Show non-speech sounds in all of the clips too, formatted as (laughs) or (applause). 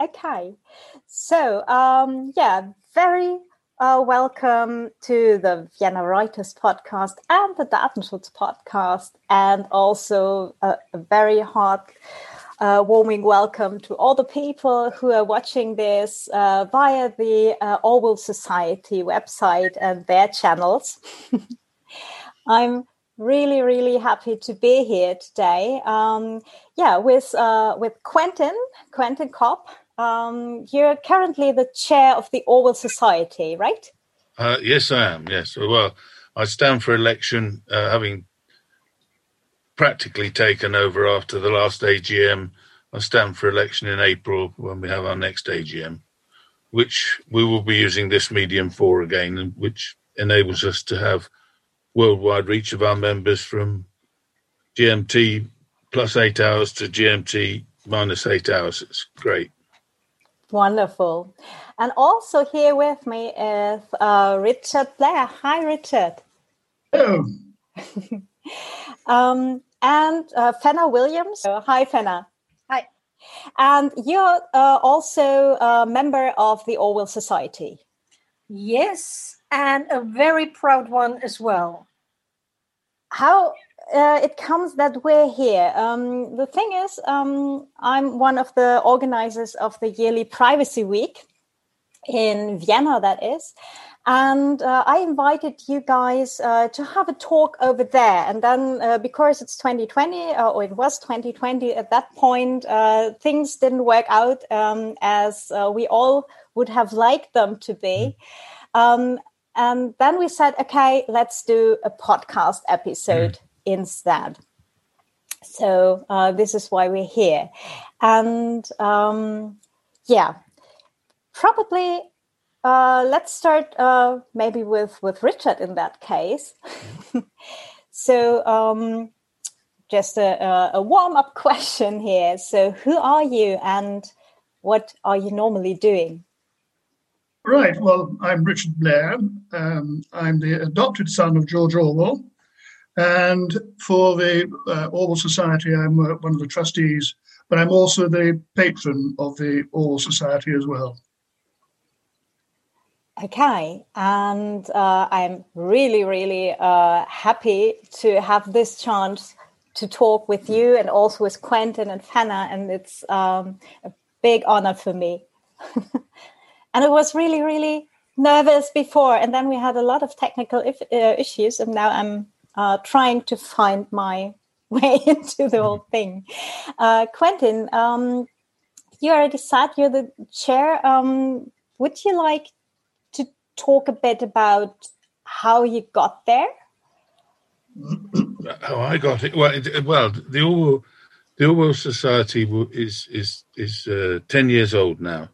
Okay. So, um, yeah, very uh, welcome to the Vienna Writers podcast and the Datenschutz podcast, and also a, a very hot, uh, warming welcome to all the people who are watching this uh, via the uh, Orwell Society website and their channels. (laughs) I'm really, really happy to be here today. Um, yeah, with uh, with Quentin, Quentin Kopp. Um, you're currently the chair of the Orwell Society, right? Uh, yes, I am. Yes. Well, I stand for election, uh, having practically taken over after the last AGM. I stand for election in April when we have our next AGM, which we will be using this medium for again, and which enables us to have worldwide reach of our members from GMT plus eight hours to GMT minus eight hours. It's great. Wonderful. And also here with me is uh, Richard Blair. Hi, Richard. Hello. (laughs) um, and uh, Fenna Williams. Oh, hi, Fenna. Hi. And you're uh, also a member of the Orwell Society. Yes, and a very proud one as well. How uh, it comes that we're here. Um, the thing is, um, I'm one of the organizers of the yearly Privacy Week in Vienna, that is. And uh, I invited you guys uh, to have a talk over there. And then, uh, because it's 2020, uh, or it was 2020 at that point, uh, things didn't work out um, as we all would have liked them to be. Um, and then we said, okay, let's do a podcast episode. Mm instead. So uh, this is why we're here, and um, yeah, probably uh, let's start uh, maybe with with Richard in that case. (laughs) so um, just a, a warm up (laughs) question here. So who are you, and what are you normally doing? Right. Well, I'm Richard Blair. Um, I'm the adopted son of George Orwell. And for the uh, Orwell Society, I'm uh, one of the trustees, but I'm also the patron of the Orwell Society as well. Okay, and uh, I'm really, really uh, happy to have this chance to talk with you and also with Quentin and Fenna, and it's um, a big honor for me. (laughs) and it was really, really nervous before, and then we had a lot of technical if, uh, issues, and now I'm uh, trying to find my (laughs) way into the whole thing. Uh, Quentin, um, you already said you're the chair. Um, would you like to talk a bit about how you got there? (clears throat) How I got it? Well, it, well, the Orwell, the Orwell Society is is is uh, ten years old now,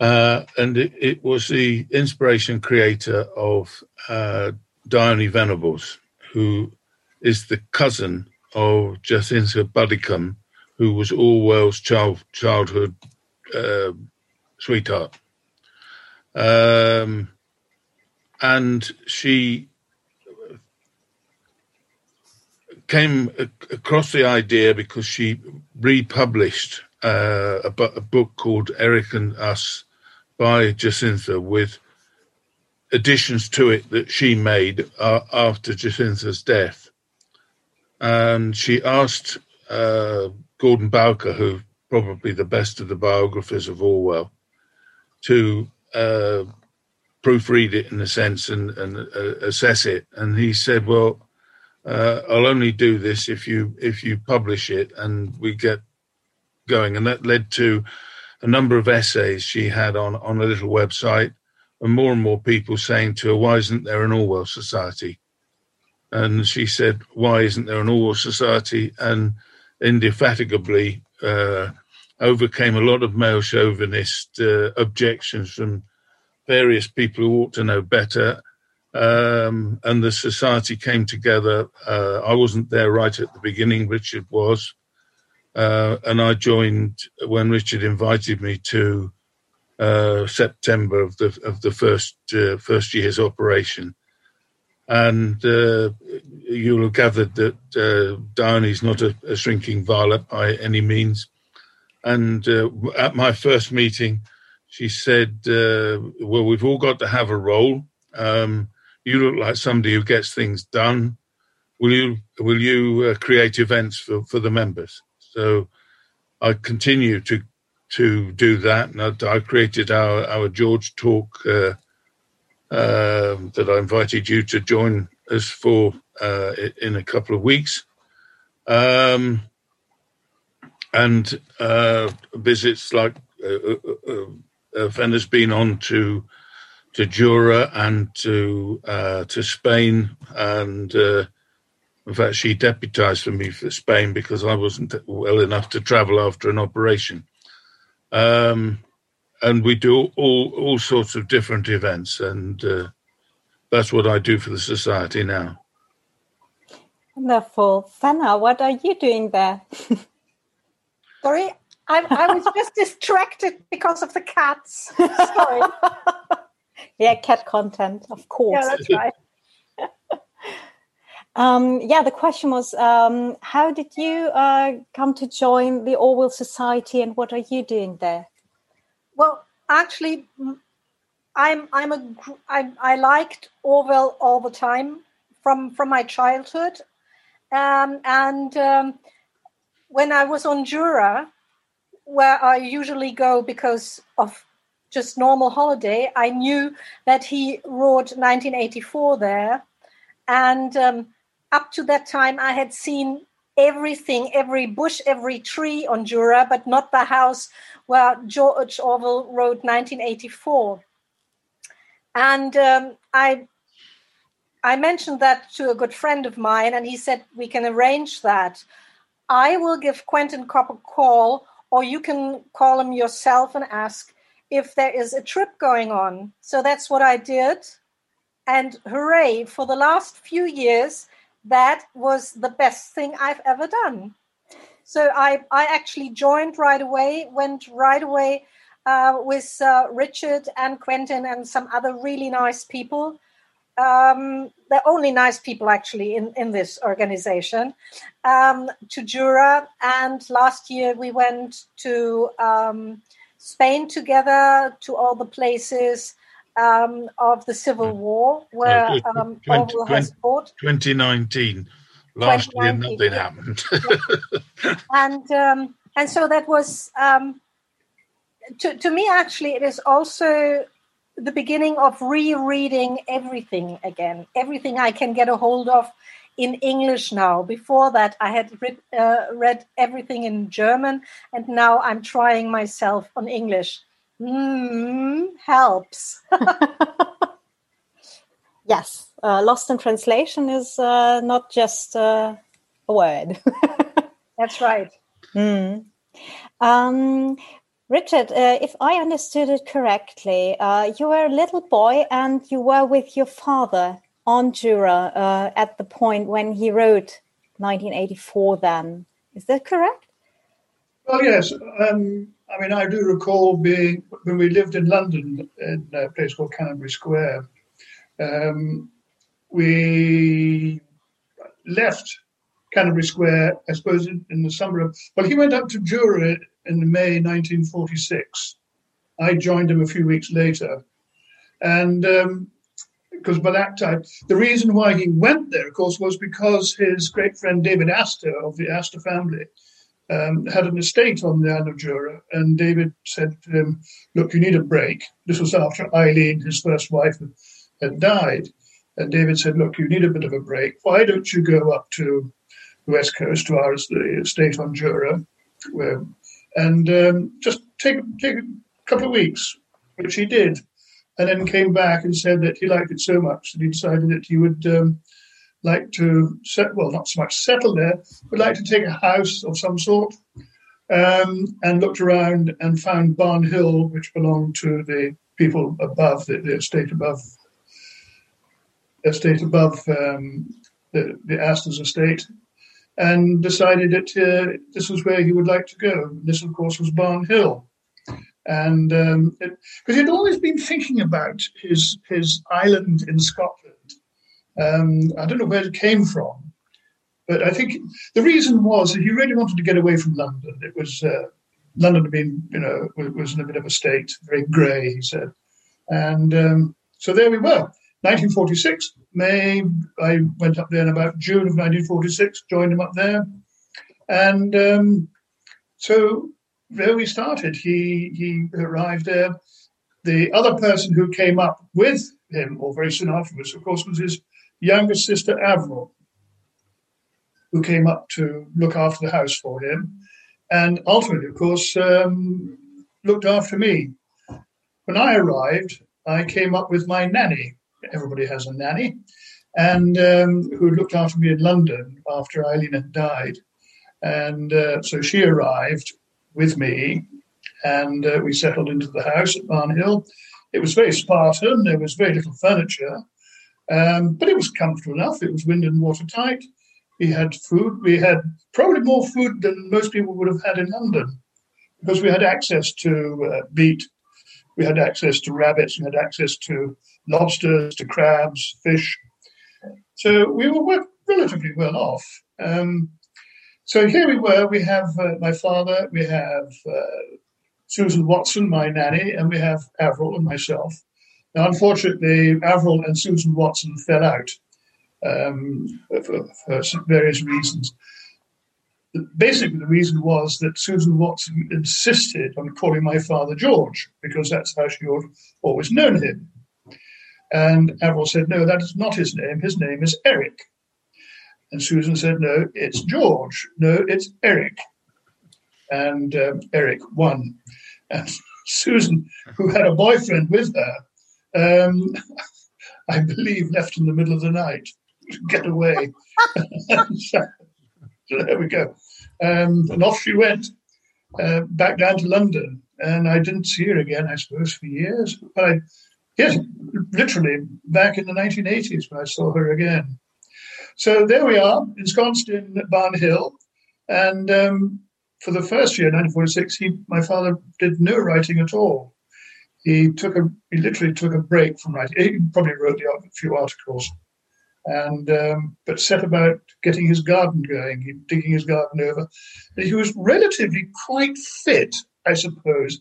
uh, and it, it, was the inspiration creator of uh, Dione Venables, who is the cousin of Jacintha Buddicom, who was Orwell's child, childhood uh, sweetheart. Um, and she came across the idea because she republished uh, a, a, book called Eric and Us by Jacintha with additions to it that she made uh, after Jacintha's death. And she asked uh, Gordon Bowker, who probably the best of the biographers of Orwell, to uh, proofread it in a sense and, and uh, assess it. And he said, "Well, uh, I'll only do this if you if you publish it and we get going." And that led to a number of essays she had on on a little website and more and more people saying to her, Why isn't there an Orwell Society? And she said, Why isn't there an Orwell Society? And indefatigably uh, overcame a lot of male chauvinist uh, objections from various people who ought to know better. Um, and the society came together. Uh, I wasn't there right at the beginning, Richard was. Uh, and I joined when Richard invited me to uh, September of the of the first uh, first year's operation, and uh, you'll have gathered that uh, Dione is not a, a, shrinking violet by any means. And uh, at my first meeting, she said, uh, "Well, we've all got to have a role. Um, you look like somebody who gets things done. Will you will you uh, create events for, for the members?" So I continue to to do that, and I, I created our our George talk uh, um, that I invited you to join us for uh, in a couple of weeks. Um, and uh, visits like uh, uh, uh, uh has been on to to Jura and to uh, to Spain, and uh, in fact, she deputized for me for Spain because I wasn't well enough to travel after an operation. Um, and we do all all sorts of different events, and uh, that's what I do for the society now. Wonderful, Fenna. What are you doing there? (laughs) Sorry, I, I was just distracted because of the cats. Sorry. (laughs) yeah, cat content, of course. Yeah, that's right. (laughs) um, yeah, the question was, um, how did you uh, come to join the Orwell Society, and what are you doing there? Well, actually, I'm I'm a I, I liked Orwell all the time from from my childhood, um, and um, when I was on Jura, where I usually go because of just normal holiday, I knew that he wrote 1984 there. And um, up to that time, I had seen everything, every bush, every tree on Jura, but not the house where George Orwell wrote 1984. And um, I, I mentioned that to a good friend of mine, and he said, We can arrange that. I will give Quentin Kopp a call, or you can call him yourself and ask if there is a trip going on. So that's what I did. And hooray, for the last few years, that was the best thing I've ever done. So I, I actually joined right away, went right away uh, with uh, Richard and Quentin and some other really nice people um, they're only nice people actually in, in this organization um, to Jura. And last year we went to um, Spain together to all the places um, of the Civil hmm. War where um, 20, Orwell has fought. 2019. Last 2019, year nothing yeah. happened. (laughs) and um, and so that was to, to me actually it is also the beginning of rereading everything again, everything I can get a hold of in English now. Before that, I had read, uh, read everything in German, and now I'm trying myself on English. Mm, helps. (laughs) yes, uh, lost in translation is uh, not just uh, a word. (laughs) That's right. Mm. Um, Richard, uh, if I understood it correctly, uh, you were a little boy and you were with your father on Jura uh, at the point when he wrote 1984 then. Is that correct? Well, yes. Um, I mean, I do recall being, when we lived in London in a place called Canterbury Square, um, we left Canterbury Square, I suppose, in, in, the summer of. Well, he went up to Jura in May 1946. I joined him a few weeks later. And because um, by that time, the reason why he went there, of course, was because his great friend David Astor of the Astor family um, had an estate on the island of Jura. And David said to him, Look, you need a break. This was after Eileen, his first wife, had died. And David said, Look, you need a bit of a break. Why don't you go up to the west coast to our estate on Jura, where and um, just take take a couple of weeks, which he did, and then came back and said that he liked it so much that he decided that he would um, like to set well, not so much settle there, but like to take a house of some sort. Um, and looked around and found Barn Hill, which belonged to the people above the, the estate above estate above um, the, the Astor's estate, and decided that uh, this was where he would like to go. This, of course, was Barn Hill. And because um, he'd always been thinking about his his island in Scotland. Um, I don't know where it came from, but I think the reason was that he really wanted to get away from London. It was uh, London had been, you know, was in a bit of a state, very grey, he said. And um, so there we were. 1946, May, I went up there in about June of 1946, joined him up there. And um, so there we started. He, he arrived there. The other person who came up with him, or very soon afterwards, of course, was his younger sister, Avril, who came up to look after the house for him. And ultimately, of course, um, looked after me. When I arrived, I came up with my nanny. Everybody has a nanny, and um, who looked after me in London after Eileen had died. And uh, so she arrived with me, and uh, we settled into the house at Barnhill. It was very Spartan. There was very little furniture, um, but it was comfortable enough. It was wind and watertight. We had food. We had probably more food than most people would have had in London because we had access to uh, beet, we had access to rabbits, we had access to lobsters, to crabs, fish. So we were relatively well off. Um, so here we were. We have uh, my father, we have uh, Susan Watson, my nanny, and we have Avril and myself. Now, unfortunately, Avril and Susan Watson fell out um, for, for, various reasons. Basically, the reason was that Susan Watson insisted on calling my father George because that's how she had always known him. And Avril said, No, that is not his name. His name is Eric. And Susan said, No, it's George. No, it's Eric. And um, Eric won. And (laughs) Susan, who had a boyfriend with her, um, (laughs) I believe left in the middle of the night get away. so, (laughs) so, there we go. Um, and off she went uh, back down to London. And I didn't see her again, I suppose, for years. But I, yes, literally back in the 1980s when I saw her again. So there we are, ensconced in Barnhill. And um, for the first year, 1946, he, my father did no writing at all. He took a, he literally took a break from writing. He probably wrote a few articles and um, but set about getting his garden going, digging his garden over. He was relatively quite fit, I suppose.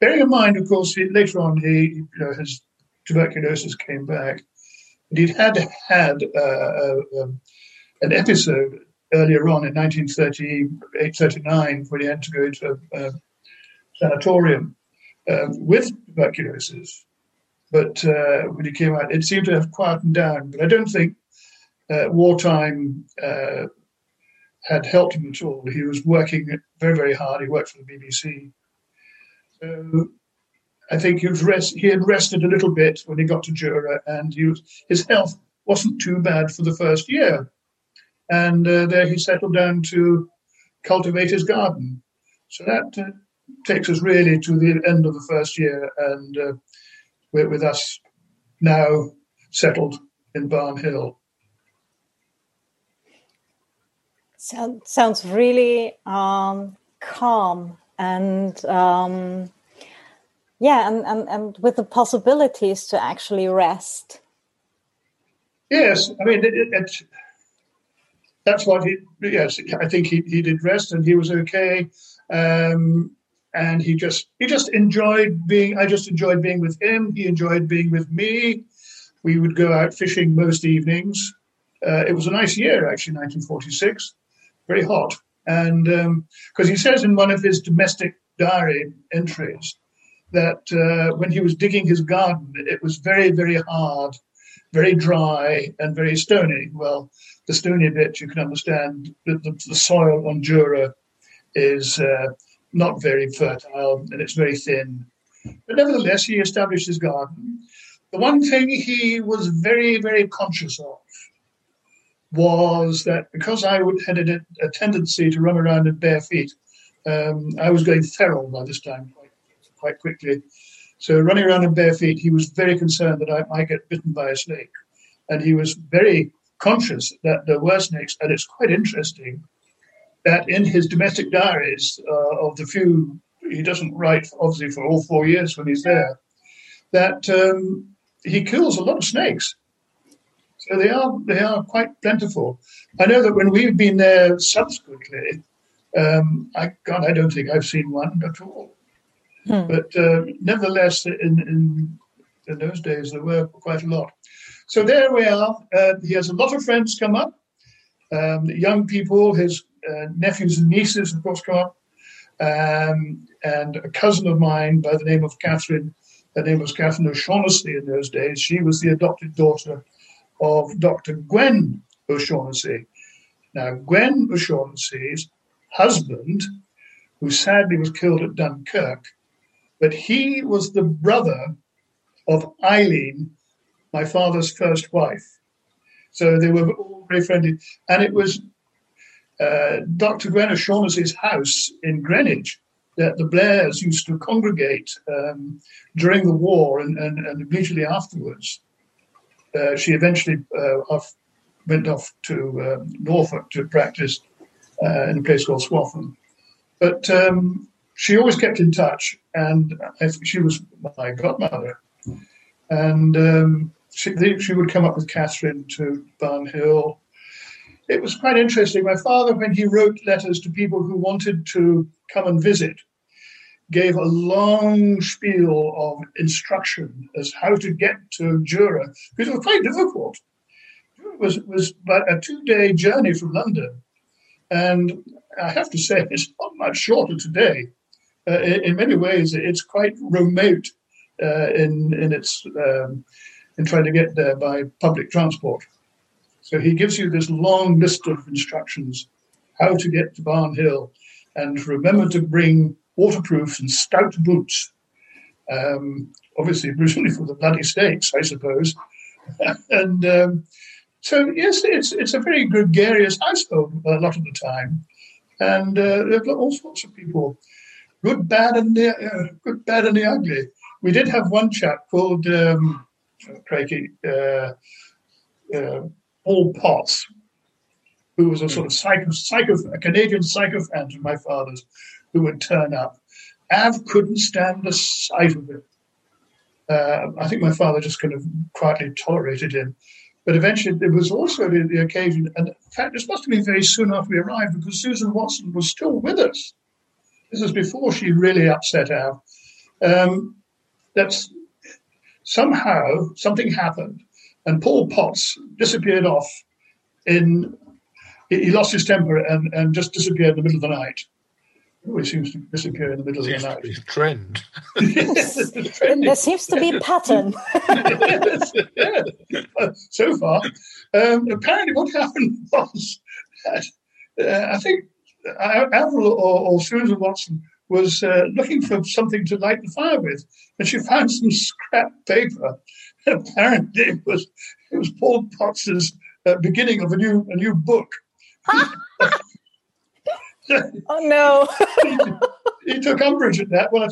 Bearing in mind, of course, he, later on he you know, his tuberculosis came back, and he'd had had uh, uh, um, an episode earlier on in 1938, 39, when he had to go into a, a sanatorium um, with tuberculosis. But uh, when he came out, it seemed to have quietened down. But I don't think uh, wartime uh, had helped him at all. He was working very, very hard. He worked for the BBC. So I think he was rest, he had rested a little bit when he got to Jura, and was, his health wasn't too bad for the first year. And uh, there he settled down to cultivate his garden. So that uh, takes us really to the end of the first year, and uh, we're with us now settled in Barnhill. Sound, sounds really um, calm and um, yeah, and, and, and with the possibilities to actually rest. Yes, I mean, it, it, that's what he, yes, I think he, he did rest and he was okay. Um, and he just, he just enjoyed being, I just enjoyed being with him. He enjoyed being with me. We would go out fishing most evenings. Uh, it was a nice year, actually, 1946 very hot. And because um, he says in one of his domestic diary entries that uh, when he was digging his garden, it was very, very hard, very dry, and very stony. Well, the stony bit, you can understand that the, the soil on Jura is uh, not very fertile and it's very thin. But nevertheless, he established his garden. The one thing he was very, very conscious of was that because I would, had a, a, tendency to run around in bare feet, um, I was going feral by this time quite, quite quickly. So running around in bare feet, he was very concerned that I might get bitten by a snake. And he was very conscious that there were snakes. And it's quite interesting that in his domestic diaries uh, of the few, he doesn't write obviously for all four years when he's there, that um, he kills a lot of snakes. So they are they are quite plentiful. I know that when we've been there subsequently, Um, I God, I don't think I've seen one at all. Hmm. But uh, nevertheless, in, in in those days there were quite a lot. So there we are. Uh, he has a lot of friends come up, um, young people, his nephews and nieces, of up, um, and a cousin of mine by the name of Catherine. Her name was Catherine O'Shaughnessy in those days. She was the adopted daughter of Dr. Gwen O'Shaughnessy. Now, Gwen O'Shaughnessy's husband, who sadly was killed at Dunkirk, but he was the brother of Eileen, my father's first wife. So they were all very friendly. And it was uh, Dr. Gwen O'Shaughnessy's house in Greenwich that the Blairs used to congregate um, during the war and, and, and immediately afterwards. Uh, she eventually uh, off, went off to um, Norfolk to practice uh, in a place called Swaffham. But um, she always kept in touch, and she was my godmother. And um, she, she would come up with Catherine to Barn Hill. It was quite interesting. My father, when he wrote letters to people who wanted to come and visit, gave a long spiel of instruction as how to get to Jura, because it was quite difficult. It was, was about a two day journey from London. And I have to say, (laughs) it's not much shorter today. Uh, in, in, many ways, it's quite remote uh, in, in its um, in trying to get there by public transport. So he gives you this long list of instructions how to get to Barn Hill, and remember to bring waterproof and stout boots. Um, obviously, presumably (laughs) for the bloody stakes, I suppose. (laughs) and um, so, yes, it's it's a very gregarious household a lot of the time, and uh, there are all sorts of people, good, bad, and the uh, good, bad, and the ugly. We did have one chap called um, Crikey, uh, uh, Paul Potts, who was a sort of psycho, psycho, a Canadian sycophant of my father's, who would turn up. Av couldn't stand the sight of him. Uh, I think my father just kind of quietly tolerated him. But eventually, there was also the, the, occasion, and in fact, this must have been very soon after we arrived because Susan Watson was still with us. This was before she really upset Av. Um, that's somehow something happened, and Paul Potts disappeared off in. He lost his temper and, and just disappeared in the middle of the night always seems to disappear in the middle seems of the night. a (laughs) trend. there seems to be a pattern. (laughs) yes, yes. Uh, so far, um, apparently, what happened (laughs) was that uh, I think Avril or, or, Susan Watson was uh, looking for something to light the fire with, and she found some scrap paper. (laughs) apparently, it was it was Paul Potts's uh, beginning of a new a new book. (laughs) oh no! he, (laughs) he, took umbrage at that. Well,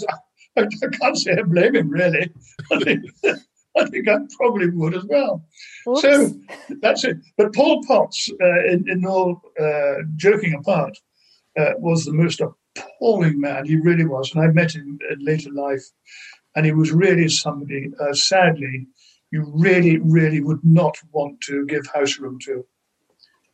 I, I, can't say I blame him really. I think, I think I probably would as well. Oops. So that's it. But Paul Potts, uh, in, in, all uh, joking apart, uh, was the most appalling man. He really was, and I met him in later life, and he was really somebody. Uh, sadly, you really, really would not want to give house room to.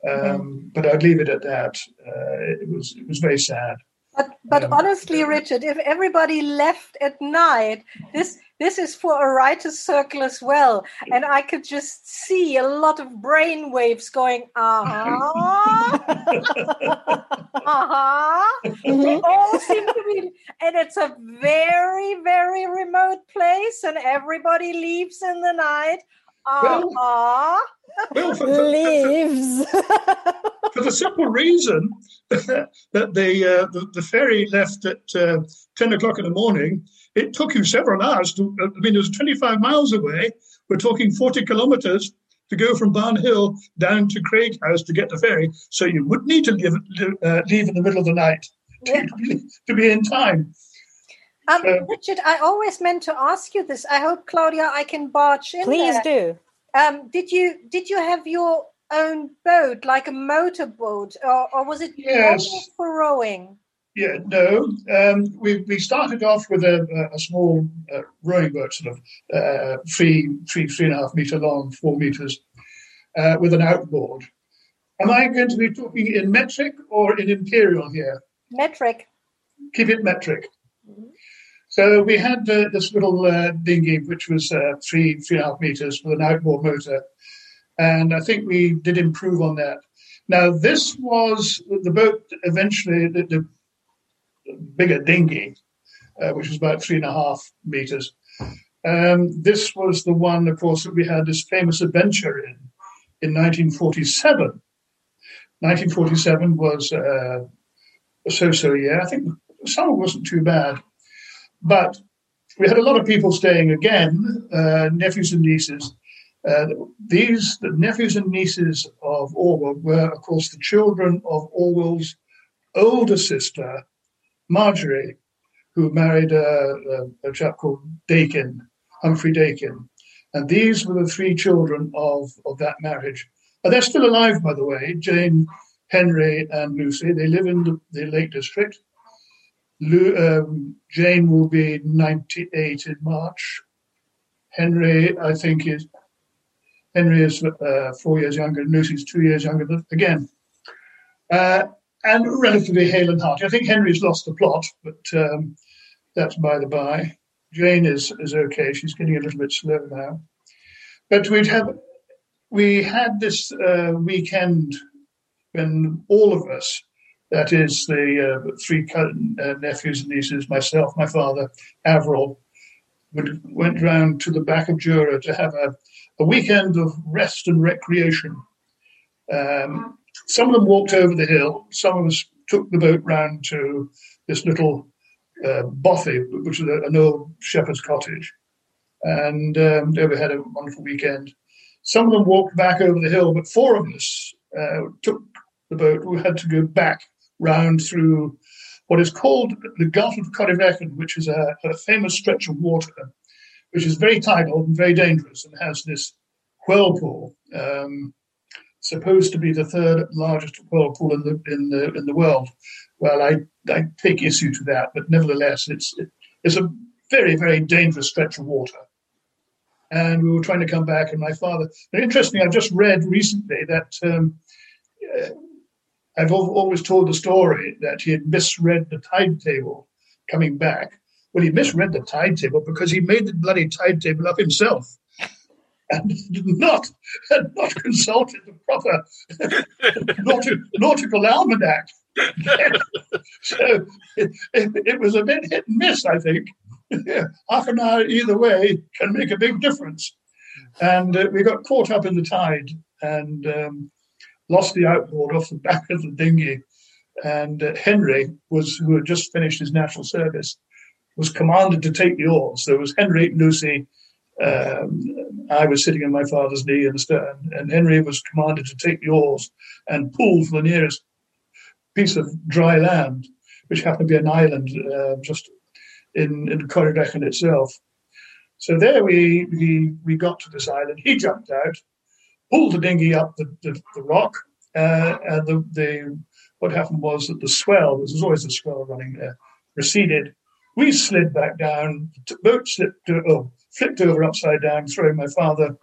Um, but I'd leave it at that. Uh, it was it was very sad. But but um, honestly, Richard, if everybody left at night, this this is for a writer's circle as well, and I could just see a lot of brain waves going. Uh huh. (laughs) uh huh. They all seem to be, and it's a very very remote place, and everybody leaves in the night. Uh huh. Well, for, for, leaves. (laughs) For, the simple reason (laughs) that the, uh, the, the ferry left at uh, ten o'clock in the morning. It took you several hours to. I mean, it was twenty five miles away. We're talking forty kilometres to go from Barn Hill down to Craig House to get the ferry. So you would need to leave, uh, leave in the middle of the night to, yeah. (laughs) to be in time. Um, Richard, I always meant to ask you this. I hope Claudia, I can barge in. Please there. do. Um, did you did you have your own boat, like a motorboat, or, or was it yes. for rowing? Yeah, no. Um, we we started off with a, a small uh, rowing boat, sort of uh, three three three and a half meter long, four meters, uh, with an outboard. Am I going to be talking in metric or in imperial here? Metric. Keep it metric. Mm-hmm. So we had uh, this little uh, dinghy, which was uh, three, three and a half meters with an outboard motor. And I think we did improve on that. Now, this was the boat eventually, the, the bigger dinghy, uh, which was about three and a half meters. Um, this was the one, of course, that we had this famous adventure in, in 1947. 1947 was uh, a so-so year. I think summer wasn't too bad. But we had a lot of people staying again, uh, nephews and nieces. Uh, these the nephews and nieces of Orwell were, of course, the children of Orwell's older sister, Marjorie, who married a, a, a chap called Dakin, Humphrey Dakin. And these were the three children of, of that marriage. They're still alive, by the way, Jane, Henry, and Lucy. They live in the, the Lake District. Um, Jane will be 98 in March. Henry, I think, is Henry is uh, four years younger. Lucy's two years younger. But again, uh, and relatively hale and hearty. I think Henry's lost the plot, but um, that's by the by. Jane is is okay. She's getting a little bit slow now. But we'd have we had this uh, weekend when all of us that is the uh, three uh, nephews and nieces, myself, my father, Averil, went round to the back of Jura to have a, a weekend of rest and recreation. Um, some of them walked over the hill. Some of us took the boat round to this little uh, bothy, which is an old shepherd's cottage. And um, there we had a wonderful weekend. Some of them walked back over the hill, but four of us uh, took the boat. We had to go back round through what is called the Gulf of Corryvreckan, which is a, a, famous stretch of water, which is very tidal and very dangerous and has this whirlpool, um, supposed to be the third largest whirlpool in the in the in the world. Well, I, I take issue to that, but nevertheless, it's it, it's a very very dangerous stretch of water. And we were trying to come back, and my father. And interestingly, I've just read recently that um, uh, I've always told the story that he had misread the tide table coming back. Well, he misread the tide table because he made the bloody tide table up himself and not not consulted the proper (laughs) nautical almanac. (laughs) so it, it, it, was a bit hit and miss, I think. (laughs) Half an hour either way can make a big difference. And uh, we got caught up in the tide, and um, lost the outboard off the back of the dinghy. And uh, Henry was, who had just finished his national service, was commanded to take the oars. There was Henry, Lucy, um, I was sitting on my father's knee in the stern, and Henry was commanded to take the oars and pull for the nearest piece of dry land, which happened to be an island uh, just in in Corryvreckan itself. So there we, we we got to this island. He jumped out, pulled the dinghy up the, the, the rock, uh, and the, the what happened was that the swell, there's always a swell running there, receded. We slid back down. The boat slipped, oh, flipped over upside down, throwing my father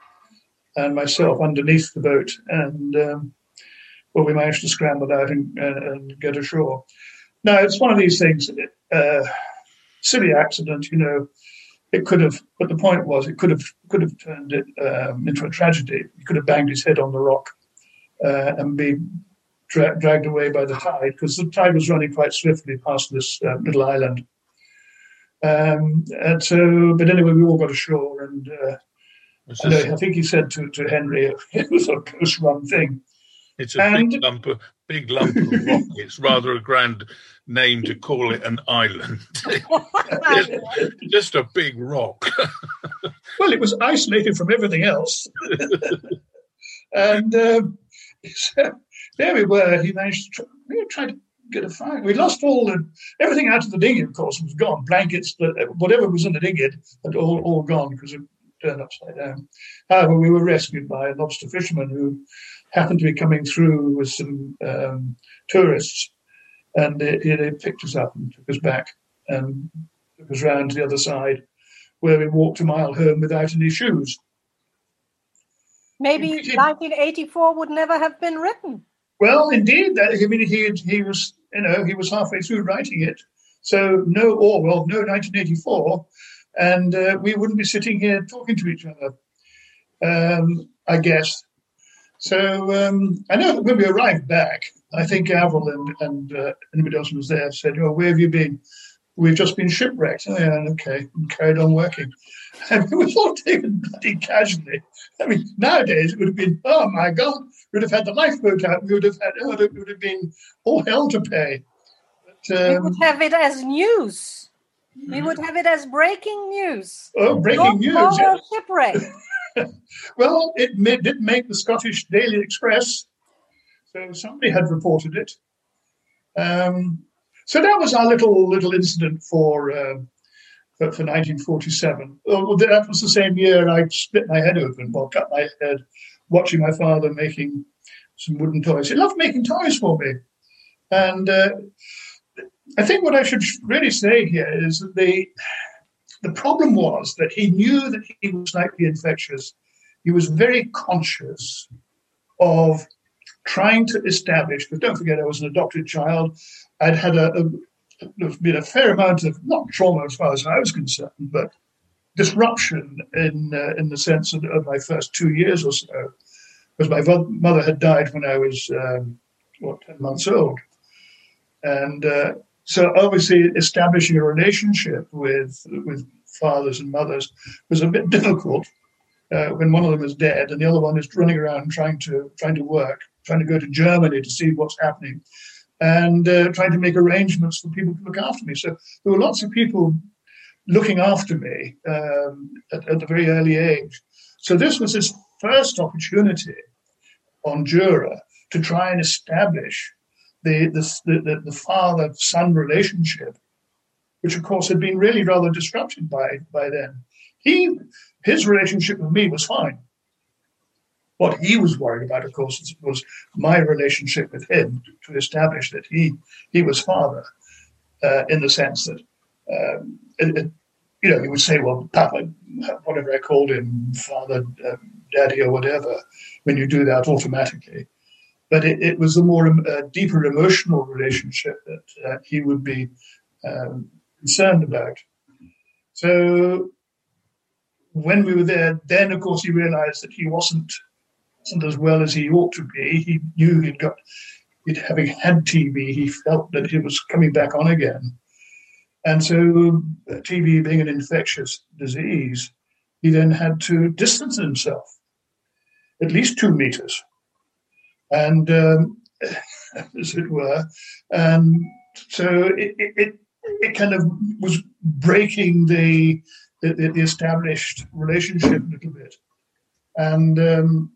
and myself underneath the boat. And um, well, we managed to scramble out and, and, and, get ashore. Now it's one of these things, uh, silly accident, you know it could have, but the point was, it could have could have turned it um, into a tragedy. He could have banged his head on the rock uh, and be dra- dragged away by the tide because the tide was running quite swiftly past this uh, little island. Um, and so, but anyway, we all got ashore, and, uh, I think he said to, to Henry, (laughs) it was a close run thing. It's a and, big lump of big lump of rock. (laughs) It's rather a grand name to call it an island. (laughs) just, just, a big rock. well, it was isolated from everything else. and um, so there we were. He managed to try, we tried to get a fire. We lost all the everything out of the dinghy. Of course, was gone. Blankets, whatever was in the dinghy, had all all gone because it turned upside down. However, we were rescued by a lobster fisherman who happened to be coming through with some um, tourists, and they, they, picked us up and took us back and took us round to the other side, where we walked a mile home without any shoes. Maybe 1984 would never have been written. Well, indeed, that, I mean, he he was you know he was halfway through writing it, so no Orwell, no 1984, and uh, we wouldn't be sitting here talking to each other. Um, I guess. So um, I know when we arrived back, I think Avril and, and uh, anybody else who was there said, "Oh, where have you been?" We've just been shipwrecked. Oh, yeah, okay, and carried on working. And it was all taken bloody casually. I mean, nowadays it would have been, oh my God, we would have had the lifeboat out. We would have had, oh, it would have been all hell to pay. But, um, we would have it as news. We would have it as breaking news. Oh, breaking news! Yes. Shipwreck. (laughs) well, it made, did make the Scottish Daily Express, so somebody had reported it. Um, so that was our little little incident for uh, for, for 1947. Oh, that was the same year I split my head open, or cut my head, watching my father making some wooden toys. He loved making toys for me, and uh, I think what I should really say here is that the the problem was that he knew that he was slightly infectious. He was very conscious of trying to establish, but don't forget I was an adopted child. I'd had a, a been a fair amount of not trauma as far as I was concerned, but disruption in uh, in the sense of, of, my first two years or so, because my mother had died when I was um, what ten months old, and uh, so obviously establishing a relationship with with fathers and mothers was a bit difficult uh, when one of them is dead and the other one is running around trying to trying to work, trying to go to Germany to see what's happening and uh, trying to make arrangements for people to look after me. So there were lots of people looking after me um, at, at, a very early age. So this was his first opportunity on Jura to try and establish the, the, the, the father-son relationship, which of course had been really rather disrupted by, by then. He, his relationship with me was fine. What he was worried about, of course, was my relationship with him to establish that he he was father, uh, in the sense that um, it, it, you know he would say, "Well, Papa, whatever I called him, father, uh, daddy, or whatever." When you do that automatically, but it, it was a more uh, deeper emotional relationship that uh, he would be um, concerned about. So when we were there, then of course he realized that he wasn't wasn't as well as he ought to be. He knew he'd got, he'd having had TB, he felt that it was coming back on again. And so, TB being an infectious disease, he then had to distance himself at least two meters, and um, (laughs) as it were. And so it, it, it kind of was breaking the, the, the established relationship a little bit. And um,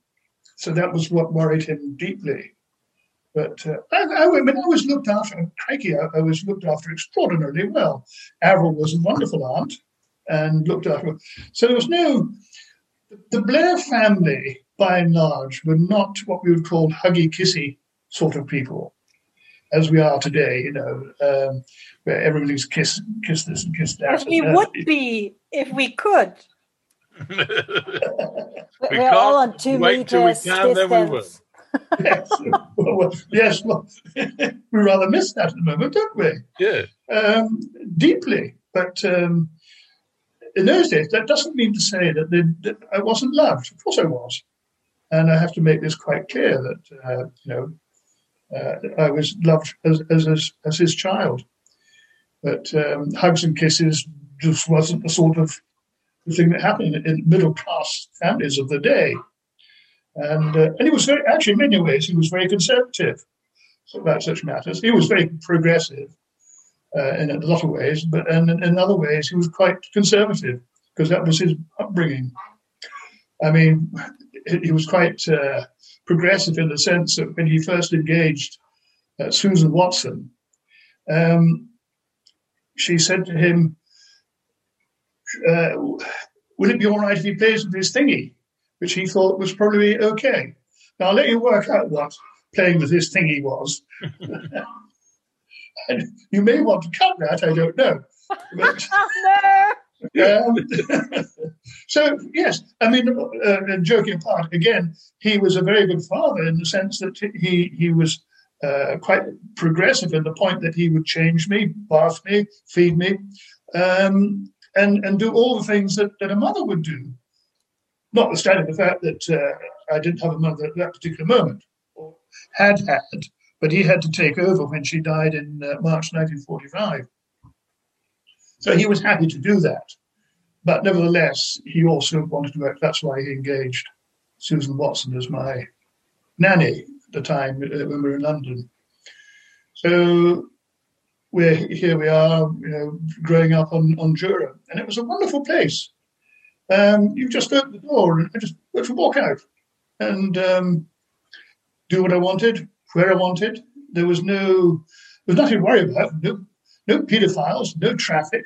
so that was what worried him deeply. But uh, I, I, I, mean, I was looked after, crikey, I, I, was looked after extraordinarily well. Avril was a wonderful aunt and looked after. So there was no, the Blair family, by and large, were not what we would call huggy kissy sort of people, as we are today, you know, um, where everybody's kiss, kiss this and kiss that. As we would be if we could. (laughs) we are all on two meters distance. Yes, well, yes well, (laughs) we rather miss that at the moment, don't we? Yeah. Um, deeply. But um, in those days, that doesn't mean to say that, they, that, I wasn't loved. Of course I was. And I have to make this quite clear that, uh, you know, uh, I was loved as, as, as, as his child. But um, hugs and kisses just wasn't the sort of thing that happened in middle class families of the day. And, uh, and he was very, actually, in many ways, he was very conservative about such matters. He was very progressive uh, in a lot of ways, but and in other ways, he was quite conservative because that was his upbringing. I mean, he was quite uh, progressive in the sense that when he first engaged uh, Susan Watson, um, she said to him, uh, would it be all right if he plays with his thingy, which he thought was probably okay. Now I'll let you work out what playing with his thingy was. (laughs) and you may want to cut that, I don't know. But. (laughs) Um, (laughs) So yes, I mean, uh, joking apart, again, he was a very good father in the sense that he he was uh, quite progressive in the point that he would change me, bath me, feed me, um, and and do all the things that, that a mother would do. Notwithstanding the fact that uh, I didn't have a mother at that particular moment, or had had, but he had to take over when she died in uh, March 1945. So he was happy to do that. But nevertheless, he also wanted to work. That's why he engaged Susan Watson as my nanny at the time uh, when we were in London. So we're here. We are, you know, growing up on on Jura, and it was a wonderful place. Um, you just open the door and I just went to walk out and um, do what I wanted, where I wanted. There was no, there was nothing to worry about. No, no pedophiles, no traffic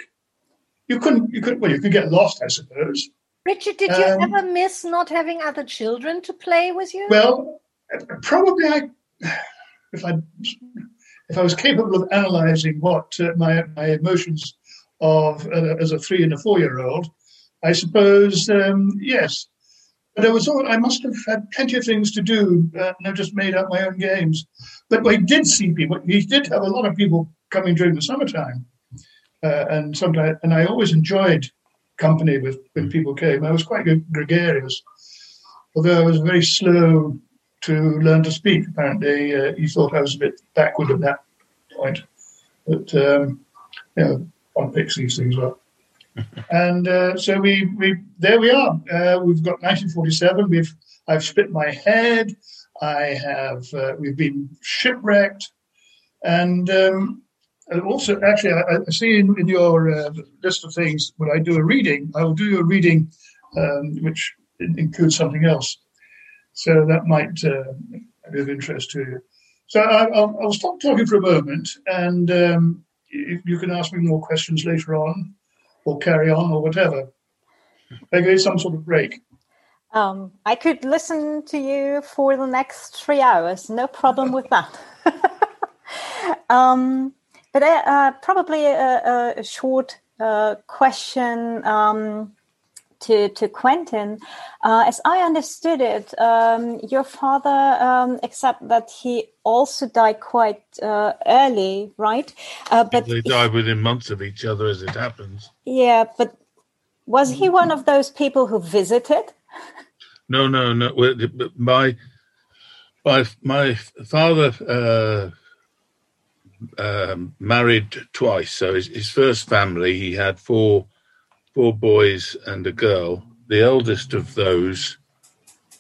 you couldn't you could well you could get lost i suppose richard did you um, ever miss not having other children to play with you well probably i if i if i was capable of analyzing what uh, my my emotions of uh, as a three and a four year old i suppose um, yes but I was all, I must have had plenty of things to do, uh, and I just made up my own games. But I did see people. He did have a lot of people coming during the summertime uh, and sometimes and I always enjoyed company with when people came. I was quite gregarious, although I was very slow to learn to speak. Apparently, uh, he thought I was a bit backward at that point, but um, you know, one picks these things up. And uh, so we we there we are. Uh, we've got 1947. We've I've split my head. I have uh, we've been shipwrecked, and um, also, actually, I, I see in, in your uh, list of things when I do a reading, I will do a reading um, which includes something else. So that might uh, be of interest to you. So I, will I'll stop talking for a moment, and um, you, you can ask me more questions later on, or carry on, or whatever. Maybe some sort of break. Um, I could listen to you for the next three hours. No problem with that. (laughs) um, but uh, uh, probably a, a short uh, question um, to to Quentin. Uh, as I understood it, um, your father, um, except that he also died quite uh, early, right? Uh, but they died within months of each other, as it happens. Yeah, but was he one of those people who visited? No, no, no. My my my father um, married twice. So his, his, first family, he had four four boys and a girl. The eldest of those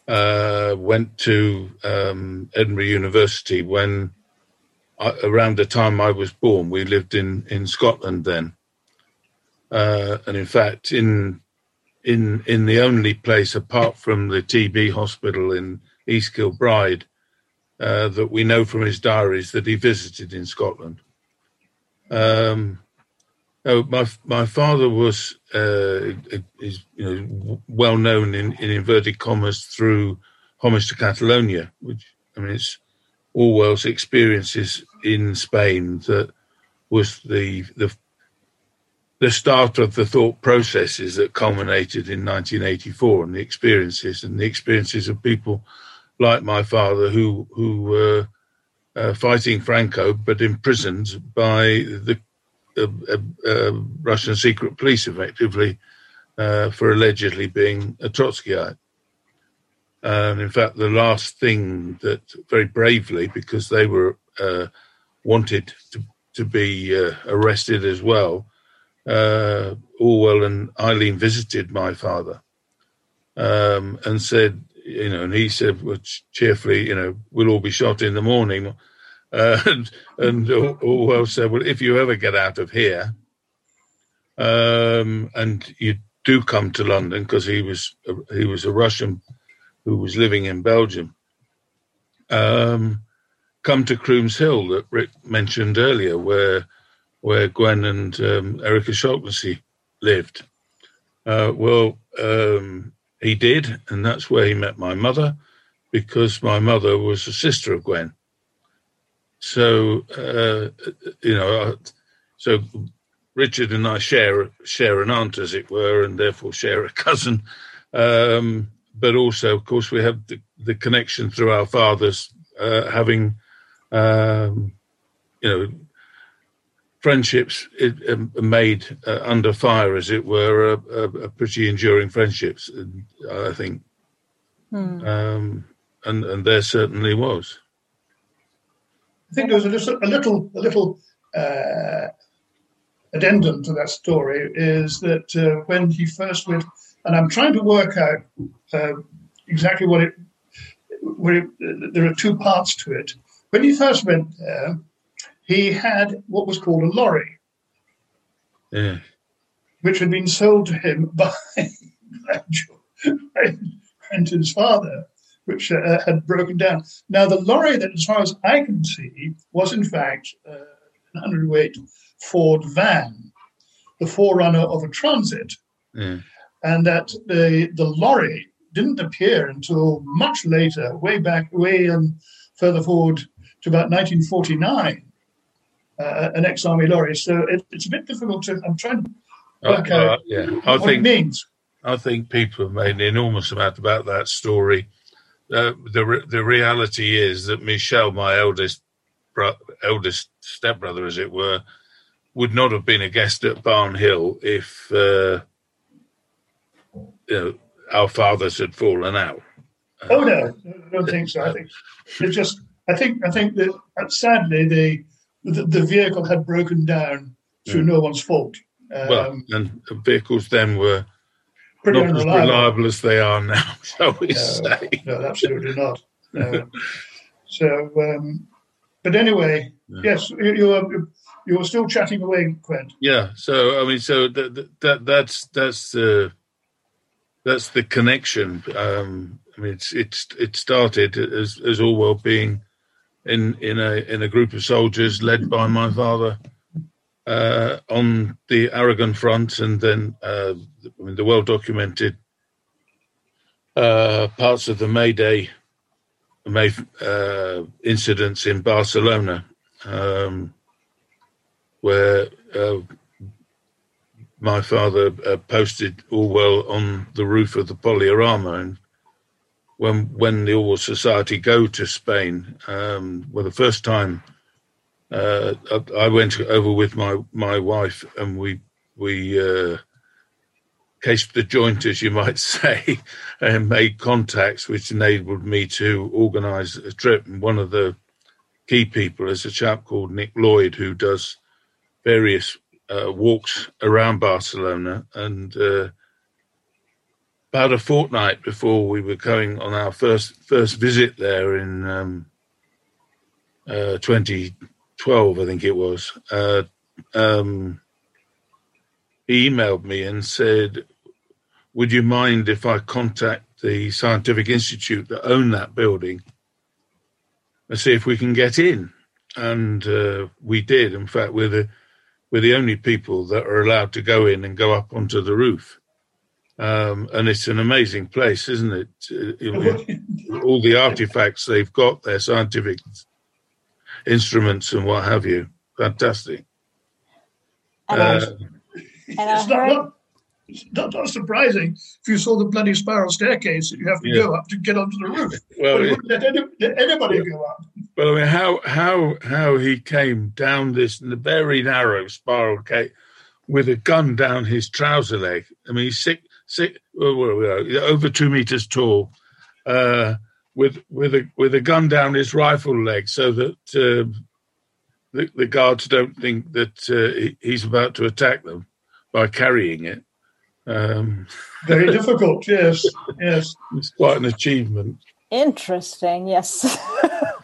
uh, went to um, Edinburgh University when I, around the time I was born. We lived in in Scotland then, uh, and in fact, in in in the only place apart from the TB hospital in East Kilbride uh, that we know from his diaries that he visited in Scotland. Um, oh, my my father was uh, is you know well known in, in inverted commas through homage to Catalonia, which I mean it's Orwell's experiences in Spain that was the the the start of the thought processes that culminated in 1984 and the experiences and the experiences of people like my father, who who were uh, fighting Franco but imprisoned by the Russian secret police, effectively, uh, for allegedly being a Trotskyite. And in fact, the last thing that very bravely, because they were uh, wanted to to be arrested as well, Orwell and Eileen visited my father um, and said, you know, and he said, well, cheerfully, you know, we'll all be shot in the morning. And and Orwell said, well, if you ever get out of here, um, and you do come to London, because he was he was a Russian who was living in Belgium, um, come to Crooms Hill that Rick mentioned earlier, where where Gwen and um, Eric O'Shaughnessy lived. Uh, well, um, he did, and that's where he met my mother, because my mother was a sister of Gwen. So, uh, you know, uh, so Richard and I share share an aunt, as it were, and therefore share a cousin. Um, but also, of course, we have the, the connection through our fathers uh, having, um, you know, friendships um, made uh, under fire, as it were, a, pretty enduring friendships. I think, hmm. um, and and there certainly was. I think there was a little, a little, a little uh, addendum to that story is that uh, when he first went, and I'm trying to work out uh, exactly what it, where it, there are two parts to it. When he first went there, he had what was called a lorry, yeah. which had been sold to him (laughs) by, by Quentin's father, which uh, had broken down. Now, the lorry that, as far as I can see, was in fact uh, an underweight Ford van, the forerunner of a transit, mm. and that the the lorry didn't appear until much later, way back, way um, further forward to about 1949, uh, an ex-army lorry. So it, it's a bit difficult to. I'm trying to uh, work uh, out yeah. I what think, it means. I think people have made an enormous amount about that story. Uh, the the reality is that Michel, my eldest bro- eldest stepbrother, as it were, would not have been a guest at Barnhill if uh, you know, our fathers had fallen out. oh no, I don't think so. I think it just. I think. I think that uh, sadly the the, the vehicle had broken down through no one's fault. Um, well, and vehicles then were not unreliable. as reliable as they are now, (laughs) shall we no, say? No, absolutely not. No. so, um, but anyway, yeah. yes, you, you are you were still chatting away, Quent. Yeah. So I mean, so that, that that's that's the that's the connection. Um, I mean, it's it's it started as as Orwell being in in a in a group of soldiers led by my father uh, on the Aragon front, and then uh, the well documented uh, parts of the May Day May uh, incidents in Barcelona. Um, where uh, my father uh, posted Orwell on the roof of the Poliorama, and when when the Orwell Society go to Spain, um, well, the first time uh, I, went over with my my wife, and we we uh, cased the joint, as you might (laughs) say, and made contacts, which enabled me to organise a trip. And one of the key people is a chap called Nick Lloyd, who does various uh, walks around Barcelona, and uh, about a fortnight before we were going on our first first visit there in um, uh, 2012, I think it was. Uh, um, he emailed me and said, "Would you mind if I contact the scientific institute that own that building and see if we can get in?" And uh, we did. In fact, we're the we're the only people that are allowed to go in and go up onto the roof. Um, and it's an amazing place, isn't it? Uh, all the artifacts they've got, their scientific instruments and what have you. Fantastic. And, uh, and I heard, it's not, not surprising if you saw the bloody spiral staircase that you have to yeah. go up to get onto the roof. (laughs) Well, it, let, any, let anybody go up. Well, I mean, how how how he came down this very narrow spiral gate with a gun down his trouser leg. I mean, he's six, six, over two meters tall, uh, with with a with a gun down his rifle leg, so that uh, the, the guards don't think that uh, he's about to attack them by carrying it. Um, Very difficult, yes, yes. It's quite an achievement. Interesting, yes.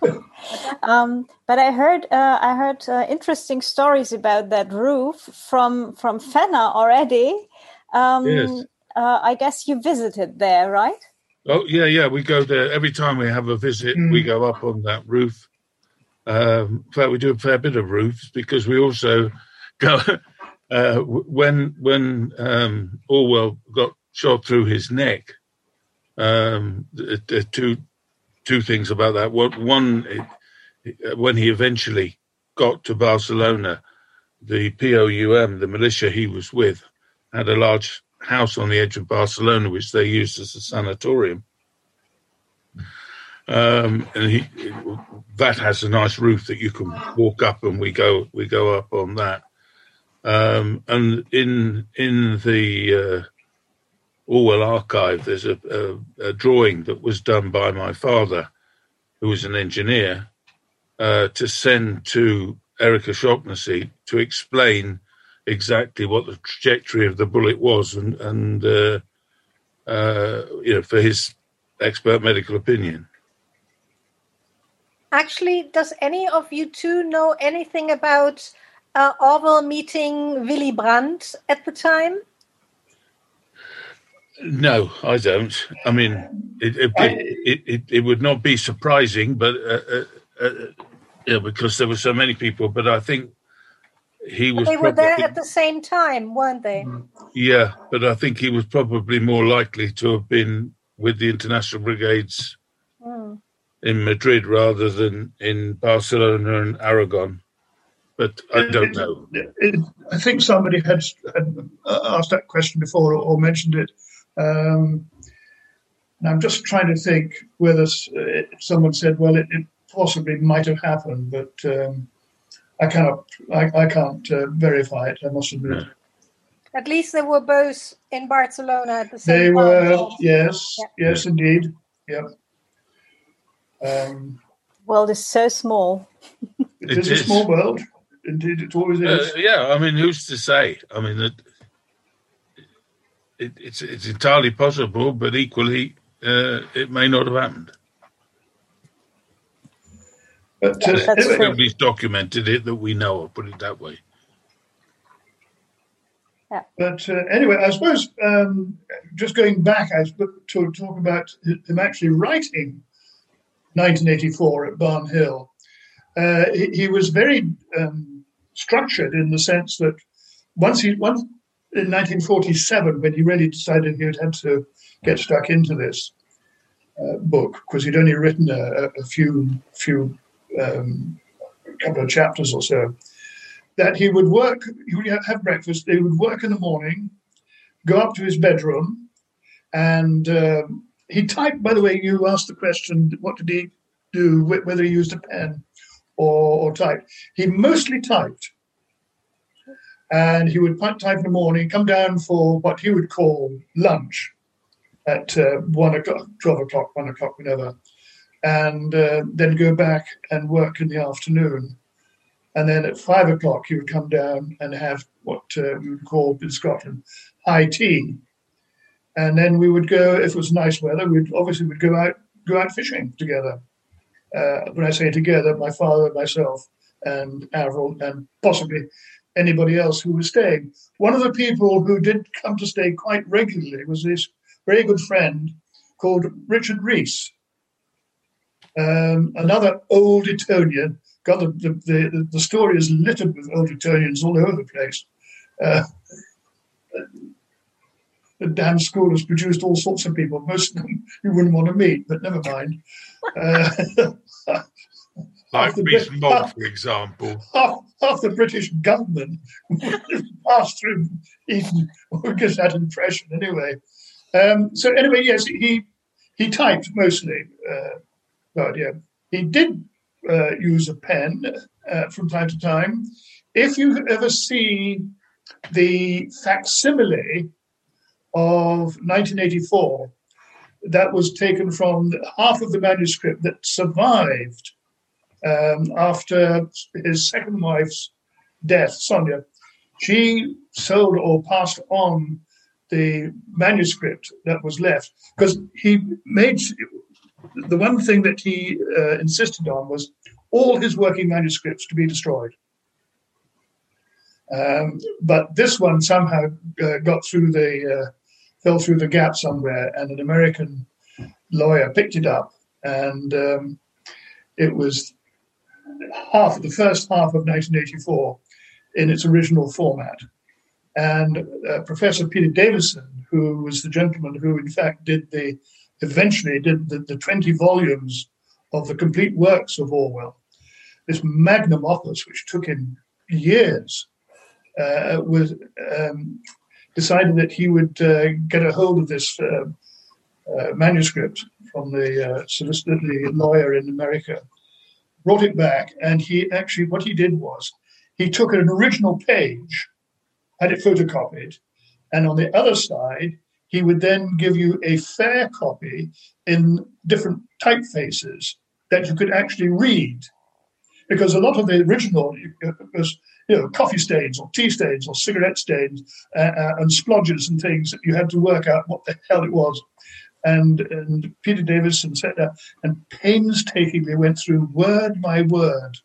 (laughs) um, but I heard uh, I heard uh, interesting stories about that roof from from Fenna already. Um, yes. Uh, I guess you visited there, right? Oh yeah, yeah. We go there every time we have a visit. Mm. We go up on that roof. Um, in fact, we do a fair bit of roofs because we also (laughs) go uh, when when um, Orwell got shot through his neck, um, two two things about that. One, it, when he eventually got to Barcelona, the POUM, the militia he was with, had a large house on the edge of Barcelona, which they used as a sanatorium. Um, and he, that has a nice roof that you can walk up, and we go we go up on that. Um, and in in the uh, Orwell archive, there's a, a, a, drawing that was done by my father, who was an engineer, uh, to send to Eric O'Shaughnessy to explain exactly what the trajectory of the bullet was, and and uh, uh, you know for his expert medical opinion. Actually, does any of you two know anything about uh, Orwell meeting Willy Brandt at the time? No, I don't. I mean, it it, it, it, it would not be surprising, but uh, uh, uh, yeah, because there were so many people. But I think he was. But they were probably, there at the same time, weren't they? Yeah, but I think he was probably more likely to have been with the international brigades mm in Madrid rather than in Barcelona and Aragon. But I don't know. It, it, I think somebody had, had, asked that question before or, or mentioned it. Um, and I'm just trying to think whether someone said, "Well, it, it, possibly might have happened," but um, I cannot, I, I can't uh, verify it. I must admit. At least they were both in Barcelona at the same time. They were, yes, yeah. yes, indeed. Yeah. Um, world is so small. it, it is, is, a small world. Indeed, it always is. Uh, yeah, I mean, who's to say? I mean, it, it, it's it's entirely possible, but equally, uh, it may not have happened. But uh, nobody's documented it that we know of. Put it that way. Yeah. But uh, anyway, I suppose um, just going back, I to talk about him actually writing 1984 at Barnhill. Uh, he, he, was very um, structured in the sense that once he once in 1947, when he really decided he would have to get stuck into this uh, book, because he'd only written a, a few few um, couple of chapters or so, that he would work. He would have breakfast. He would work in the morning, go up to his bedroom, and um, he typed, by the way, you asked the question, what did he do, whether he used a pen or, or typed? He mostly typed. And he would type in the morning, come down for what he would call lunch at uh, one o'clock, 12 o'clock, one o'clock, whenever, and uh, then go back and work in the afternoon. And then at five o'clock, you would come down and have what uh, we would call in Scotland high tea, and then we would go if it was nice weather. We'd obviously would go out go out fishing together. Uh, when I say together, my father, myself, and Avril, and possibly anybody else who was staying. One of the people who did come to stay quite regularly was this very good friend called Richard Rees, um, another old Etonian. God, the, the, the, story is littered with old Etonians all over the place. Uh, the damn school has produced all sorts of people, most of them you wouldn't want to meet, but never mind. Uh, (laughs) like Rees Mogg, for example. Half, half, the British government (laughs) passed through Eton, (laughs) or gives that impression anyway. Um, so anyway, yes, he he typed mostly. Uh, yeah, he did uh, use a pen uh, from time to time. If you ever see the facsimile of 1984 that was taken from half of the manuscript that survived um, after his second wife's death, Sonia. She sold or passed on the manuscript that was left because he made the one thing that he uh, insisted on was all his working manuscripts to be destroyed. Um, but this one somehow uh, got through the uh, fell through the gap somewhere, and an American lawyer picked it up, and um, it was half the first half of 1984 in its original format. And uh, Professor Peter Davison, who was the gentleman who, in fact, did the eventually did the, the 20 volumes of the complete works of Orwell, this magnum opus, which took him years uh, was um, decided that he would uh, get a hold of this uh, uh, manuscript from the uh, solicitor, the lawyer in America, brought it back, and he actually what he did was he took an original page, had it photocopied, and on the other side he would then give you a fair copy in different typefaces that you could actually read. Because a lot of the original was, you know, coffee stains or tea stains or cigarette stains uh, uh, and splodges and things that you had to work out what the hell it was. And, and Peter Davison said that, and painstakingly went through word by word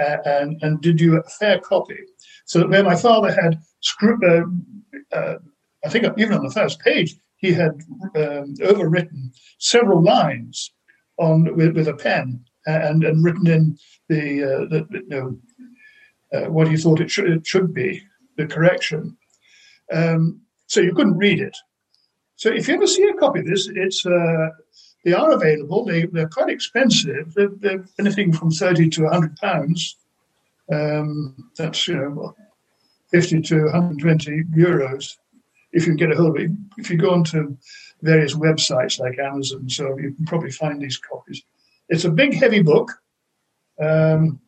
uh, and, and did you a fair copy. So that where my father had, uh, uh, I think even on the first page, he had um, overwritten several lines on with, with a pen and, and written in the, uh, the you know, uh, what he thought it should, it should be, the correction. Um, so you couldn't read it. So if you ever see a copy of this, it's uh, they are available. They, they're quite expensive. They're, they're anything from 30 to 100 pounds. Um, that's, you know, 50 to 120 euros if you can get a hold of it. If you go onto various websites like Amazon, so you can probably find these copies. It's a big, heavy book. Um,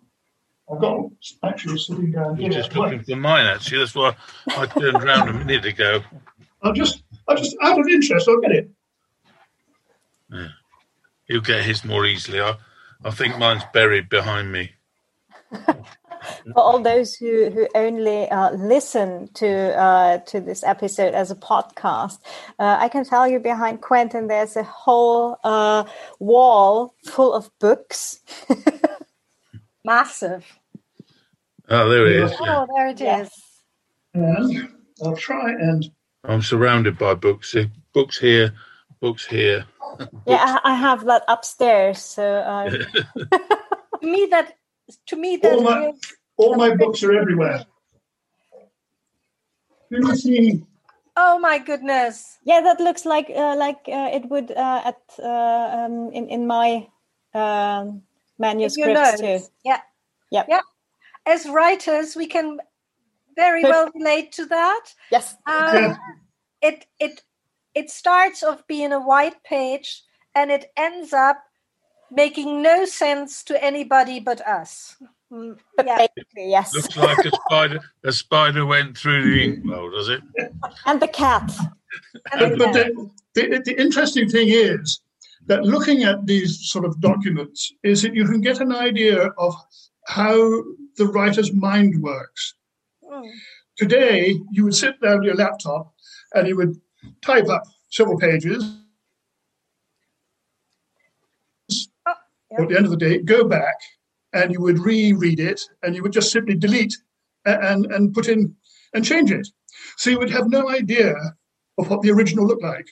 I've got actually sitting down here. You're just looking for mine, actually. That's why I turned around a minute ago. I'll just, I'll just, out of interest, I'll get it. Yeah. He'll get his more easily. I, I think mine's buried behind me. (laughs) For all those who, who only uh, listen to uh, to this episode as a podcast, uh, I can tell you behind Quentin there's a whole uh, wall full of books. (laughs) Massive. Oh, there it is. Yeah. Oh, there it is. And I'll try and. I'm surrounded by books. Books here, books here. Books. Yeah, I have that upstairs. So uh... (laughs) to me, that to me that all my, all my books are everywhere. Do you see? Oh my goodness! Yeah, that looks like uh, like uh, it would uh, at uh, um, in in my um, manuscripts too. Yeah, yeah, yeah. As writers, we can very well relate to that. Yes. Um, it it it starts off being a white page and it ends up making no sense to anybody but us. Mm, (laughs) yeah. yes. Looks like a spider. A spider went through the inkwell, does it? And the cat. And the but. The, the, the interesting thing is that looking at these sort of documents is that you can get an idea of how the writer's mind works. Mm. Today, you would sit down with your laptop and you would type up several pages. Oh, yeah. At the end of the day, go back and you would reread it and you would just simply delete and, and put in and change it. So you would have no idea of what the original looked like.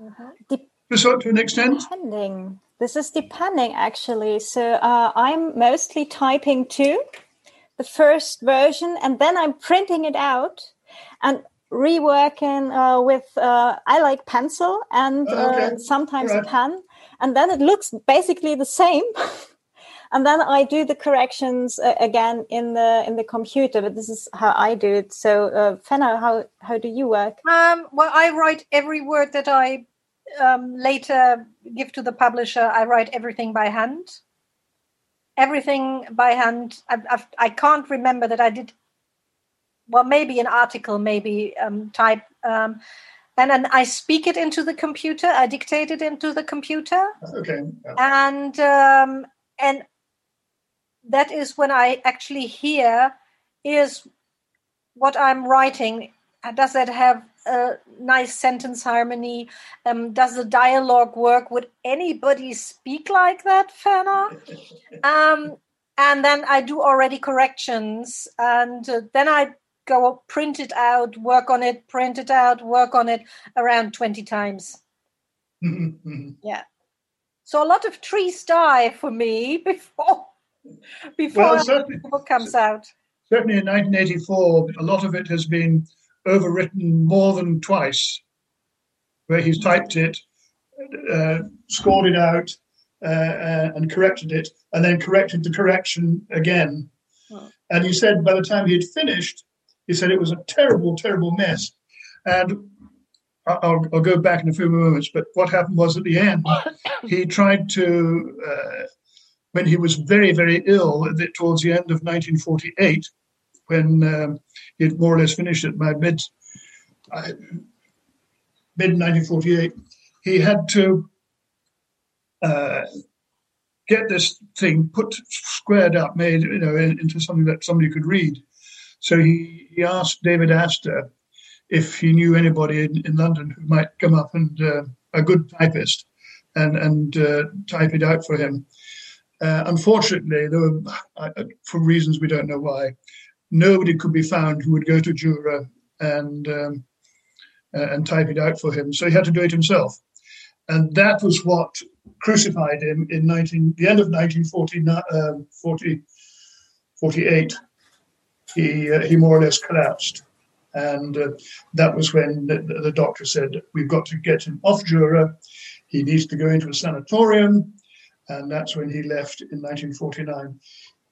Mm-hmm. so to an extent? Depending. This is depending actually. So uh, I'm mostly typing to the first version, and then I'm printing it out. And reworking uh, with uh, I like pencil and oh, okay. uh, sometimes right. a pen, and then it looks basically the same. (laughs) and then I do the corrections uh, again in the in the computer. But this is how I do it. So, uh, Fenna, how how do you work? Um, well, I write every word that I um, later give to the publisher. I write everything by hand. Everything by hand. I, I've, I can't remember that I did well, maybe an article, maybe um, type, um, and then I speak it into the computer. I dictate it into the computer. Okay. And um, and that is when I actually hear is what I'm writing. Does that have a nice sentence harmony? Um, does the dialogue work? Would anybody speak like that, Fenna? um, and then I do already corrections, and uh, then I go print it out, work on it, print it out, work on it around 20 times. (laughs) Yeah. So a lot of trees die for me (laughs) before before well, the book comes out. Certainly in 1984, a lot of it has been overwritten more than twice, where he's typed it, uh, scored it out, uh, uh, and corrected it, and then corrected the correction again. And he said by the time he had finished, he said it was a terrible, terrible mess. And I'll, I'll go back in a few moments, but what happened was at the end, he tried to, uh, when he was very, very ill towards the end of 1948, when um, he had more or less finished it by mid, uh, mid 1948, he had to uh, get this thing put squared up, made you know into something that somebody could read. So he, he asked David Astor if he knew anybody in, in London who might come up and uh, a good typist and and uh, type it out for him. Uh, unfortunately, there were, for reasons we don't know why, nobody could be found who would go to Jura and um, and type it out for him. So he had to do it himself, and that was what crucified him in 19, the end of 1948. Um, 48, he, uh, he more or less collapsed. And uh, that was when the, the, doctor said, We've got to get him off Jura. He needs to go into a sanatorium. And that's when he left in 1949.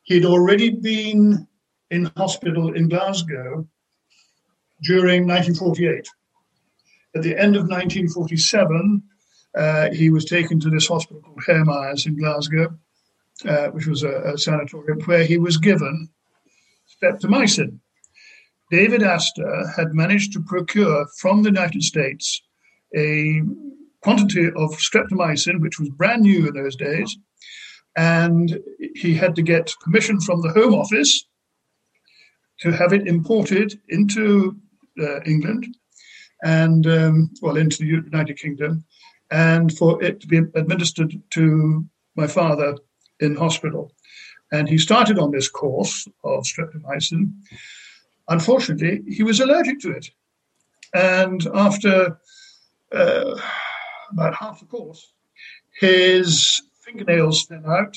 He'd already been in hospital in Glasgow during 1948. At the end of 1947, uh, he was taken to this hospital called Myers in Glasgow, uh, which was a, a, sanatorium, where he was given streptomycin. David Astor had managed to procure from the United States a quantity of streptomycin, which was brand new in those days, and he had to get permission from the Home Office to have it imported into uh, England and, um, well, into the United Kingdom and for it to be administered to my father in hospital. And he started on this course of streptomycin. Unfortunately, he was allergic to it. And after uh, about half the course, his fingernails fell out,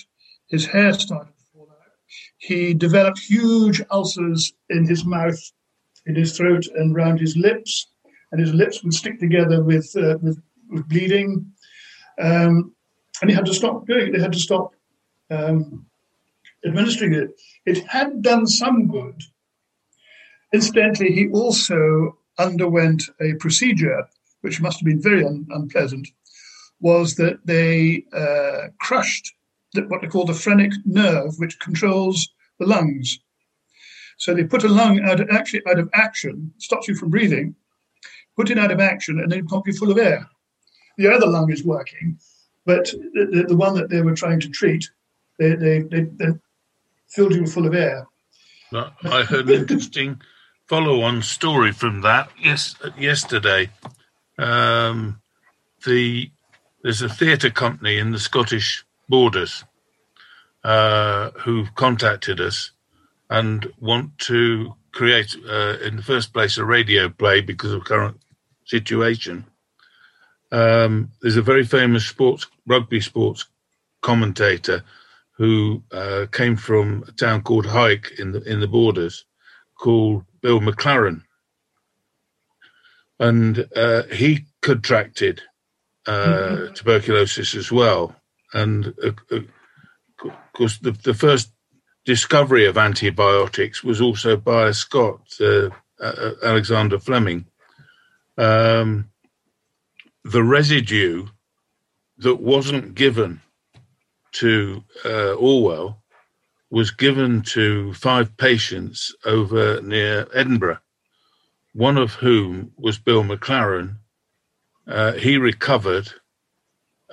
his hair started to fall out. He developed huge ulcers in his mouth, in his throat, and around his lips. And his lips would stick together with, uh, with was bleeding, um, and he had to stop doing it. They had to stop um, administering it. It had done some good. Incidentally, he also underwent a procedure which must have been very un- unpleasant. Was that they uh, crushed the, what they call the phrenic nerve, which controls the lungs. So they put a lung out of, actually out of action, stops you from breathing, put it out of action, and then pump you full of air the other lung is working, but the, the, the one that they were trying to treat, they, they, they, they filled you full of air. I heard an interesting follow-on story from that yes, yesterday. Um, the there's a theatre company in the Scottish borders uh, who contacted us and want to create, uh, in the first place, a radio play because of current situation. Um, there's a very famous sports rugby sports commentator who uh, came from a town called Hawick in the in the borders, called Bill McLaren, and uh, he contracted uh, mm-hmm. tuberculosis as well. And uh, uh, of course, the, the first discovery of antibiotics was also by a Scot, uh, Alexander Fleming. Um, the residue that wasn't given to uh, Orwell was given to five patients over near Edinburgh, one of whom was Bill McLaren. Uh, he recovered.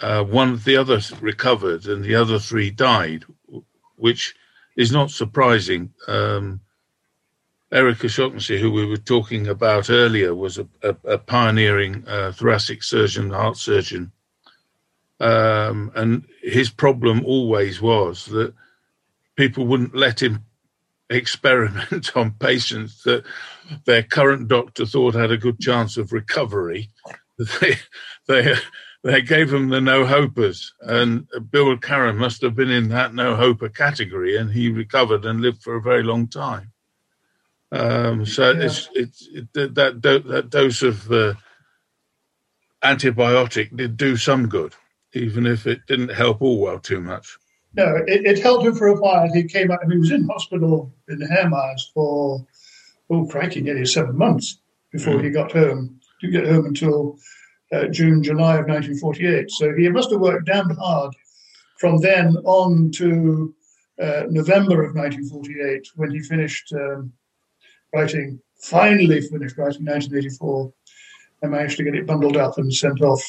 Uh, one of the others recovered, and the other three died, which is not surprising. Um, Eric O'Shaughnessy, who we were talking about earlier, was a, a, a pioneering uh, thoracic surgeon, heart surgeon. Um, and his problem always was that people wouldn't let him (laughs) experiment on patients that their current doctor thought had a good chance of recovery. (laughs) They, they, they gave him the no hopers, and Bill McLaren must have been in that no hoper category, and he recovered and lived for a very long time. Um, so yeah. it's it's it, that that dose of uh, antibiotic did do some good, even if it didn't help Orwell too much. no, it, it, helped him for a while. He came out, he was in hospital in Hairmyres for, oh, crikey, nearly seven months before mm. he got home. Didn't get home until uh, June, July of 1948. So he must have worked damned hard from then on to uh, November of 1948 when he finished um, writing, finally finished writing 1984 and managed to get it bundled up and sent off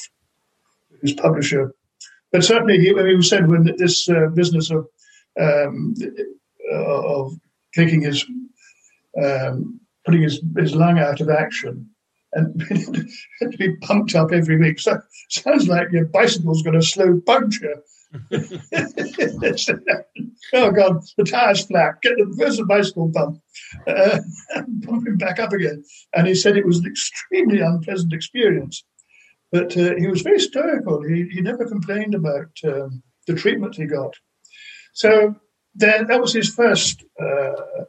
to his publisher. But certainly, he, he said when this uh, business of um, of taking his um, putting his, his lung out of action and (laughs) had to be pumped up every week. So sounds like your bicycle's got a slow puncture. (laughs) oh God, the tire's flat. Get the first bicycle pump, uh, (laughs) pump him back up again. And he said it was an extremely unpleasant experience, but uh, he was very stoical. He, he never complained about um, the treatment he got. So then that was his first, uh,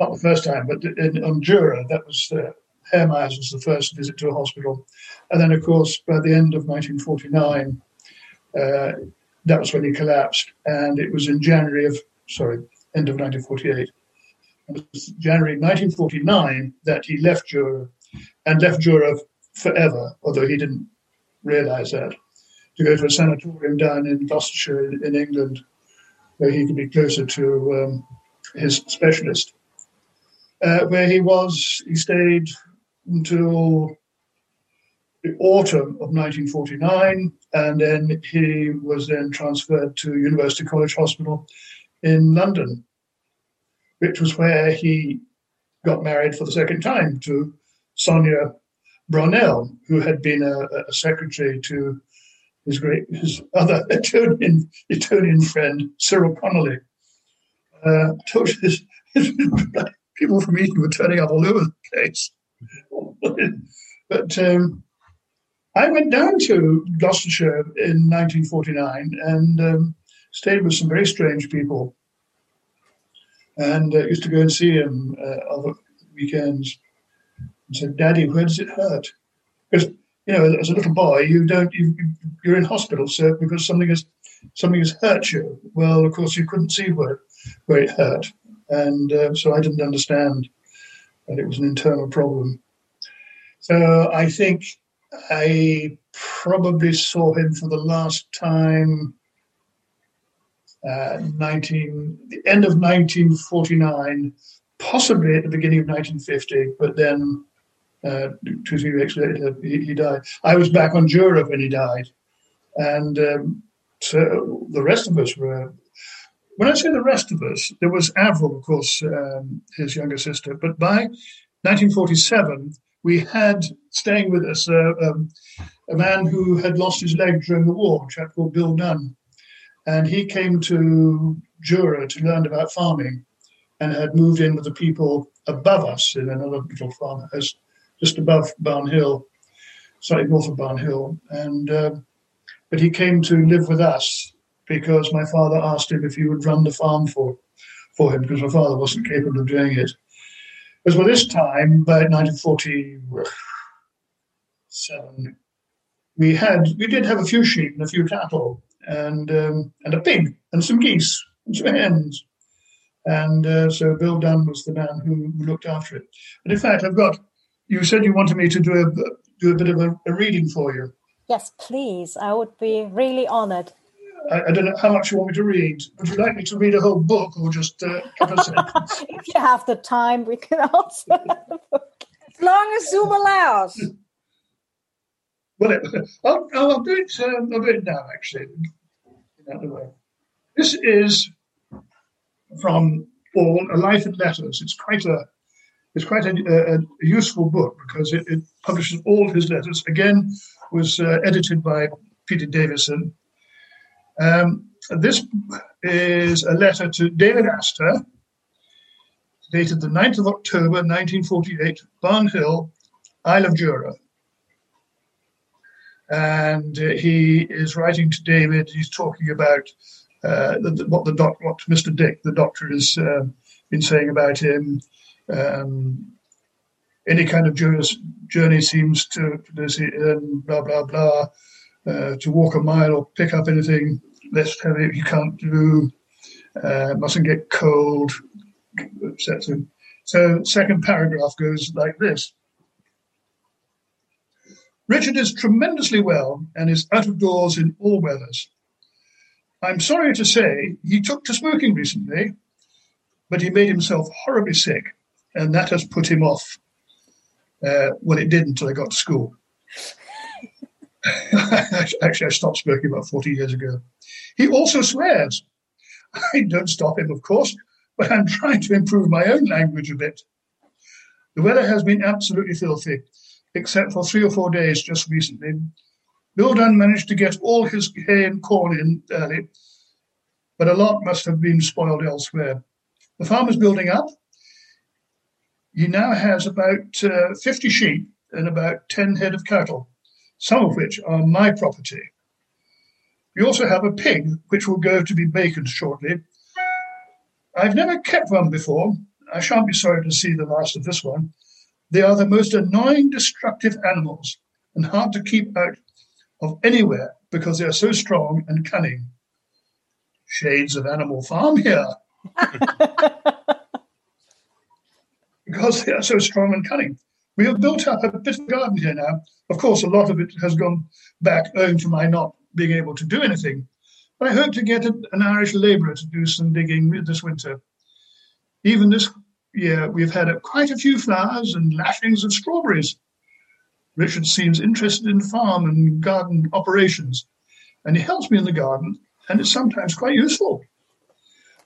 not the first time, but in, on Jura, that was uh, Hairmyres was the first visit to a hospital. And then, of course, by the end of 1949, uh, that was when he collapsed. And it was in January of, sorry, end of 1948. It was January 1949 that he left Jura and left Jura forever, although he didn't realize that, to go to a sanatorium down in Gloucestershire in England where he could be closer to um, his specialist. Uh, where he was, he stayed until the autumn of 1949, and then he was then transferred to University College Hospital in London, which was where he got married for the second time to Sonia Brownell, who had been a, a secretary to his great his other (laughs) Etonian Etonian friend Cyril Connolly. Uh, (laughs) (laughs) people from Eton were turning up all over the place. (laughs) but um, I went down to Gloucestershire in 1949 and um, stayed with some very strange people, and uh, used to go and see him uh, other weekends. And said, "Daddy, where does it hurt?" Because you know, as a little boy, you don't you, you're in hospital, so because something has something has hurt you. Well, of course, you couldn't see where where it hurt, and uh, so I didn't understand that it was an internal problem. So I think I probably saw him for the last time uh, 19, the end of 1949, possibly at the beginning of 1950, but then uh, two, three weeks later, he, he, died. I was back on Jura when he died. And um, so the rest of us were. When I say the rest of us, there was Avril, of course, um, his younger sister. But by 1947, we had staying with us uh, um, a man who had lost his leg during the war, a chap called Bill Dunn. And he came to Jura to learn about farming and had moved in with the people above us in another little farmhouse just above Barn Hill, slightly north of Barn Hill. And uh, but he came to live with us because my father asked him if he would run the farm for for him because my father wasn't capable of doing it. Because by this time, by 1947, we had we did have a few sheep and a few cattle and um, and a pig and some geese and some hens. And uh, so Bill Dunn was the man who, looked after it. And in fact, I've got. You said you wanted me to do a do a bit of a, a reading for you. Yes, please. I would be really honoured. I, I, don't know how much you want me to read. Would you like me to read a whole book or just uh, a (laughs) couple if you have the time, we can also. as long as Zoom allows. (laughs) Well, (laughs) I'll, I'll, do it. Um, I'll do it now. Actually, This is from Orwell: A Life in Letters. It's quite a it's quite a, a, a useful book because it, it, publishes all his letters. Again, was uh, edited by Peter Davison um, this is a letter to David Astor, dated the 9th of October 1948, Barn Hill, Isle of Jura. And uh, he is writing to David, he's talking about uh, the, what the doc, what Mr. Dick, the doctor, has uh, been saying about him. Um, any kind of journey seems to, to blah, blah, blah, uh, to walk a mile or pick up anything have it. You can't do. Uh, mustn't get cold. Etc. So, second paragraph goes like this. Richard is tremendously well and is out of doors in all weathers. I'm sorry to say he took to smoking recently, but he made himself horribly sick, and that has put him off. Uh, well, it did until I got to school. (laughs) Actually, I stopped smoking about 40 years ago. He also swears. I don't stop him, of course, but I'm trying to improve my own language a bit. The weather has been absolutely filthy except for three or four days just recently. Bill Dunn managed to get all his hay and corn in early, but a lot must have been spoiled elsewhere. The farm is building up. He now has about uh, 50 sheep and about 10 head of cattle, some of which are my property. We also have a pig, which will go to be baconed shortly. I've never kept one before. I shan't be sorry to see the last of this one. They are the most annoying, destructive animals and hard to keep out of anywhere because they are so strong and cunning. Shades of Animal Farm here. (laughs) because they are so strong and cunning. We have built up a bit of garden here now. Of course, a lot of it has gone back owing to my not being able to do anything. But I hope to get an Irish labourer to do some digging this winter. Even this year, we've had quite a few flowers and lashings of strawberries. Richard seems interested in farm and garden operations, and he helps me in the garden, and it's sometimes quite useful.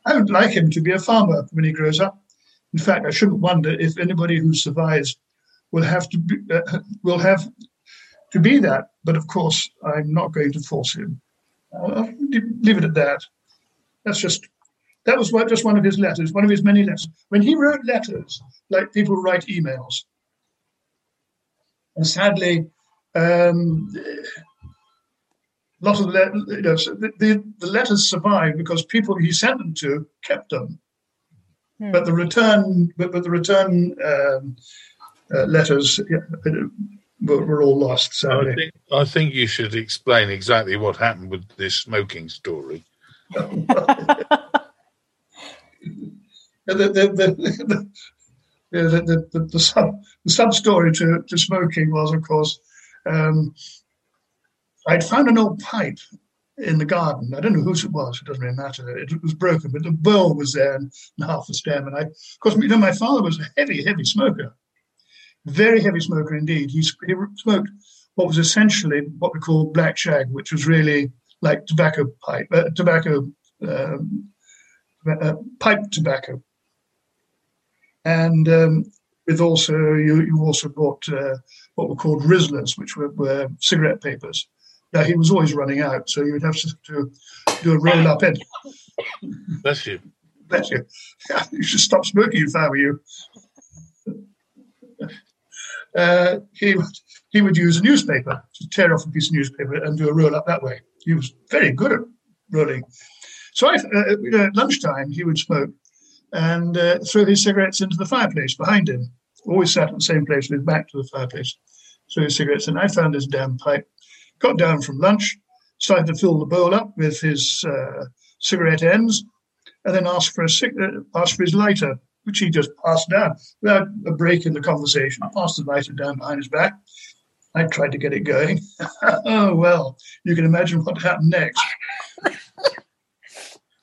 I would like him to be a farmer when he grows up. In fact, I shouldn't wonder if anybody who survives will have to be, uh, will have to be that. But of course, I'm not going to force him. I'll leave it at that. That's just that was just one of his letters, one of his many letters. When he wrote letters, like people write emails, and sadly, um, a lot of the, you know, the, the, the, letters survived because people he sent them to kept them, hmm. but the return, but, but the return um, uh, letters were, were, all lost. So I think, I think you should explain exactly what happened with this smoking story. (laughs) the, the, the, the, the, the, sub, the sub story to, to smoking was, of course, um, I'd found an old pipe in the garden. I don't know whose it was. It doesn't really matter. It was broken, but the bowl was there and, and half the stem. And I, of course, you know, my father was a heavy, heavy smoker, very heavy smoker indeed. He, he smoked what was essentially what we call black shag, which was really like tobacco pipe, uh, tobacco um, uh, pipe tobacco and um, with also you, you also bought uh, what were called Rizlas, which were, were, cigarette papers. Now he was always running out, so you would have to, to do a roll up end. Bless you. Bless you. (laughs) you should stop smoking if I were you. Uh, he would he would use a newspaper to tear off a piece of newspaper and do a roll up that way. He was very good at rolling. So I, uh, you know, at lunchtime he would smoke and uh, threw his cigarettes into the fireplace behind him. Always sat at the same place with his back to the fireplace. Threw his cigarettes in. I found his damn pipe. Got down from lunch, started to fill the bowl up with his uh, cigarette ends, and then asked for a uh, asked for his lighter, which he just passed down without a break in the conversation. I passed the lighter down behind his back. I tried to get it going. (laughs) oh well, you can imagine what happened next. (laughs)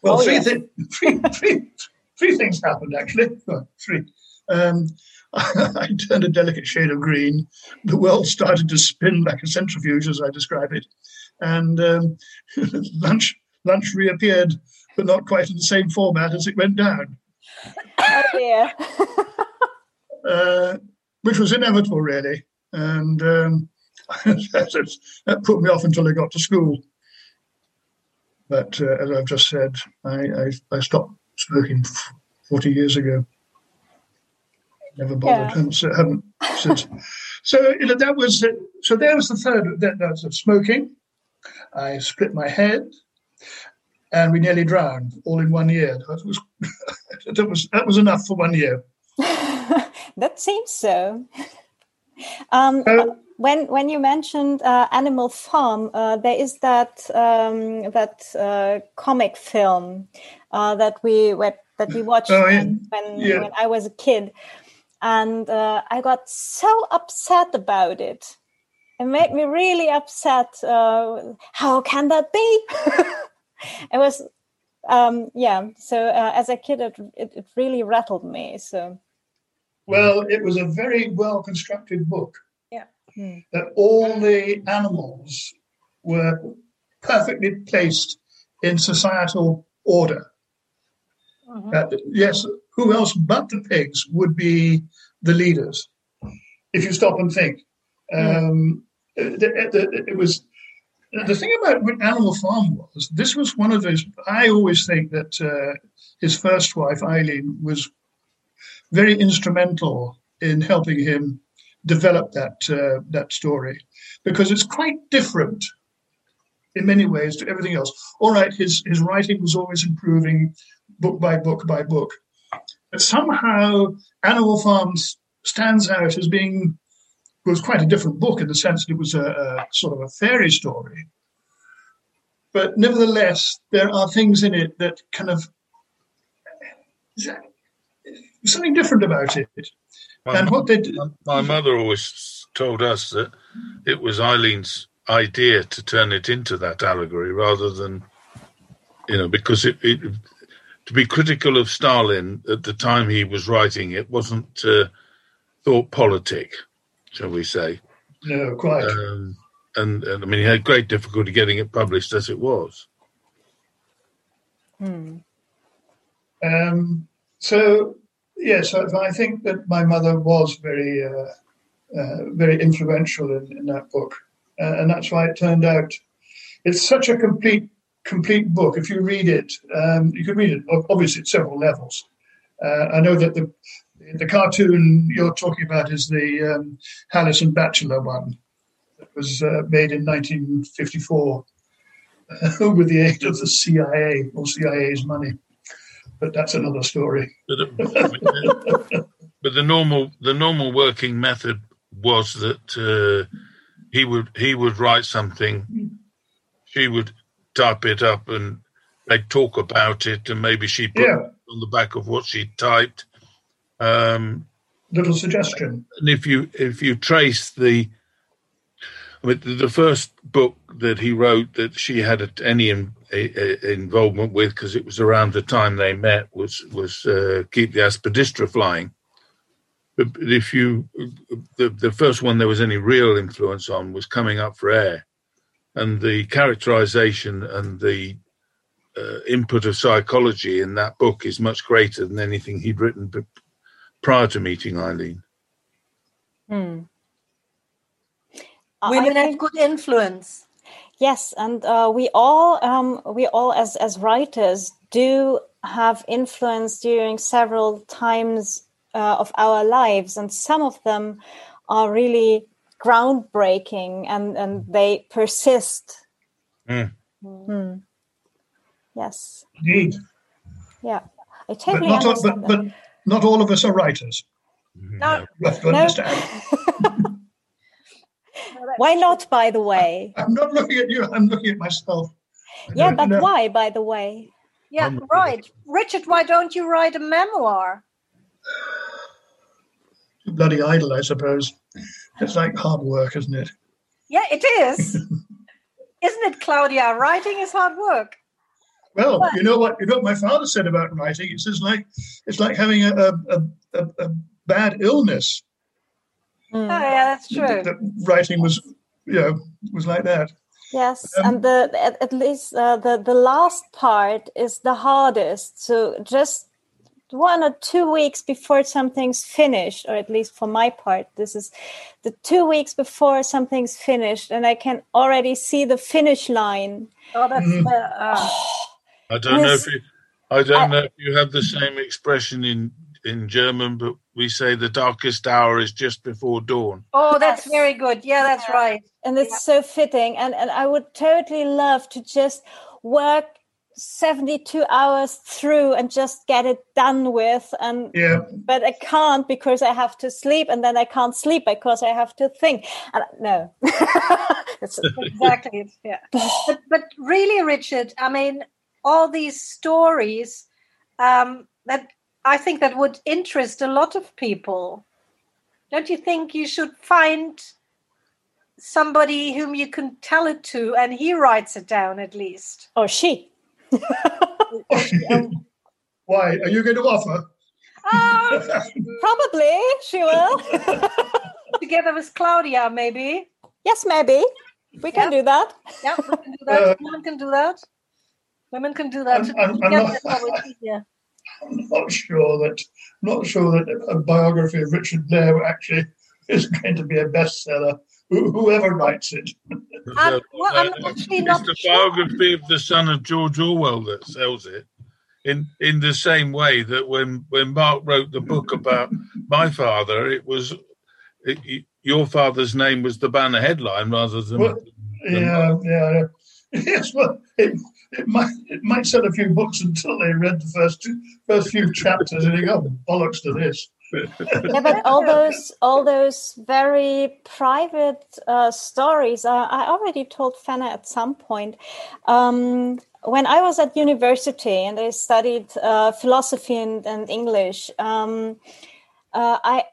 Well, oh, three, yeah. th- three, three, three things happened actually. Oh, three. Um, (laughs) I turned a delicate shade of green. The world started to spin like a centrifuge, as I describe it, and um, lunch lunch reappeared, but not quite in the same format as it went down. Oh dear. uh, which was inevitable, really, and um, (laughs) that put me off until I got to school. But uh, as I've just said, I, I, I stopped smoking 40 years ago. Never bothered, yeah. haven't, since. so you know, that was so. There was the third. That, that was smoking. I split my head, and we nearly drowned all in one year. That was (laughs) that was that was enough for one year. (laughs) that seems so. Um, uh, when when you mentioned uh, Animal Farm, uh, there is that um, that uh, comic film uh, that we that we watched oh, yeah. when when, yeah. when, I was a kid, and uh, I got so upset about it. It made me really upset. Uh, how can that be? (laughs) it was, um, yeah. So as a kid, it, it, it really rattled me. So. Well, it was a very well constructed book Hmm. that all the animals were perfectly placed in societal order. Uh-huh. yes, who else but the pigs would be the leaders? If you stop and think, um, it, it, it, was the thing about what Animal Farm was. This was one of those. I always think that uh, his first wife Eileen was very instrumental in helping him develop that uh, that story because it's quite different in many ways to everything else. All right, his his writing was always improving, book by book by book, but somehow Animal Farms stands out as being was quite a different book in the sense that it was a, a sort of a fairy story. But nevertheless, there are things in it that kind of something different about it. My, and what they my mother always told us that it was Eileen's idea to turn it into that allegory rather than, you know, because it, it to be critical of Stalin at the time he was writing it wasn't uh, thought politic, shall we say? No, quite. Um, and, and I mean, he had great difficulty getting it published as it was. Hmm. Um, so yes, I think that my mother was very, uh, uh, very influential in, in that book, uh, and that's why it turned out. It's such a complete, complete book. If you read it, um, you could read it obviously at several levels. Uh, I know that the the cartoon you're talking about is the um, Halas and Batchelor one that was uh, made in 1954 uh, (laughs) with the aid of the CIA or CIA's money but that's another story. But the, but the normal the normal working method was that uh, he would he would write something, she would type it up, and they'd talk about it, and maybe she put yeah. on the back of what she typed. Um, Little suggestion. And if you if you trace the I mean, the first book that he wrote that she had any in, a, involvement with, because it was around the time they met, was was uh, keep the Aspidistra flying. But if you, the the first one there was any real influence on was coming up for air, and the characterization and the uh, input of psychology in that book is much greater than anything he'd written prior to meeting Eileen. Hmm. Women have good influence. Yes, and uh, we all um, we all as as writers do have influence during several times uh, of our lives, and some of them are really groundbreaking, and and they persist. Mm. Mm. Yes. Indeed. Yeah, I totally but not, understand. All, but, but not all of us are writers. Mm-hmm. No. you have to no. (laughs) Why not, by the way? I'm not looking at you, I'm looking at myself. Yeah, but know. why, by the way? Yeah, right. Richard, why don't you write a memoir? Bloody idle, I suppose. It's like hard work, isn't it? Yeah, it is. (laughs) isn't it, Claudia? Writing is hard work. Well, but, you know what you know what my father said about writing. He says like it's like having a, a, a, a bad illness. Mm. Oh yeah, that's true. The, the writing was, you know, was like that. Yes, um, and the at, at least uh, the the last part is the hardest. So just one or two weeks before something's finished, or at least for my part, this is the two weeks before something's finished, and I can already see the finish line. Oh, that's. Mm. Uh, (sighs) I don't know if you. I don't I, know if you have the same expression in in German, but we say the darkest hour is just before dawn. Oh, that's very good. Yeah, that's right. And it's yeah. so fitting. And and I would totally love to just work 72 hours through and just get it done with and yeah but i can't because i have to sleep and then i can't sleep because i have to think and no (laughs) (laughs) exactly yeah but, but, really richard i mean all these stories um, that i think that would interest a lot of people don't you think you should find somebody whom you can tell it to and he writes it down at least or (laughs) she Why? Are you going to offer? Uh, (laughs) probably she will. (laughs) Together with Claudia, maybe. Yes, maybe. We can do that. Yeah, we can do that. Uh, Women can do that. Women can do that. I'm, I'm, I'm, not, I'm not sure that not sure that a biography of Richard Blair actually is going to be a bestseller whoever writes it. well, I'm actually not it's the biography of the son of George Orwell that sells it. In in the same way that when when Mark wrote the book about my father, it was it, your father's name was the banner headline rather than. Well, yeah, yeah, (laughs) yes. Well, it, it might it might sell a few books until they read the first two, first few chapters and they go bollocks to this yeah, but all those all those very private uh, stories, uh, I already told Fenna at some point. Um, when I was at university and I studied uh, philosophy and, and English, um, uh, I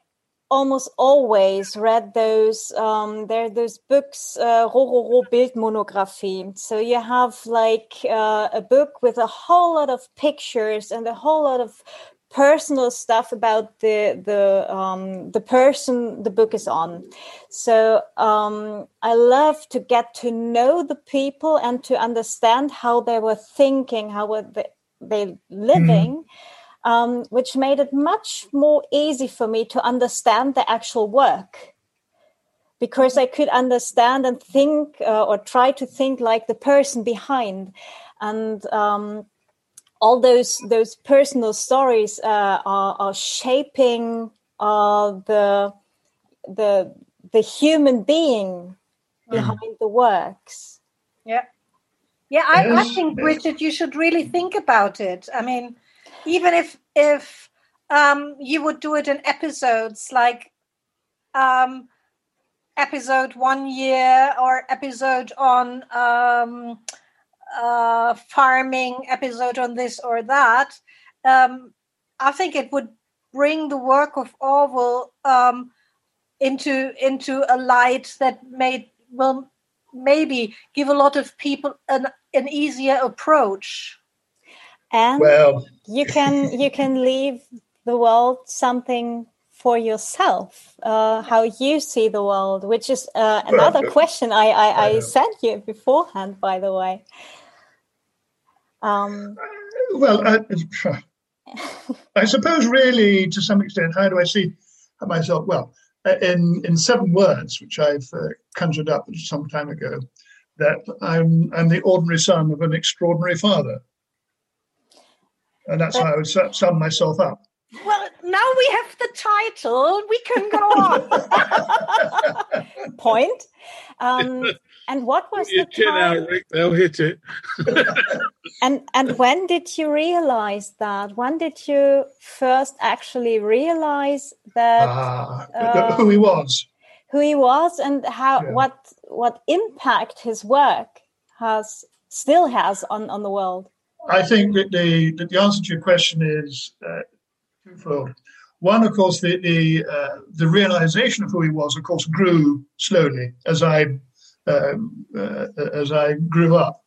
almost always read those um, there are those books uh, Rororo Bildmonographie. So you have like uh, a book with a whole lot of pictures and a whole lot of personal stuff about the the um, the person the book is on. So um, I love to get to know the people and to understand how they were thinking, how were they, they living. Mm. Um, which made it much more easy for me to understand the actual work because I could understand and think uh, or try to think like the person behind. And um, all those those personal stories uh, are, are, shaping uh, the the the human being mm. behind mm. the works. Yeah, yeah. I, I, think Richard, you should really think about it. I mean, even if if um, you would do it in episodes, like um, episode one year or episode on. Um, uh, farming episode on this or that, um, I think it would bring the work of Orwell um, into into a light that may will maybe give a lot of people an an easier approach. And well. you can you can leave the world something for yourself, uh, how you see the world, which is uh, another question I, I, I sent you beforehand, by the way. Um, well, I, I, suppose, really, to some extent, how do I see myself? Well, uh, in in seven words, which I've uh, conjured up some time ago, that I'm I'm the ordinary son of an extraordinary father, and that's but, how I would sum myself up. Well, now we have the title. We can go on. (laughs) Point. Um, (laughs) and what was the time? Out, Rick, they'll hit it. (laughs) and and when did you realize that? When did you first actually realize that uh, uh, who he was? Who he was, and how yeah. what what impact his work has still has on on the world. I think that the that the answer to your question is uh, twofold. One, of course, the the, uh, the realization of who he was, of course, grew slowly as I um, uh, as I grew up.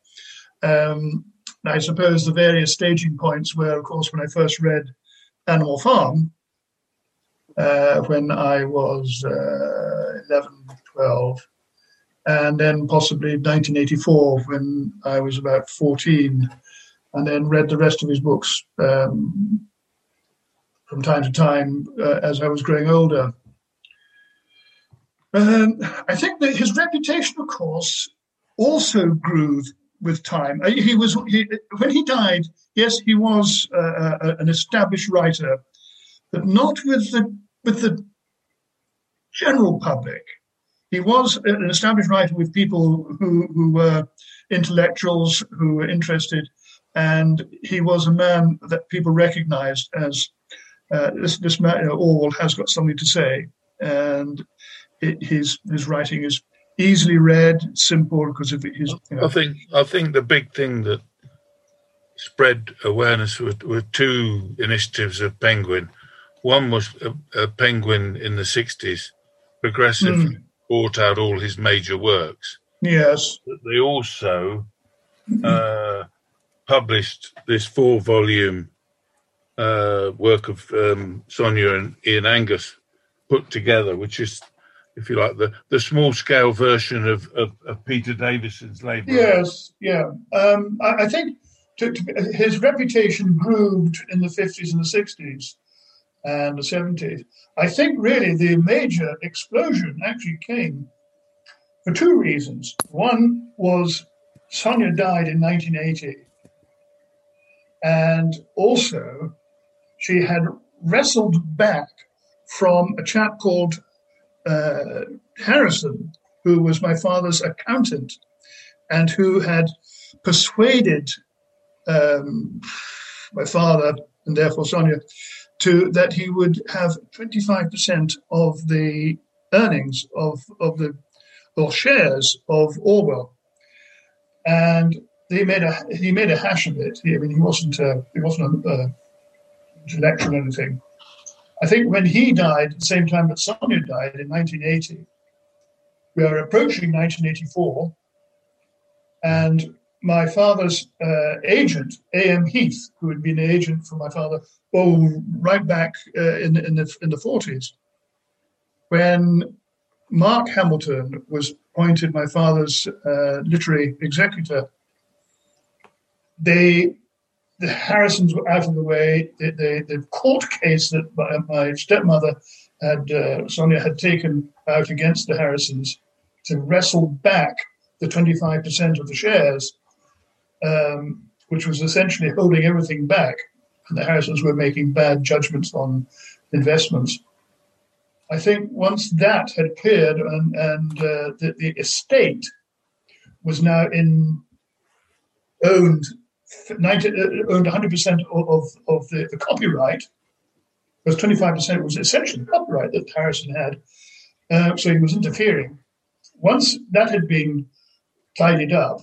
Um, I suppose the various staging points were, of course, when I first read Animal Farm, uh, when I was uh, 11, 12, and then possibly 1984 when I was about 14, and then read the rest of his books um, from time to time uh, as I was growing older. Um, I think that his reputation, of course, also grew with time. Uh, he was he, when he died. Yes, he was uh, uh, an established writer, but not with the with the general public. He was an established writer with people who who were intellectuals who were interested, and he was a man that people recognized as uh, this, this man, you know, Orwell has got something to say, and it, his his writing is easily read, simple because of his. You know. I think I think the big thing that spread awareness were, were two initiatives of Penguin. One was a, a Penguin in the '60s, progressive mm. bought out all his major works. Yes, they also uh, published this four-volume uh, work of um, Sonia and Ian Angus put together, which is, if you like, the, the small scale version of, of, of Peter Davison's labour. Yes, yeah. Um, I, I, think to, to, his reputation grew in the 50s and the 60s and the 70s. I think really the major explosion actually came for two reasons. One was Sonia died in 1980. And also, she had wrestled back from a chap called uh, Harrison, who was my father's accountant, and who had persuaded um, my father and therefore Sonia to that he would have 25% of the earnings of of the or shares of Orwell, and he made a he made a hash of it. I mean, he wasn't a, he wasn't a, intellectual or anything. I think when he died, at the same time that Sonia died in 1980, we are approaching 1984, and my father's uh, agent, A.M. Heath, who had been an agent for my father, oh, right back uh, in, in, the, in the 40s, when Mark Hamilton was appointed my father's uh, literary executor, they the Harrisons were out of the way. The, the, the court case that my, my stepmother had, uh, Sonia had taken out against the Harrisons to wrestle back the 25% of the shares, um, which was essentially holding everything back. And the Harrisons were making bad judgments on investments. I think once that had cleared and, and uh, the, the estate was now in owned 90, uh, owned 100% of, of the, the copyright, because 25% was essentially copyright that Harrison had. Uh, so he was interfering. Once that had been tidied up,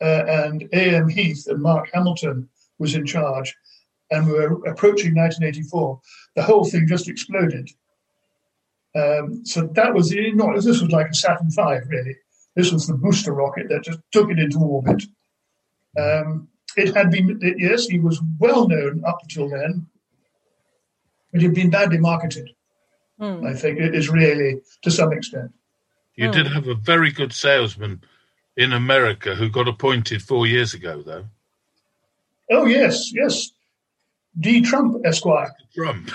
uh, and A.M. Heath and Mark Hamilton was in charge, and we were approaching 1984, the whole thing just exploded. Um, so that was enormous, this was like a Saturn V, really. This was the booster rocket that just took it into orbit. Um, it had been, yes, he was well known up until then, but he'd been badly marketed. Mm. I think it is really to some extent. You mm. did have a very good salesman in America who got appointed four years ago, though. Oh, yes, yes. D. Trump, Esquire. (laughs) Trump.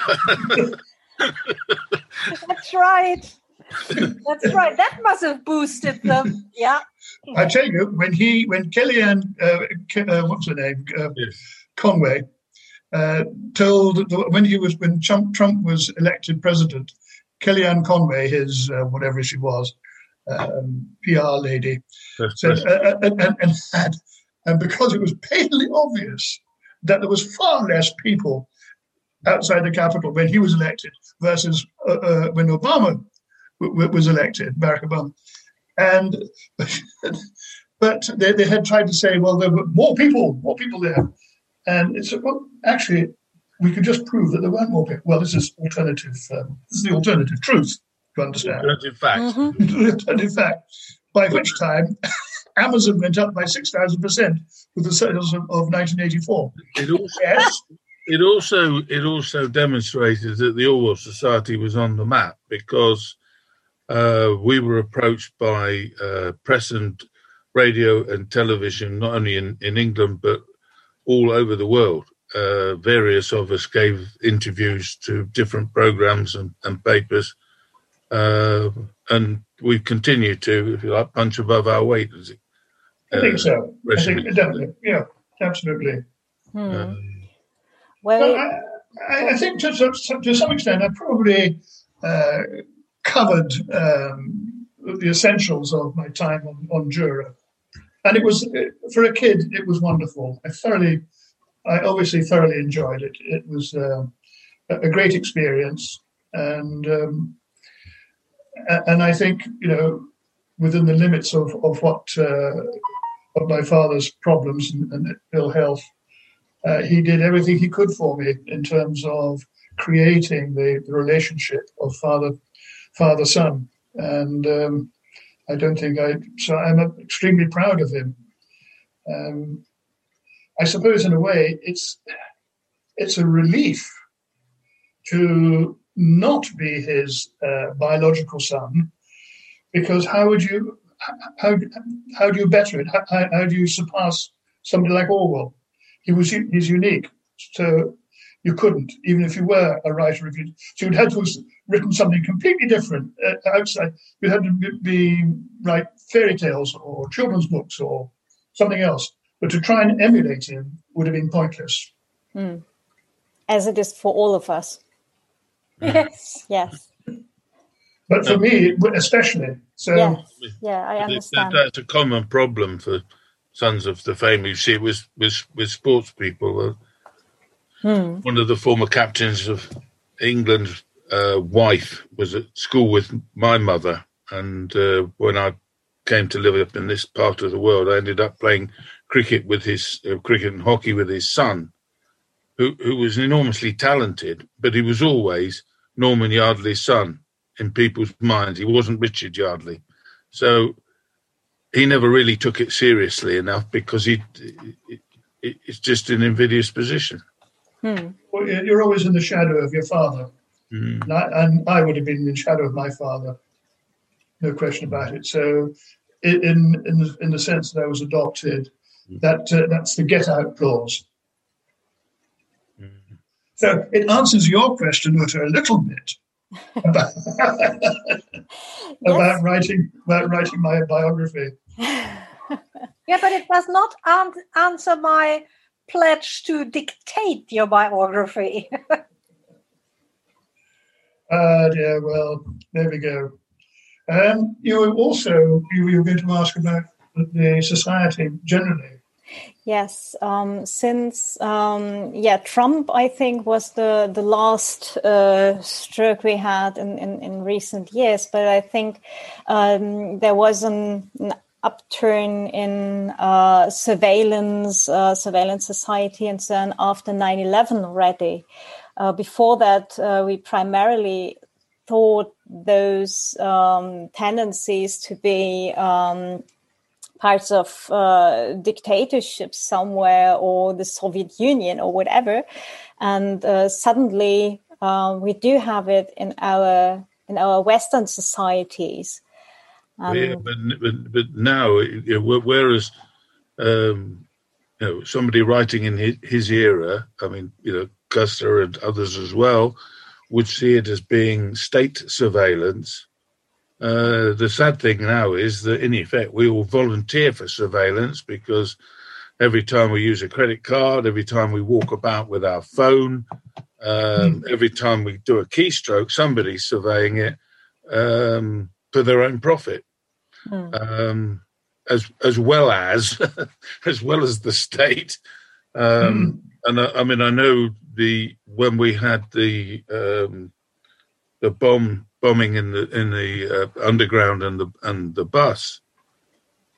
That's right. That's right. That must have boosted them. Yeah. I tell you, when he, when Kellyanne, uh, uh, what's her name, uh, yes. Conway, uh, told when he was when Trump, Trump was elected president, Kellyanne Conway, his uh, whatever she was, um, PR lady, said, uh, and, and had, and because it was painfully obvious that there was far less people outside the Capitol when he was elected versus when Obama w- was elected, Barack Obama. And but they, they had tried to say, well, there were more people, more people there. And it's well, actually, we could just prove that there weren't more people. Well, this is alternative. Um, this is the alternative truth. To understand, alternative fact. Mm-hmm. (laughs) alternative fact. By which time, (laughs) Amazon went up by six thousand percent with the sales of, of 1984. It also, yes. It also it also demonstrated that the Orwell Society was on the map because uh, we were approached by uh, press and radio and television, not only in, in England, but all over the world. Uh, various of us gave interviews to different programs and, and papers. Uh, and we continue to, if you like, punch above our weight. As it, I think so. I think definitely. Yeah, absolutely. Hmm. Um, well, I, I, think to, to, to, some extent, I probably uh, covered um, the essentials of my time on, on Jura. And it was, for a kid, it was wonderful. I thoroughly I obviously thoroughly enjoyed it. It was uh, a great experience, and um, and I think you know within the limits of of what uh, of my father's problems and, and ill health, uh, he did everything he could for me in terms of creating the, the relationship of father father son, and um, I don't think I so I'm extremely proud of him. Um, I suppose in a way it's it's a relief to not be his uh, biological son, because how would you how how do you better it? How, how do you surpass somebody like Orwell? He was he's unique, so you couldn't, even if you were a writer. If you so you'd had to have written something completely different uh, outside. You had to be, be write fairy tales or children's books or something else. But to try and emulate him would have been pointless. Mm. As it is for all of us. Yes. Yes. But for me, especially. So yes. yeah, I understand. That's a common problem for sons of the fame. You see, it with with with sports people. Hmm. One of the former captains of England's uh, wife was at school with my mother, and uh, when I came to live up in this part of the world, I ended up playing cricket with his uh, cricket and hockey with his son, who who was enormously talented, but he was always Norman Yardley's son in people's minds. He wasn't Richard Yardley, so he never really took it seriously enough because he it, it, it's just an invidious position. Hmm. Well, you're always in the shadow of your father, mm. and, I, and, I, would have been in the shadow of my father, no question about it. So, in in the, in the sense that I was adopted, mm. that uh, that's the get out clause. Mm. So it answers your question, Uta, a little bit about, (laughs) about writing about writing my biography. (laughs) yeah, but it does not answer my pledge to dictate your biography. (laughs) uh, yeah, well, there we go. Um, you also you were going to ask about the society generally. Yes, um, since um, yeah, Trump, I think was the the last uh, stroke we had in, in, in, recent years. But I think um, there was an, an upturn in uh, surveillance, uh, surveillance society, and so on after 9-11 already. Uh, before that, uh, we primarily thought those um, tendencies to be um, parts of uh, dictatorships somewhere or the Soviet Union or whatever. And uh, suddenly uh, we do have it in our in our Western societies. Um, yeah, but, but, but now, you know, whereas um, you know somebody writing in his, his era, I mean, you know, Koestler and others as well, would see it as being state surveillance uh, the sad thing now is that, in effect, we all volunteer for surveillance because every time we use a credit card, every time we walk about with our phone, um, mm. every time we do a keystroke, somebody's surveying it um, for their own profit, mm. um, as as well as (laughs) as well as the state. Mm. And I, I, mean, I know the when we had the um, the bomb bombing in the in the uh, underground and the and the bus,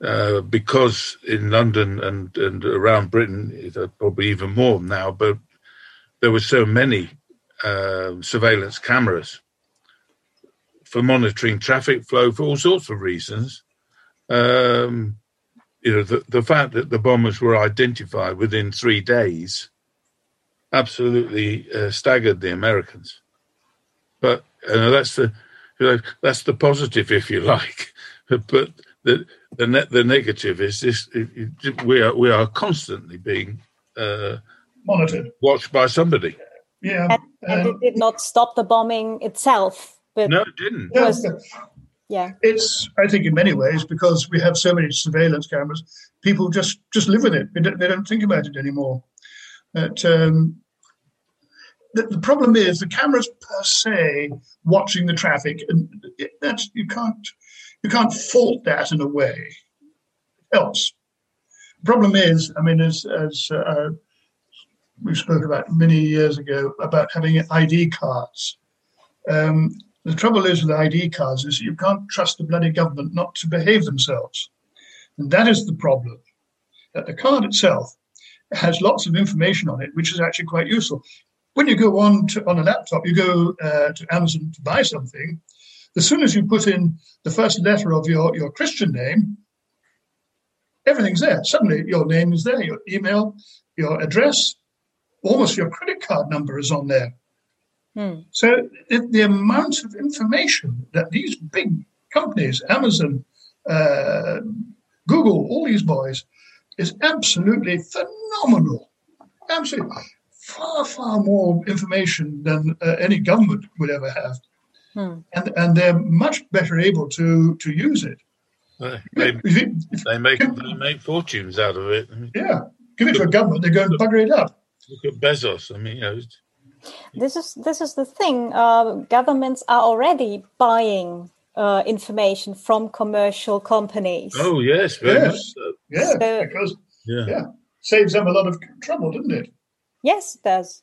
uh, because in London and and around Britain, uh, probably even more now, but there were so many uh, surveillance cameras for monitoring traffic flow for all sorts of reasons. Um, you know, the, the fact that the bombers were identified within three days absolutely uh, staggered the Americans. But uh, that's the you know, that's the positive, if you (laughs) like. but the the net the negative is this: it, it, we are we are constantly being uh, monitored, watched by somebody. Yeah, and, and it did not stop the bombing itself. But no, it didn't. It was, yeah, it's I think in many ways because we have so many surveillance cameras, people just just live with it. They don't, they don't think about it anymore. But um, the, the, problem is the cameras per se watching the traffic, and that's you can't you can't fault that in a way. Else, the problem is, I mean, as as uh, we spoke about many years ago about having ID cards. Um, the trouble is with ID cards is you can't trust the bloody government not to behave themselves. And that is the problem. That the card itself has lots of information on it, which is actually quite useful. When you go on to, on a laptop, you go uh, to Amazon to buy something. As soon as you put in the first letter of your, your Christian name, everything's there. Suddenly your name is there, your email, your address, almost your credit card number is on there. Hmm. So the, the, amount of information that these big companies, Amazon, uh, Google, all these boys, is absolutely phenomenal. Absolutely. Far, far more information than uh, any government would ever have. Hmm. And, and they're much better able to, to use it. They, they, make they make fortunes out of it. yeah, give it to a government, they go and bugger it up. Look at Bezos. I mean, you know, this is this is the thing. Uh, governments are already buying uh, information from commercial companies. Oh yes, very yes. much so. Yeah, so, because yeah. yeah. saves them a lot of trouble, doesn't it? Yes, it does.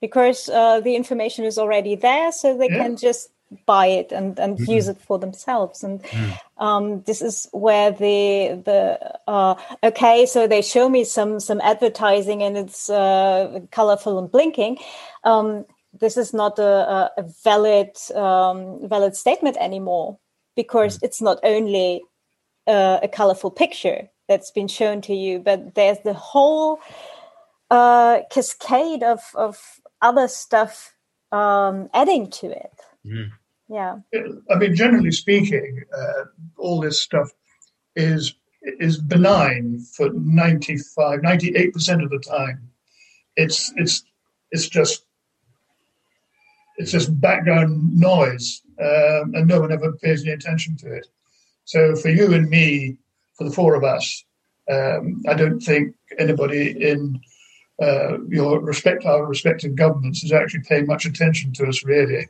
Because uh, the information is already there, so they yeah. can just buy it and, and mm-hmm. use it for themselves. And mm. um, this is where the the uh, okay, so they show me some some advertising and it's uh, colorful and blinking. Um, this is not a, a valid um, valid statement anymore because mm. it's not only uh, a colorful picture that's been shown to you, but there's the whole uh, cascade of of other stuff um, adding to it. Mm. Yeah. I mean, generally speaking, uh, all this stuff is is benign for 95, 98% of the time. It's it's it's just it's just background noise, um, and no one ever pays any attention to it. So for you and me, for the four of us, um, I don't think anybody in uh, your respect our respective governments is actually paying much attention to us, really.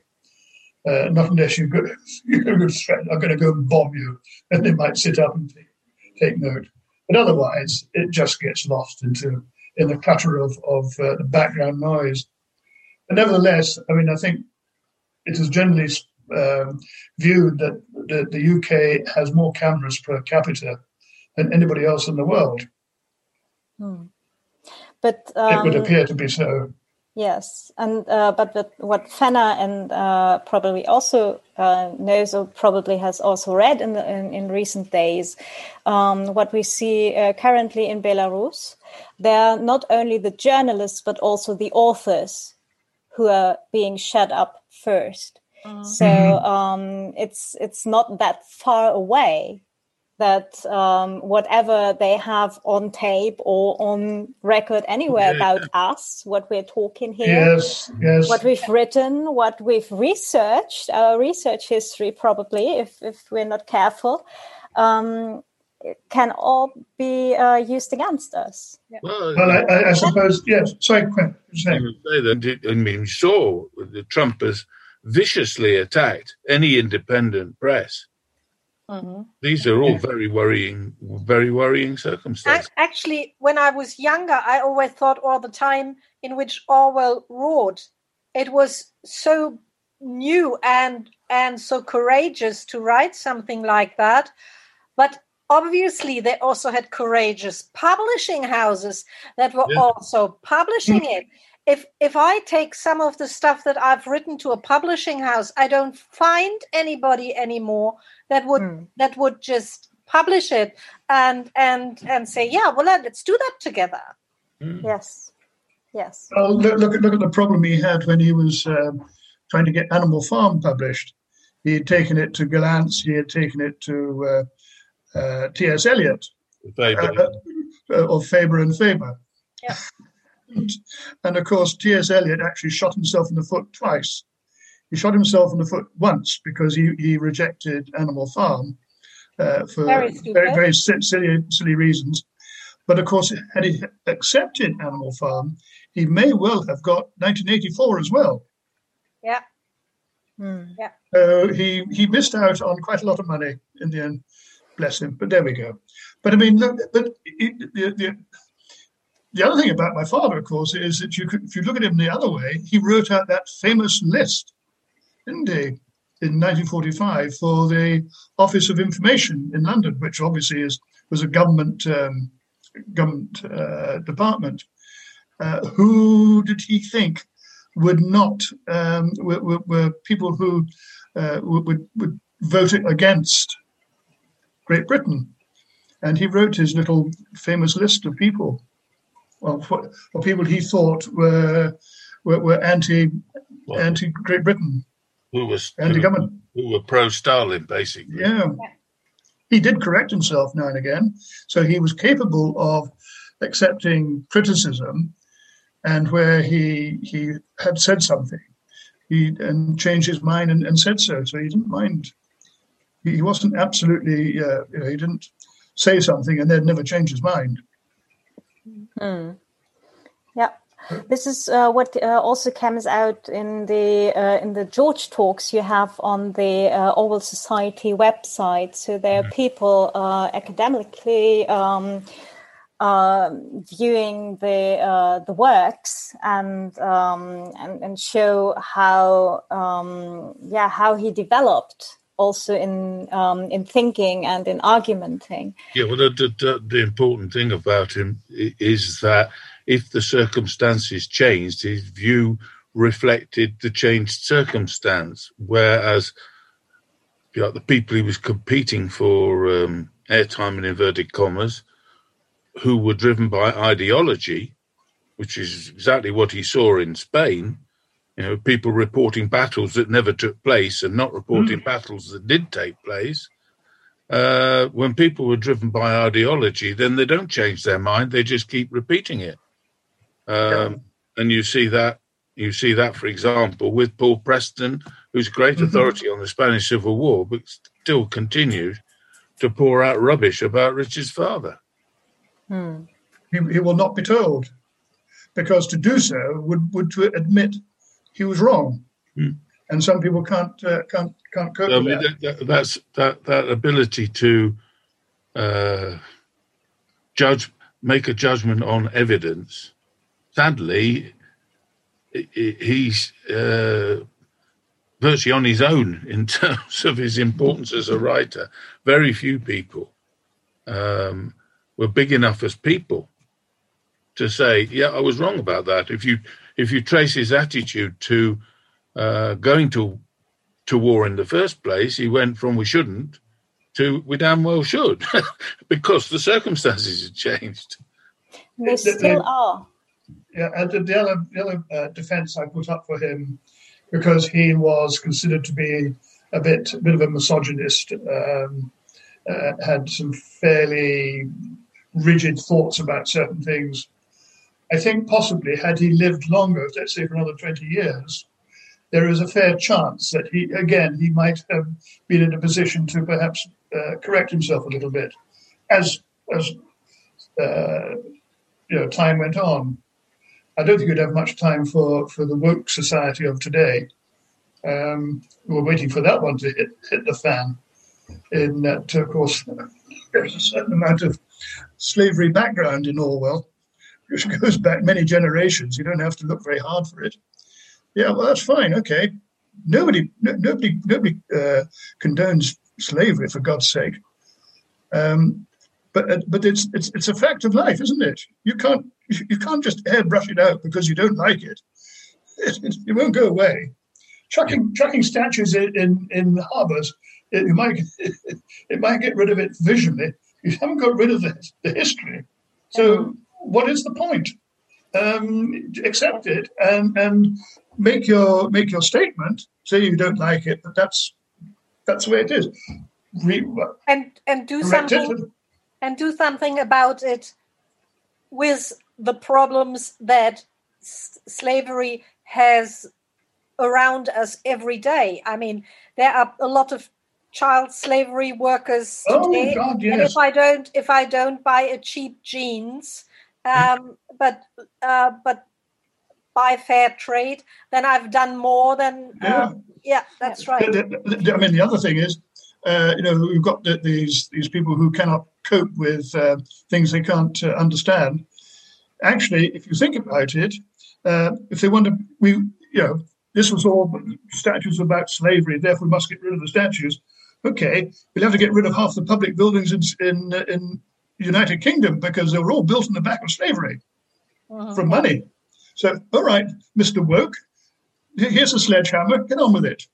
Uh, not unless you've got, (laughs) you're going I'm going to go and bomb you, and they might sit up and take, take note. But otherwise, it just gets lost into in the clutter of of uh, the background noise. But nevertheless, I mean, I think it is generally um, viewed that the, the UK has more cameras per capita than anybody else in the world. Hmm. But um, it would um, appear to be so. Yes, and uh, but, but what Fenna and uh, probably also uh, knows or probably has also read in, the, in, in recent days, um, what we see uh, currently in Belarus, there are not only the journalists but also the authors who are being shut up 1st mm-hmm. So um, it's it's not that far away that um, whatever they have on tape or on record anywhere yeah. about us, what we're talking here, yes, yes. what we've written, what we've researched, our research history probably, if if we're not careful, um, can all be uh, used against us. Yeah. Well, well I, I, suppose yes. Sorry, Quinn. I mean, sure, Trump has viciously attacked any independent press. Mm-hmm. These are all very worrying, very worrying circumstances. Actually, when I was younger, I always thought all the time in which Orwell wrote, it was so new and and so courageous to write something like that. But obviously they also had courageous publishing houses that were yeah. also publishing it if if i take some of the stuff that i've written to a publishing house i don't find anybody anymore that would mm. that would just publish it and and and say yeah well let's do that together mm. yes yes well look, look, at look at the problem he had when he was um, trying to get animal farm published he had taken it to Gollancz, he had taken it to uh, uh, T.S. Eliot, Faber. Uh, uh, of Faber and Faber. Yeah. And of course, T.S. Eliot actually shot himself in the foot twice. He shot himself in the foot once because he, he rejected Animal Farm uh, for very, very, very silly, silly reasons. But of course, had he accepted Animal Farm, he may well have got 1984 as well. Yeah. Hmm. Yeah. Uh, he he missed out on quite a lot of money in the end bless him. But there we go. But I mean, look, but the, the, the other thing about my father, of course, is that you could, if you look at him the other way, he wrote out that famous list, didn't he, in 1945 for the Office of Information in London, which obviously is was a government um, government uh, department. Uh, who did he think would not um, were, were, were, people who uh, would, would vote against Great Britain? And he wrote his little famous list of people of, of people he thought were were, were anti well, anti Great Britain, who was anti government, who were pro Stalin, basically. Yeah, he did correct himself now and again, so he was capable of accepting criticism, and where he he had said something, he and changed his mind and, and said so. So he didn't mind. He, he wasn't absolutely. Uh, you know, he didn't say something and then never change his mind. Mm. Yeah. This is uh, what uh, also comes out in the uh, in the George talks you have on the uh, Orwell Society website. So there are mm-hmm. people uh, academically um, uh, viewing the the works and, um, and and show how um, yeah how he developed also in um, in thinking and in argumenting. Yeah, well, the, the, the important thing about him is that if the circumstances changed, his view reflected the changed circumstance. Whereas, you know, the people he was competing for um, airtime in inverted commas, who were driven by ideology, which is exactly what he saw in Spain. You know, people reporting battles that never took place and not reporting mm. battles that did take place. Uh, when people were driven by ideology, then they don't change their mind; they just keep repeating it. Um, and you see that you see that, for example, with Paul Preston, who's great mm-hmm. authority on the Spanish Civil War, but still continued to pour out rubbish about Richard's father. Hmm. He, he, will not be told, because to do so would would to admit he was wrong, hmm. and some people can't uh, can't can't cope I mean, with that. that. That's that that ability to uh, judge, make a judgment on evidence sadly, he's uh, virtually on his own in (laughs) terms of his importance as a writer. Very few people um, were big enough as people to say, "Yeah, I was wrong about that." If you if you trace his attitude to uh, going to to war in the first place, he went from "we shouldn't" to "we damn well should," (laughs) because the circumstances had changed. They still are yeah, and the other, the other uh, defense I put up for him, because he was considered to be a bit, a bit of a misogynist, um, uh, had some fairly rigid thoughts about certain things. I think possibly had he lived longer, let's say for another 20 years, there is a fair chance that he, again, he might have been in a position to perhaps uh, correct himself a little bit as, as uh, you know, time went on. I don't think you'd have much time for, for the woke society of today. Um, we're waiting for that one to hit, hit the fan. In that, of course, (laughs) there's a certain amount of slavery background in Orwell, which (laughs) goes back many generations. You don't have to look very hard for it. Yeah, well, that's fine. Okay, nobody, no, nobody, nobody uh, condones slavery for God's sake. Um, but uh, but it's it's it's a fact of life, isn't it? You can't you can't just airbrush it out because you don't like it. It, it, it won't go away. Chucking chucking statues in in, in harbors, it, you might it, (laughs) it might get rid of it visually. You haven't got rid of the, the history. So what is the point? Um, accept it and and make your make your statement. Say you don't like it, but that's that's the way it is. Re- and and do something and do something about it with the problems that s- slavery has around us every day. I mean, there are a lot of child slavery workers oh, today. Oh, God, yes. And if I don't, if I don't buy a cheap jeans, um, but uh, but buy fair trade, then I've done more than. Yeah, um, yeah that's right. I mean, the other thing is, uh, you know, we've got these these people who cannot cope with uh, things they can't uh, understand. actually, if you think about it, uh, if they want to, we, you know, this was all statues about slavery, therefore we must get rid of the statues. Okay, we'll have to get rid of half the public buildings in in, in United Kingdom because they were all built on the back of slavery uh-huh. from money. So, all right, Mr. Woke, here's a sledgehammer, get on with it.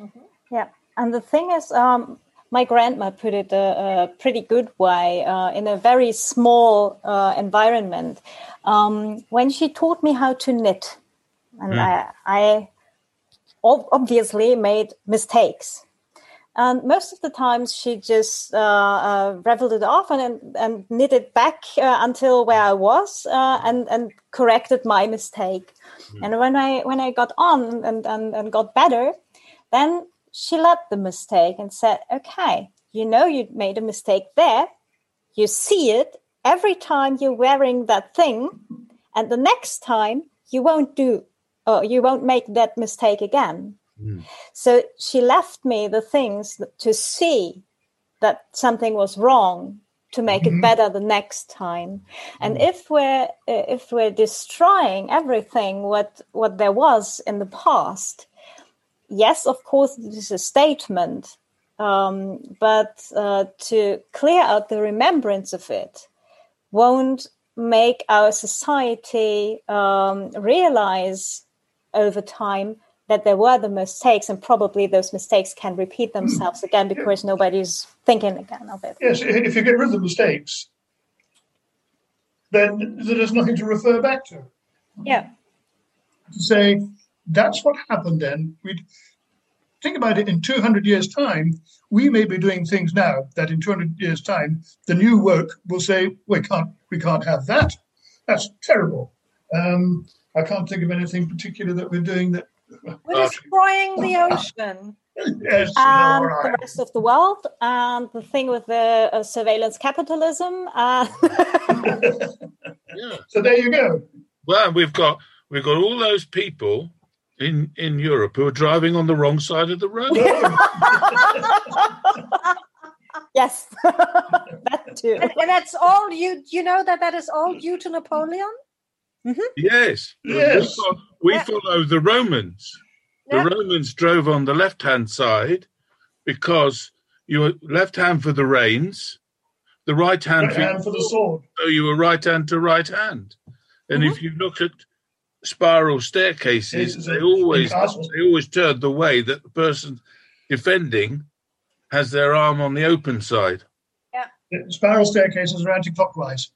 Mm-hmm. Yeah, and the thing is, um, my grandma put it a, a pretty good way uh, in a very small uh, environment. Um, when she taught me how to knit, and mm. I, I obviously made mistakes. And most of the times she just uh, uh, reveled it off and, and knitted back uh, until where I was uh, and, and corrected my mistake. Mm. And when I when I got on and, and, and got better, then she let the mistake and said, okay, you know you made a mistake there. You see it every time you're wearing that thing. And the next time you won't do, or you won't make that mistake again. Mm. So she left me the things to see that something was wrong to make mm-hmm. it better the next time. And mm. if we're if we're destroying everything what what there was in the past, yes, of course, this is a statement, um, but uh, to clear out the remembrance of it won't make our society um, realize over time that there were the mistakes, and probably those mistakes can repeat themselves again because nobody's thinking again of it. Yes, if you get rid of the mistakes, then there's nothing to refer back to. Yeah. To say, that's what happened then. We think about it in 200 years' time, we may be doing things now that in 200 years' time, the new work will say, we can't, we can't have that. That's terrible. Um, I can't think of anything particular that we're doing that. We're destroying the ocean. yes, and right. the rest of the world, and the thing with the uh, surveillance capitalism. Uh... yeah. So there you go. Well, we've got we've got all those people in in Europe who are driving on the wrong side of the road. (laughs) yes, (laughs) that too. And, and, that's all you you know that that is all due to Napoleon. Mm-hmm. Yes, yes. We, we yeah. follow the Romans. Yeah. The Romans drove on the left hand side because you were left hand for the reins, the right hand, right for, hand for, the sword. So you were right hand to right hand. And mm-hmm. if you look at spiral staircases, they always they always turn the way that the person defending has their arm on the open side. Yeah. Spiral staircases are anti-clockwise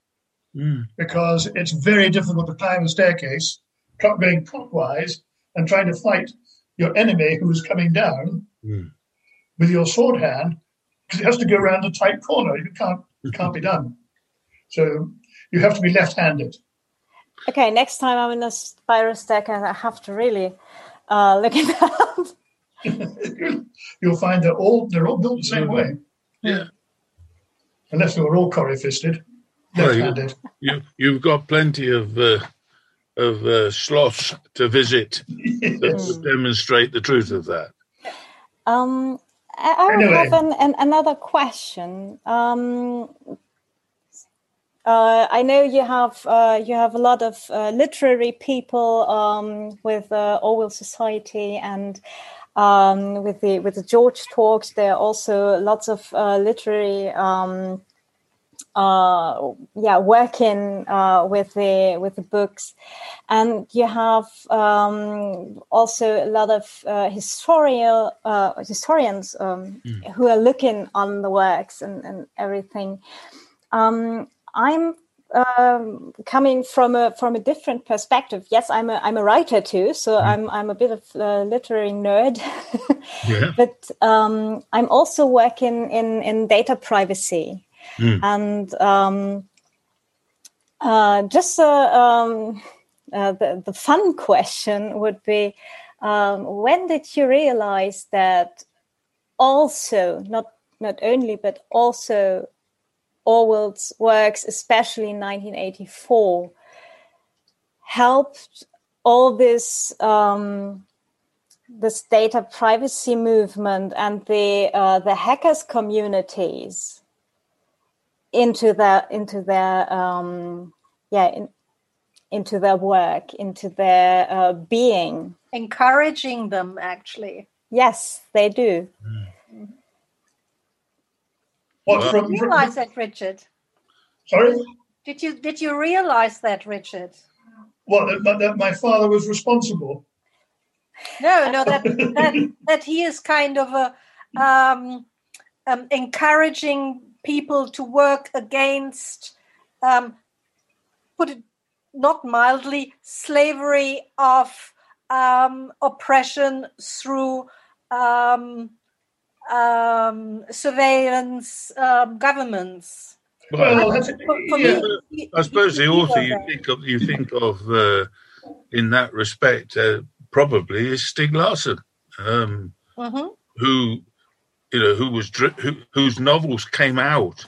mm. because it's very difficult to climb a staircase going clockwise and trying to fight your enemy who is coming down mm. with your sword hand because it has to go around a tight corner. You can't it can't be done. So you have to be left-handed. Okay, next time I'm in a spiral staircase, I have to really uh, look at that. (laughs) (laughs) You'll find that all they're all built the same way. Yeah. Unless they were all curry fisted, left-handed. Well, you, have got plenty of uh, of uh, sloths to visit yes. that demonstrate the truth of that. Um, I, anyway. have an, an, another question. Um, uh, I know you have uh, you have a lot of uh, literary people um, with uh, Orwell Society and um, with the with the George talks. There are also lots of uh, literary um, uh, yeah working with the with the books, and you have um, also a lot of historical historians mm. who are looking on the works and, and everything. Um, I'm um, coming from a from a different perspective. Yes, I'm a I'm a writer too, so mm. I'm I'm a bit of a literary nerd. (laughs) yeah. But um, I'm also working in in data privacy, mm. and um, uh, just um, uh, the the fun (laughs) question would be, um, when did you realize that also not not only but also Orwell's works, especially in 1984, helped all this um, this data privacy movement and the uh, the hackers communities into their into their um, yeah in, into their work, into their uh, being. Encouraging them, actually. Yes, they do. What Did from, you from that, Richard? sorry? Did you did you realize that, Richard? What that, that, that my father was responsible? No, no, that that that he is kind of a um, um, encouraging people to work against, um, put it not mildly, slavery of um, oppression through um, um, surveillance um, governments. Well, that's, For, for yeah. me, I suppose the author you think of, you think of uh, in that respect, uh, probably is Stieg Larsson, um, Mhm. who you know who was dri- who, whose novels came out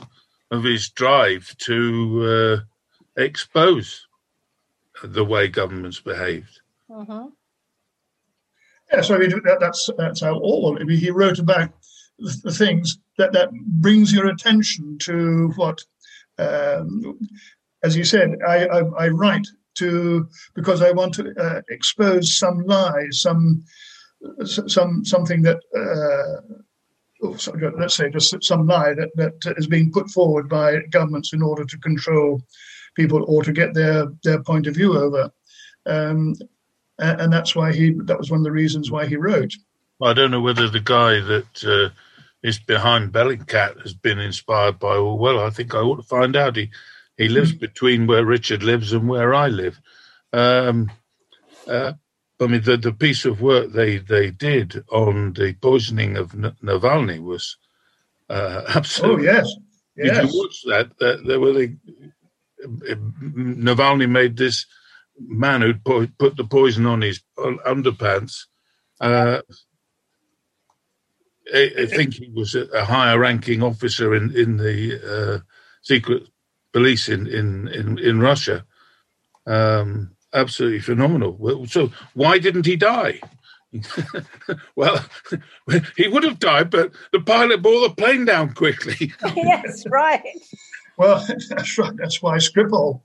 of his drive to uh, expose the way governments behaved. Mhm. Yeah, so I mean, that, that's that's how Orwell. I mean, he wrote about the, the things that that brings your attention to what, um, as you said, I, I, I write to because I want to uh, expose some lies, some some something that. Uh, sorry, let's say just some lie that, that is being put forward by governments in order to control people or to get their, their point of view over. Um, and, that's why he that was one of the reasons why he wrote. I don't know whether the guy that uh, is behind Bellingcat has been inspired by Orwell. I think I ought to find out. He he lives between where Richard lives and where I live. Um, uh, I mean, the, the piece of work they, they did on the poisoning of N- Navalny was uh, (laughs) Oh absolutely. yes, Did yes. you watch that? That there were the Navalny made this man who po- put the poison on his underpants. Uh, I, I think he was a, a higher ranking officer in in the uh, secret police in in in, in Russia. Um, absolutely phenomenal. Well, So why didn't he die? (laughs) well, (laughs) he would have died, but the pilot brought the plane down quickly. (laughs) yes, right. Well, that's right. That's why Skripal.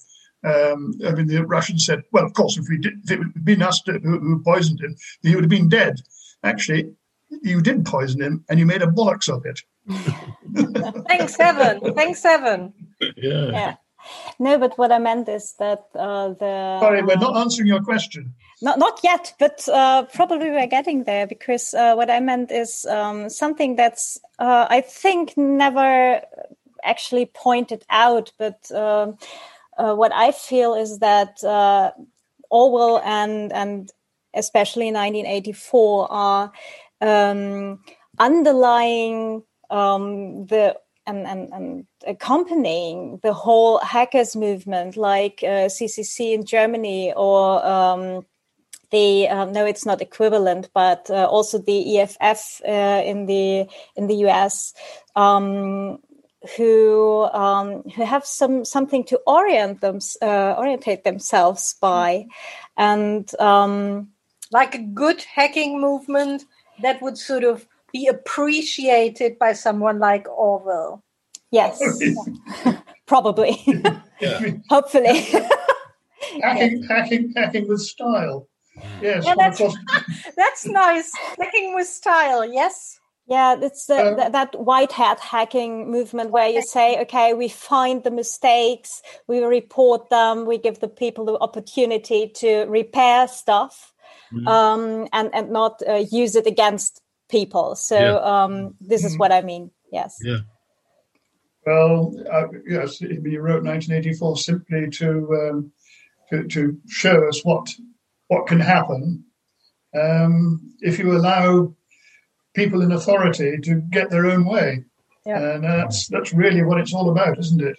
Um, I mean, the Russians said, "Well, of course, if we did, if it had been us to, who, who poisoned him, he would have been dead." Actually, you did poison him, and you made a bollocks of it. Thanks heaven. Thanks heaven. yeah. Yeah. No, but what I meant is that uh, the Sorry, we're not answering your question. Not not yet, but uh, probably we're getting there because uh, what I meant is um, something that's uh, I think never actually pointed out, but um, uh, what I feel is that uh, Orwell and and especially 1984 are um, underlying um, the and, and, and accompanying the whole hackers movement, like uh, CCC in Germany or um, the um, no, it's not equivalent, but uh, also the EFF uh, in the in the US, um, who um, who have some something to orient them uh, orientate themselves by, and um, Like a good hacking movement that would sort of be appreciated by someone like Orwell. yes, (laughs) probably, hopefully. hacking, hacking, hacking with style. Yes, Yeah, that's- (laughs) That's nice. Hacking with style, yes? Yeah, it's the, Um, that, that white hat hacking movement where you say, okay, we find the mistakes, we report them, we give the people the opportunity to repair stuff, Mhm. um, and and not uh, use it against people. So Yeah. um, this is what I mean. Yes. Yeah. Well, uh, yes, he wrote 1984 simply to, um, to to show us what what can happen um, if you allow people in authority to get their own way, Yeah. and that's that's really what it's all about, isn't it?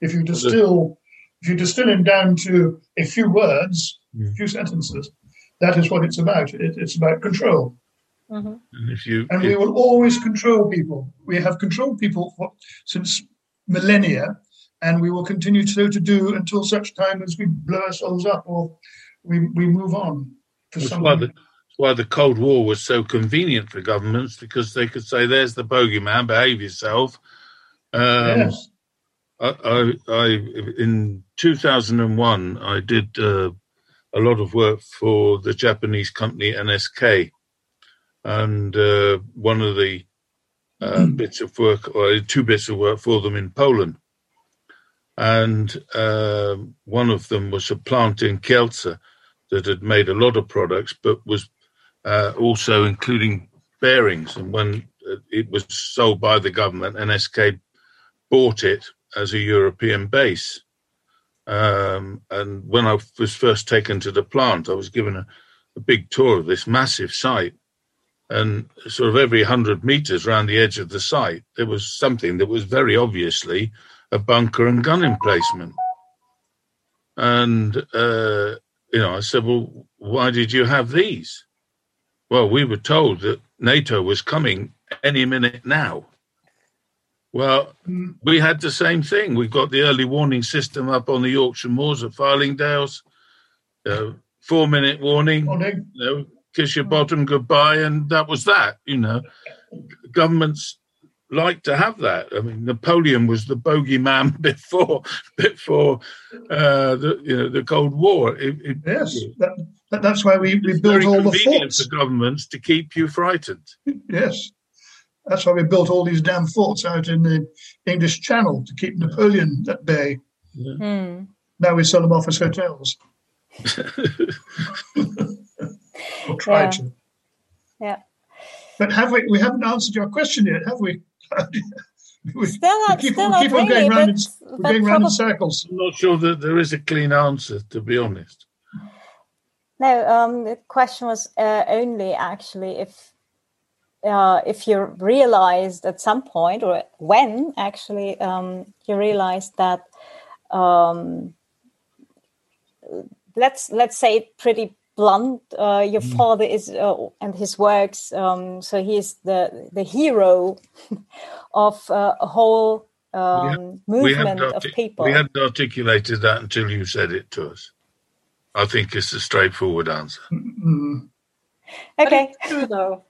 If you distill if you distill him down to a few words, a Mm. few sentences, that is what it's about. It, it's about control. Mhm. And if you, and we will always control people. We have controlled people for, since millennia, and we will continue so to do until such time as we blow ourselves up or we, we move on to That's something. why the, that's why the Cold War was so convenient for governments because they could say, "There's the bogeyman, behave yourself." Um, yes. I, I, I in 2001, I did uh, a lot of work for the Japanese company NSK, and uh, one of the uh, mm. bits of work, or two bits of work for them in Poland, and uh, one of them was a plant in Kielce that had made a lot of products, but was uh, also including bearings. And when uh, it was sold by the government, NSK bought it as a European base. Um, and when I was first taken to the plant, I was given a, a big tour of this massive site. And sort of every 100 meters around the edge of the site, there was something that was very obviously a bunker and gun emplacement. And, uh, you know, I said, well, why did you have these? Well, we were told that NATO was coming any minute now. Well, we had the same thing. We've got the early warning system up on the Yorkshire Moors at Fylingdales. Uh, four minute warning, morning. You know, kiss your bottom goodbye, and that was that. You know, governments like to have that. I mean, Napoleon was the bogeyman (laughs) before before uh, the you know the Cold War. It, it, yes, that, that's why we, we built all the forts. for governments to keep you frightened. Yes, that's why we built all these damn forts out in the English Channel to keep Napoleon at bay. Yeah. Mm. Now we sell them off as hotels. (laughs) or try yeah. to. Yeah. But have we? We haven't answered your question yet, have we? (laughs) we still not, we keep, still we keep not on really, going round, but, in, we're going round in circles. I'm not sure that there is a clean answer, to be honest. No, um, the question was uh, only actually if uh, if you realized at some point or when actually um, you realized that um, let's let's say it pretty blunt uh, your mm. father is uh, and his works um, so he is the the hero (laughs) of uh, a whole um, we movement we of people we hadn't articulated that until you said it to us i think it's a straightforward answer mm. (laughs) okay true though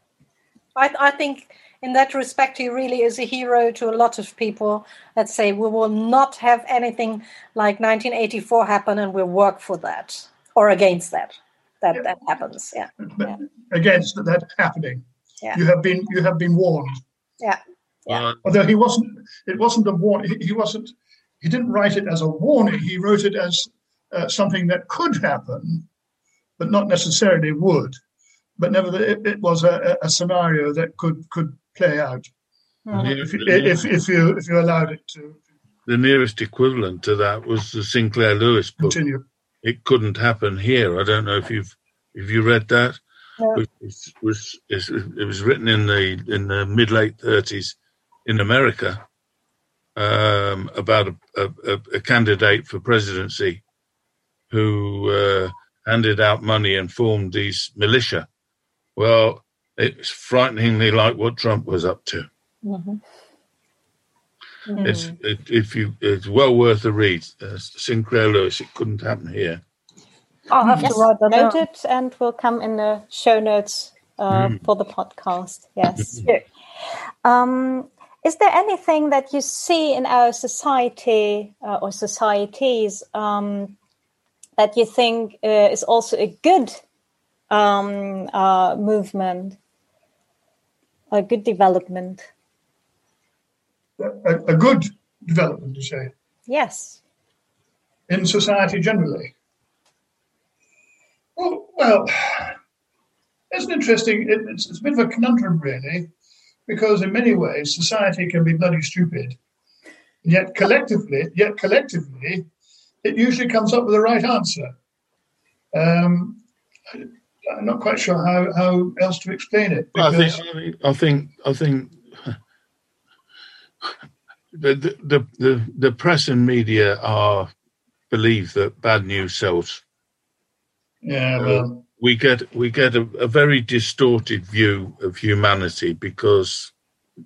I, I think in that respect, he really is a hero to a lot of people that say we will not have anything like 1984 happen, and we'll work for that or against that. That yeah. that happens. Yeah. yeah. Against that happening. Yeah. You have been you have been warned. Yeah. Yeah. Although he wasn't, it wasn't a warning. He, he wasn't. He didn't write it as a warning. He wrote it as uh, something that could happen, but not necessarily would but nevertheless, it, it was a, a, scenario that could could play out mm-hmm. if, if, if, you if you allowed it to. The nearest equivalent to that was the Sinclair Lewis book. Continue. It couldn't happen here. I don't know if you've if you read that. Yeah. It was it was written in the in the mid late thirties in America um, about a, a, a, candidate for presidency who uh, handed out money and formed these militia well, it's frighteningly like what Trump was up to. Mm-hmm. Mm. It's it, if you it's well worth a read. Uh, Sinclair Lewis. It couldn't happen here. I'll have yes, to write that noted, and will come in the show notes uh, mm. for the podcast. Yes. um, is there anything that you see in our society uh, or societies um, that you think uh, is also a good um, uh, movement, a good development. A, a good development, you say? Yes. In society generally? Well, well it's an interesting, it, it's, it's a bit of a conundrum, really, because in many ways society can be bloody stupid. Yet collectively, yet collectively, it usually comes up with the right answer. Um, I'm not quite sure how, how else to explain it. I think I think I think the, the the the press and media are believe that bad news sells. Yeah, well, we get we get a, a, very distorted view of humanity because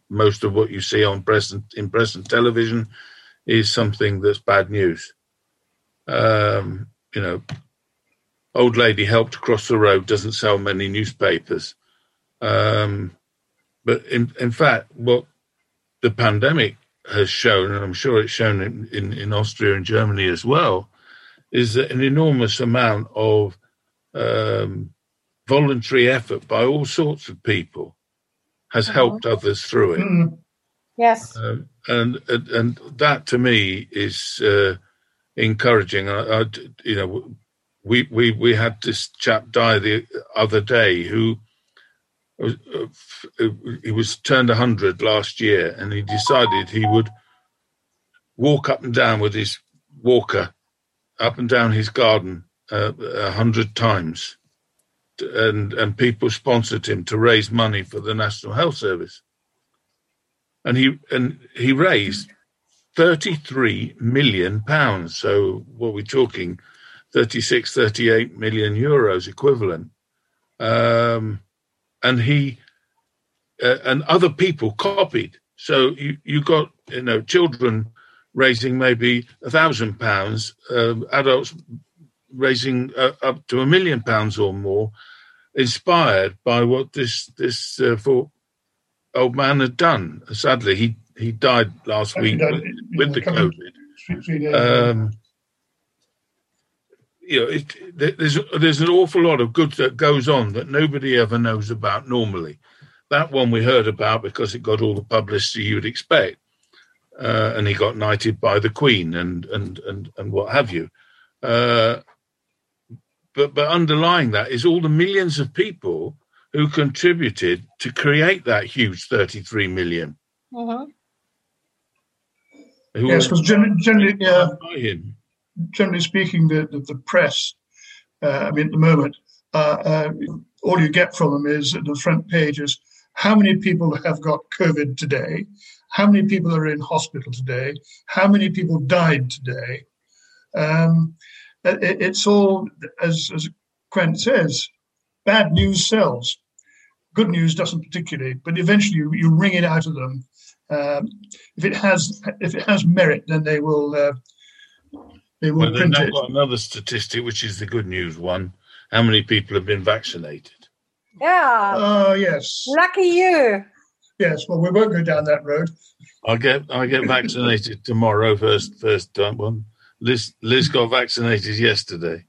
most of what you see on present in present television is something that's bad news. Um, you know, old lady helped across the road doesn't sell many newspapers. Um, but in, in fact, what the pandemic has shown, and I'm sure it's shown in, in, in Austria and Germany as well, is that an enormous amount of um, voluntary effort by all sorts of people has mm-hmm. helped others through it. Mm. Yes, um, and, and, and that to me is uh, encouraging. I, I, you know, we we we had this chap die the other day who was, uh, he was turned 100 last year and he decided he would walk up and down with his walker up and down his garden uh, a hundred times. And and people sponsored him to raise money for the National Health Service. And he and he raised 33 million pounds. So what we're talking? 36 38 million euros equivalent. Um, and he uh, and other people copied. So you you got you know children raising maybe a thousand pounds, um, adults raising uh, up to a million pounds or more, inspired by what this this uh, old man had done. Sadly, he he died last week with, with the COVID. Um, you know, it, there's there's an awful lot of good that goes on that nobody ever knows about normally. That one we heard about because it got all the publicity you'd expect, uh, and he got knighted by the Queen and and and and what have you. Uh, but but underlying that is all the millions of people who contributed to create that huge 33 million. Mm-hmm. yes, because generally, generally yeah, generally speaking, the, the, the press, uh, I mean, at the moment, uh, uh, all you get from them is the front pages how many people have got COVID today, how many people are in hospital today, how many people died today. Um, it, it's all, as, as Quent says, bad news sells. Good news doesn't particularly, but eventually you, you wring it out of them. Um, if it has if it has merit, then they will uh, they will well, print it. got another statistic, which is the good news one. How many people have been vaccinated? Yeah. Oh, uh, yes. Lucky you. Yes. Well, we won't go down that road. I get I get vaccinated (laughs) tomorrow. First first time one. Liz Liz got vaccinated yesterday,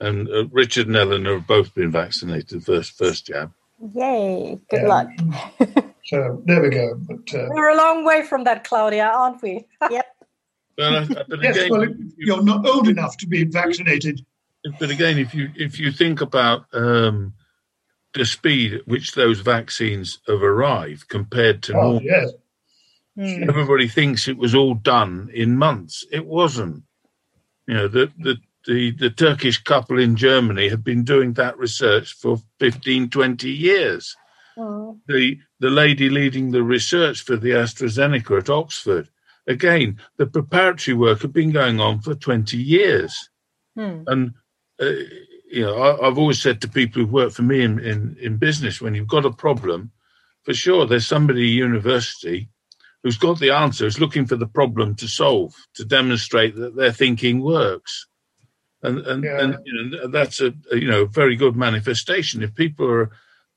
and uh, Richard and Eleanor have both been vaccinated first first jab. Yay! Good yeah. luck. so there we go. But uh, we're a long way from that, Claudia, aren't we? yep. But, uh, but yes, again, well, you're not old enough to be vaccinated. But again, if you if you think about um, the speed at which those vaccines have arrived compared to oh, normal, yes. Hmm. everybody thinks it was all done in months. It wasn't. You know, the, the the the Turkish couple in Germany have been doing that research for 15, 20 years. Oh. The the lady leading the research for the AstraZeneca at Oxford again, the preparatory work had been going on for 20 years. Hmm. And, uh, you know, I, have always said to people who've worked for me in, in, in business, when you've got a problem, for sure, there's somebody at university who's got the answer, is looking for the problem to solve, to demonstrate that their thinking works. And and, yeah. and you know, that's a, a, you know very good manifestation. If people are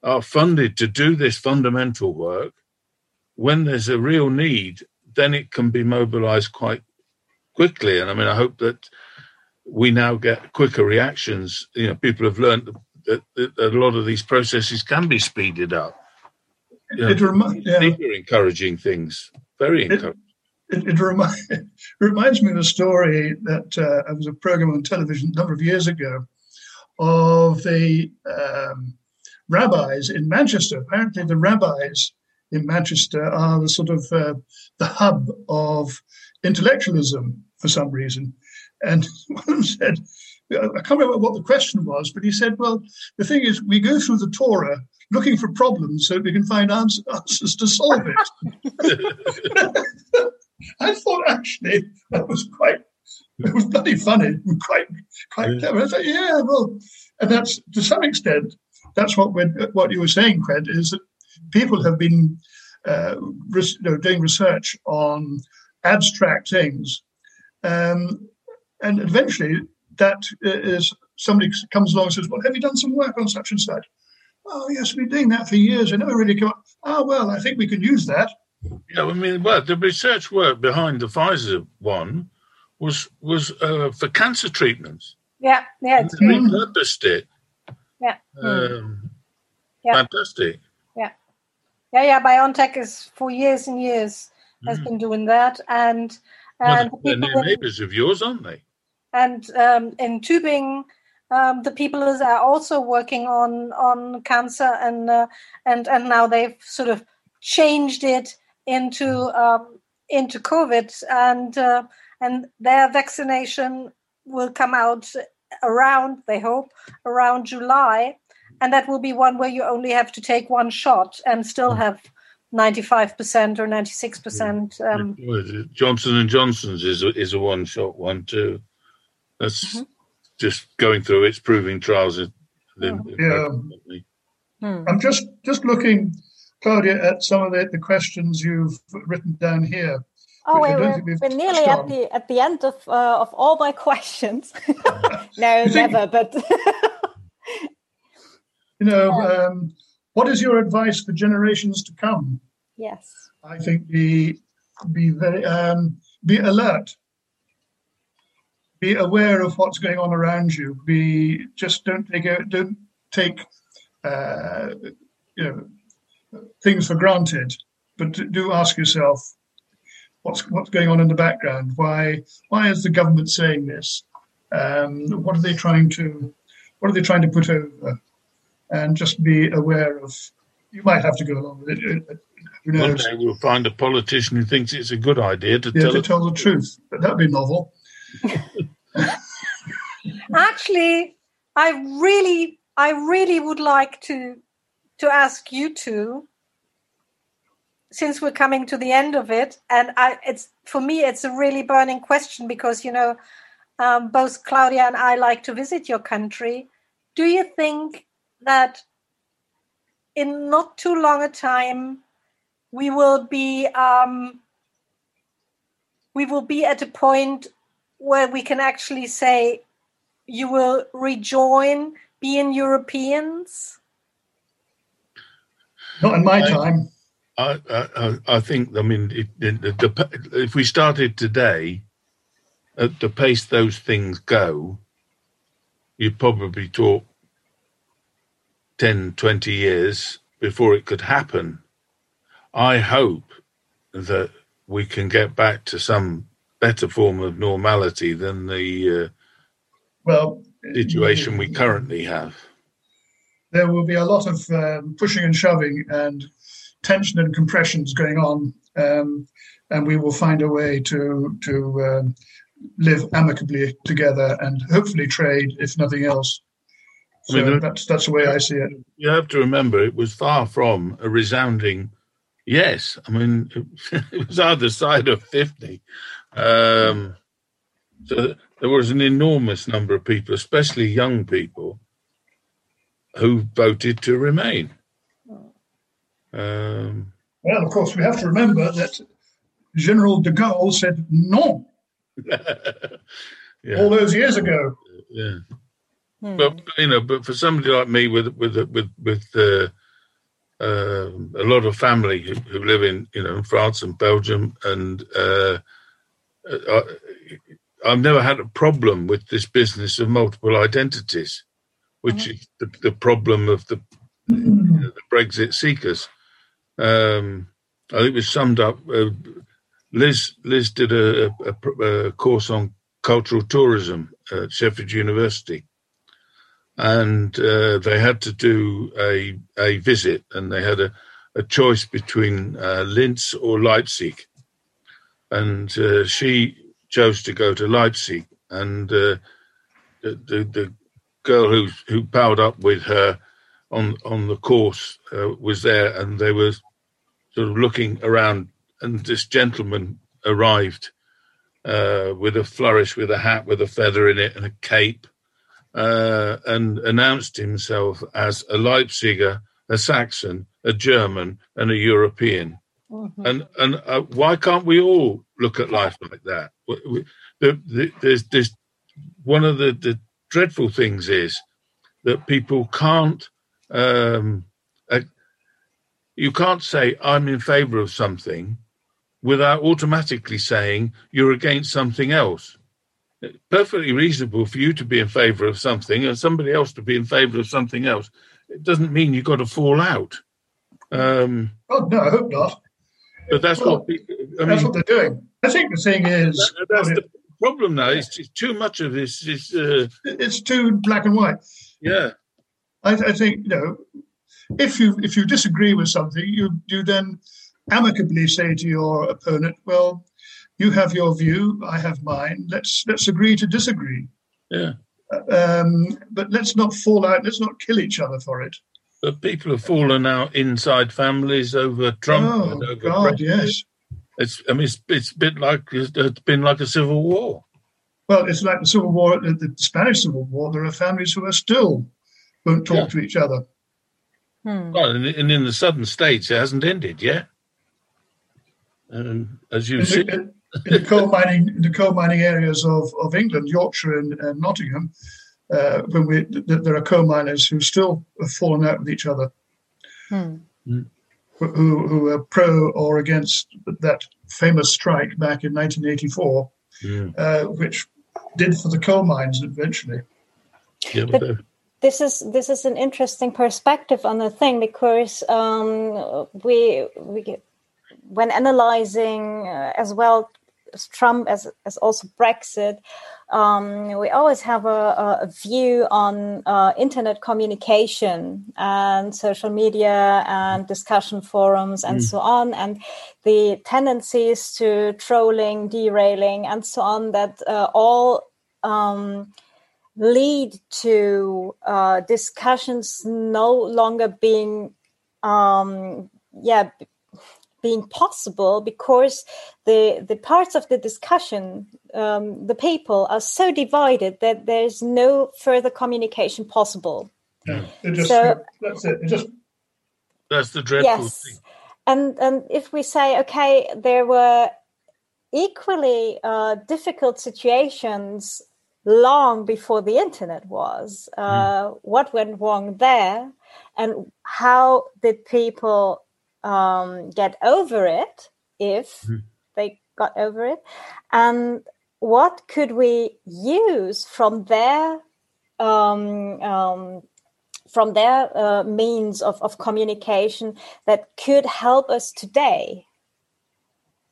are funded to do this fundamental work, when there's a real need then it can be mobilized quite quickly. And I mean, I hope that we now get quicker reactions. You know, people have learned that, that, that a lot of these processes can be speeded up. You know, it remi- yeah. encouraging things, very encouraging. It, it, remi- it, (laughs) reminds me of a story that uh, was a program on television a number of years ago of the um, rabbis in Manchester. Apparently, the rabbis in Manchester are the sort of uh, the hub of intellectualism for some reason. And (laughs) one of them said, I can't remember what the question was, but he said, well, the thing is, we go through the Torah looking for problems so we can find answers, answers to solve it. (laughs) I thought actually that was quite, it was bloody funny and quite, quite clever. I thought, yeah, well, and that's to some extent, that's what what you were saying, Fred, is that people have been uh, you know, doing research on abstract things. Um, and eventually, that is somebody comes along and says, Well, have you done some work on such and such? Oh, yes, we've been doing that for years. I never really come up. Oh, well, I think we can use that. Yeah, I mean, well, the research work behind the Pfizer one was was uh, for cancer treatments. Yeah, yeah, it's They great. repurposed it. Yeah. Um, Yeah. Fantastic. Yeah, yeah. BioNTech is for years and years has Mm. been doing that, and Well, and they're people near neighbours of yours, aren't they? and um, in Tubing, um, the people are also working on on cancer, and uh, and and now they've sort of changed it into um, into COVID, and uh, and their vaccination will come out around they hope around July, and that will be one where you only have to take one shot and still have. 95% or 96% um, What is it? Johnson and Johnson's is a, is a one shot one too. That's Mhm. just going through its proving trials. in- in- Yeah. Hmm. I'm just just looking, Claudia, at some of the, the questions you've written down here. Oh, wait, we're, think we've we're nearly at the at the end of uh, of all my (laughs) questions. (laughs) no, think- never. But (laughs) You know, um, what is your advice for generations to come? yes, I think be be very um, be alert. Be aware of what's going on around you. Be just don't take don't take uh, you know things for granted, but do- do ask yourself what's what's going on in the background. Why why is the government saying this? Um, what are they trying to what are they trying to put over? And just be aware of. You might have to go along with it. Who One knows? day we'll find a politician who thinks it's a good idea to Yeah, tell to tell the truth. But that'd be novel. (laughs) actually i really i really would like to to ask you two since we're coming to the end of it and i it's for me it's a really burning question because you know um, both claudia and i like to visit your country do you think that in not too long a time we will be um, we will be at a point where we can actually say you will rejoin being Europeans? Not in my I- time. I, I, I- I think. I mean, it, it, the, the, if we started today, at the pace those things go, you'd probably talk 10, 20 years before it could happen. I hope that we can get back to some better form of normality than the Well, uh, situation we currently have. there will be a lot of um, pushing and shoving and tension and compressions going on, um, and we will find a way to to um, live amicably together and hopefully trade, if nothing else. I So mean, that's that's the way I see it. You have to remember, it was far from a resounding yes. I mean, (laughs) it was either side of 50. Um, so there was an enormous number of people, especially young people, who voted to remain. Um, Well, of course, we have to remember that General de Gaulle said no (laughs) yeah, all those years ago. yeah. Hmm. But you know, but for somebody like me with with with with uh, uh, a lot of family who, who live in you know France and Belgium, and uh, I, I've never had a problem with this business of multiple identities, which is the, the problem of the, the Brexit seekers. Um, I think it was summed up. Uh, Liz Liz did a, a, a course on cultural tourism at Sheffield University and uh, they had to do a a visit, and they had a, a choice between uh, Linz or Leipzig, and uh, she chose to go to Leipzig, and uh, the, the the girl who who powered up with her on on the course uh, was there, and they were sort of looking around, and this gentleman arrived uh, with a flourish, with a hat with a feather in it, and a cape uh, and announced himself as a Leipziger, a Saxon, a German, and a European. Mhm. And and uh, why can't we all look at life like that? W- w- The, the, there's, there's one of the, the dreadful things is that people can't um, ac- you can't say I'm in favour of something without automatically saying you're against something else. It's perfectly reasonable for you to be in favour of something and somebody else to be in favour of something else. It doesn't mean you've got to fall out. Um, Oh no, I hope not. but that's Well, what people, I That's mean, what they're doing. I think the thing is, that- that's the problem now. It's, it's too much of this. Is uh, it's too black and white. yeah, I, I think you know, if you if you disagree with something, you you then amicably say to your opponent, "Well, you have your view, I have mine. Let's let's agree to disagree." yeah. Um, but let's not fall out. Let's not kill each other for it. But people have fallen out inside families over Trump oh and over God, Brexit. yes. It's I mean it's it's a bit like it's been like a civil war. Well, it's like the Civil War, the, the Spanish Civil War. There are families who are still won't talk Yeah. to each other. Hmm. Well, and, and in the southern states, it hasn't ended yet. And as you see, the, in the coal mining, in the coal mining areas of, of England, Yorkshire and, and Nottingham, uh, when we th- there are coal miners who still have fallen out with each other, Hmm. who who are pro or against that famous strike back in 1984, Mm, uh, which did for the coal mines eventually. yeah, but, this is this is an interesting perspective on the thing because um, we we when analyzing uh, as well as Trump as as also Brexit, um, we always have a, a view on uh, internet communication and social media and discussion forums and so on, and the tendencies to trolling, derailing, and so on that uh, all. Um, lead to uh, discussions no longer being um, yeah being possible because the the parts of the discussion um, the people are so divided that there's no further communication possible It just, So- that's it. It just that's the dreadful yes thing. and and if we say okay there were equally uh, difficult situations long before the internet was uh, what went wrong there and how did people um, get over it if Mhm. they got over it and what could we use from their um, um, from their uh, means of, of communication that could help us today.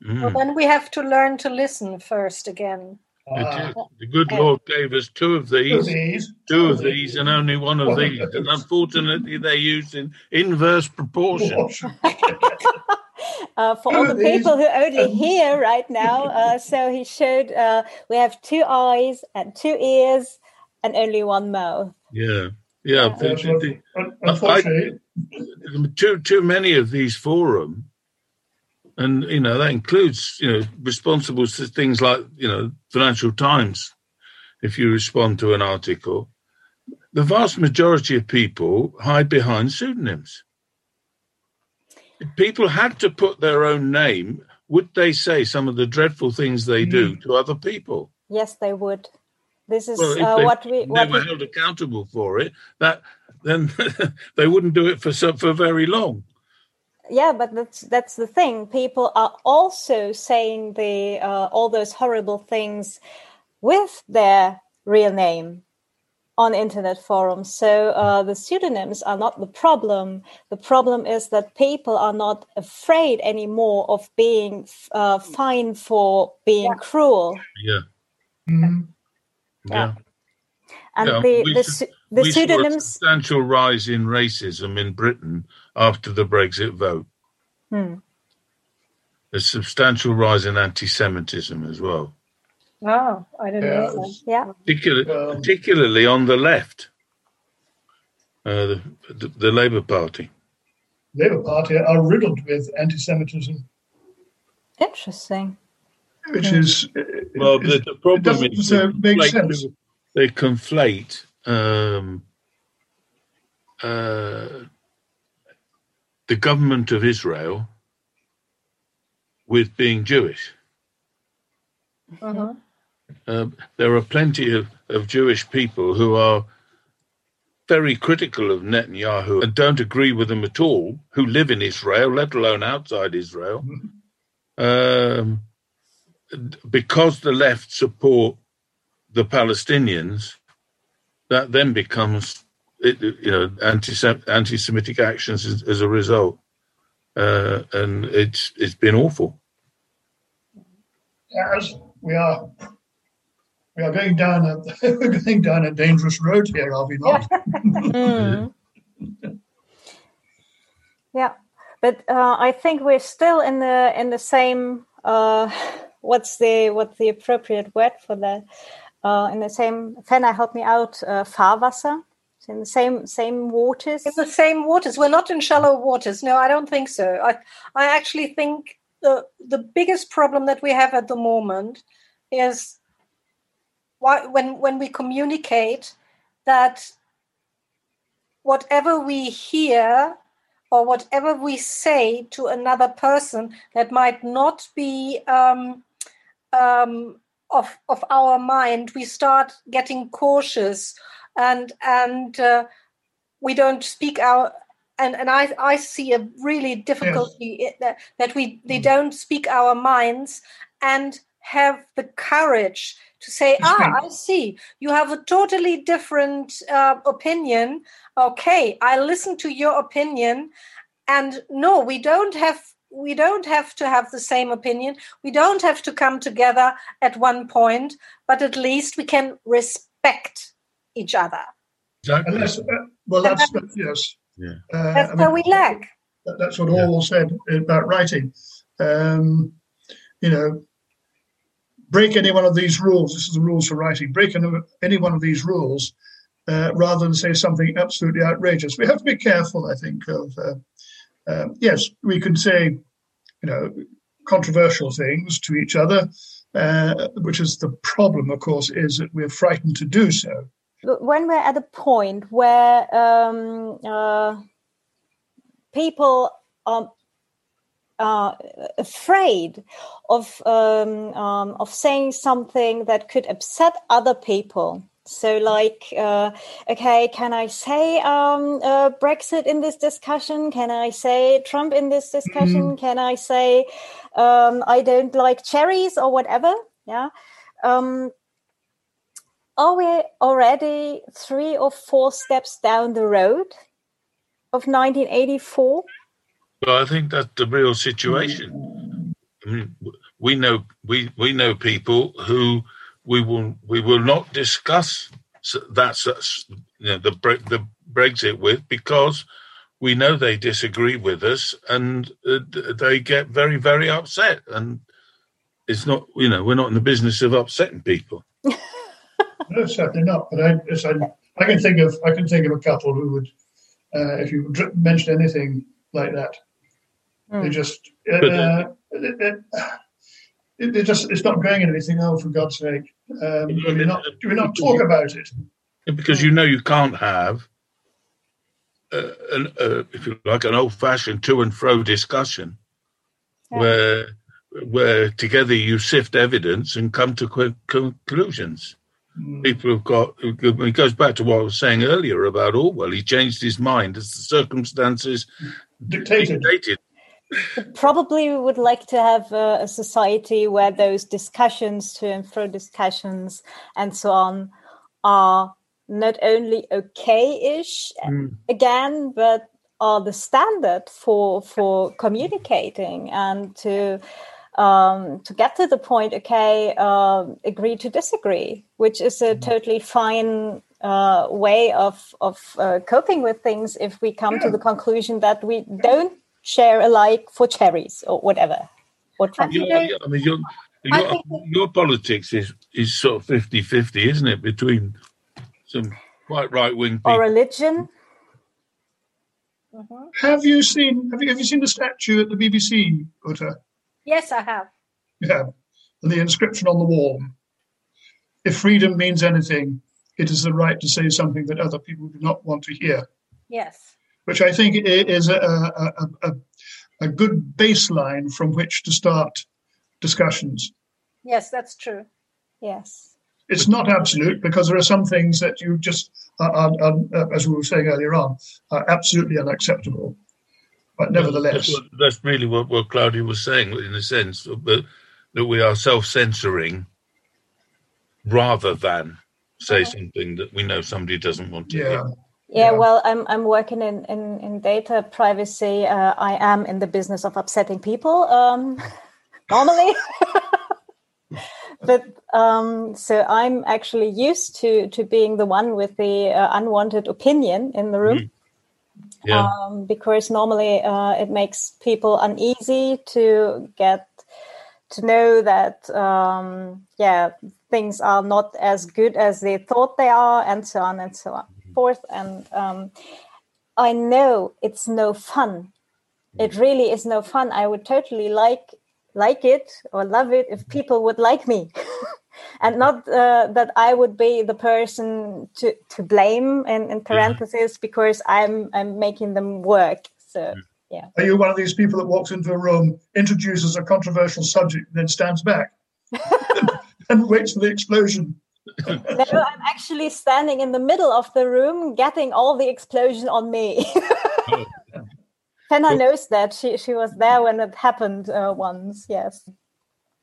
Mm. Well, then we have to learn to listen first again. It ah. The good Lord gave us two of these, these, two of these, and only one of these. And unfortunately, they're used in inverse proportion. (laughs) Uh, for all the people who only hear right now, uh, so he showed uh, we have two eyes and two ears and only one mouth. Yeah, yeah. Yeah. the- That's the- what- the- un- Unfortunately, too too many of these forum, and you know that includes you know responsible to things like you know Financial Times. If you respond to an article, the vast majority of people hide behind pseudonyms. If people had to put their own name, would they say some of the dreadful things they do to other people? Yes, they would. This is Well, uh, what we what never we, held accountable for it, that then (laughs) they wouldn't do it for so, for very long. Yeah but that's that's the thing. People are also saying the uh, all those horrible things with their real name on internet forums. So uh, the pseudonyms are not the problem. The problem is that people are not afraid anymore of being uh, fined for being Yeah. cruel. Yeah, mm, yeah. and Yeah, the we the, s- the we saw a pseudonyms substantial rise in racism in Britain after the Brexit vote. Hmm. A substantial rise in anti-Semitism as well, Oh, I didn't Yeah. know that. yeah Particular, Um, particularly on the left, uh, the, the, the Labour Party. Labour Party are riddled with anti-Semitism, interesting which Hmm. is Well, is- the, the problem doesn't is uh, they make conflate- sense. They conflate um, uh, the government of Israel with being Jewish. Mhm. Uh, there are plenty of, of Jewish people who are very critical of Netanyahu and don't agree with him at all, who live in Israel, let alone outside Israel, um, because the left support the Palestinians, that then becomes you know anti Semitic actions as, as a result, uh, and it's it's been awful. As we are we are going down a (laughs) we're going down a dangerous road here, are we not? mm. (laughs) Yeah, but uh, I think we're still in the in the same. Uh, what's the what's the appropriate word for that? Uh, in the same. Fenna, help me out. Uh, Fahrwasser. In the same same waters. In the same waters. We're not in shallow waters. No, I don't think so. I I actually think the the biggest problem that we have at the moment is why, when when we communicate that whatever we hear or whatever we say to another person that might not be um, um, of of our mind, we start getting cautious and and uh, we don't speak our and and I I see a really difficulty yes. that that we they mm. don't speak our minds and have the courage to say, ah, I see, you have a totally different uh, opinion. Okay, I listen to your opinion, and no, we don't have we don't have to have the same opinion. We don't have to come together at one point, but at least we can respect each other. Exactly. That's, uh, well, that's, that's yes. Yeah. Uh, that's I mean, we lack. That, that's what yeah. Orwell said about writing. Um, you know, break any one of these rules. This is the rules for writing. Break any one of these rules uh, rather than say something absolutely outrageous. We have to be careful, I think, of. Uh, um, yes, we can say, you know, controversial things to each other, uh, which is the problem, of course, is that we're frightened to do so. When we're at a point where um, uh, people are uh, afraid of um, um, of saying something that could upset other people. So, like, uh, okay, can I say um, uh, Brexit in this discussion? Can I say Trump in this discussion? Mm. Can I say um, I don't like cherries or whatever? Yeah. Um, are we already three or four steps down the road of 1984? Well, I think that's the real situation. I mean, we know we we know people who we will we will not discuss that you know the the Brexit with because we know they disagree with us and uh, they get very very upset and it's not you know we're not in the business of upsetting people. (laughs) no, certainly not. But I, I, I can think of I can think of a couple who would, uh, if you mention anything like that, Mm. They just, uh, it, it, it, it, just, it's not going anything. Oh, for God's sake, um, do we not, do we not talk about it? Because you know you can't have, uh, an, uh, if you like, an old-fashioned to and fro discussion yeah. where where together you sift evidence and come to conclusions. Mm. People have got. It goes back to what I was saying earlier about Orwell. He changed his mind as the circumstances dictated. dictated probably we would like to have a, a, society where those discussions to and fro discussions and so on are not only okay-ish mm. again but are the standard for for communicating and to um, to get to the point okay uh, agree to disagree which is a mm. totally fine uh, way of of uh, coping with things if we come yeah. to the conclusion that we don't share alike for cherries or whatever. Or I mean, your, your, your politics is, is sort of 50 50, isn't it? Between some quite right wing people. Or religion. Mm-hmm. Have you seen have you, have you seen the statue at the BBC, Uta? Yes, I have. Yeah. And the inscription on the wall. If freedom means anything, it is the right to say something that other people do not want to hear. Yes which I think is a, a, a, a good baseline from which to start discussions. Yes, that's true. Yes. it's not absolute because there are some things that you just, are, are, are, as we were saying earlier on, are absolutely unacceptable. But nevertheless, that's, that's really what, what Claudia was saying, in a sense, that, that we are self-censoring rather than say uh-huh. something that we know somebody doesn't want to yeah. hear. Yeah, well, I'm I'm working in in, in data privacy. Uh, I am in the business of upsetting people um, (laughs) normally, (laughs) but um, so I'm actually used to to being the one with the uh, unwanted opinion in the room. Mm. Yeah. Um, because normally uh, it makes people uneasy to get to know that um, yeah things are not as good as they thought they are and so on and so on forth. And um, i know it's no fun. It really is no fun. I would totally like like it or love it if people would like me (laughs) and not uh, that i would be the person to to blame in, in parentheses because i'm i'm making them work. So yeah. Are you one of these people that walks into a room introduces a controversial subject and then stands back? (laughs) And waits for the explosion. No, I'm actually standing in the middle of the room, getting all the explosion on me. (laughs) Fenna knows that. She she was there when it happened uh, once. Yes.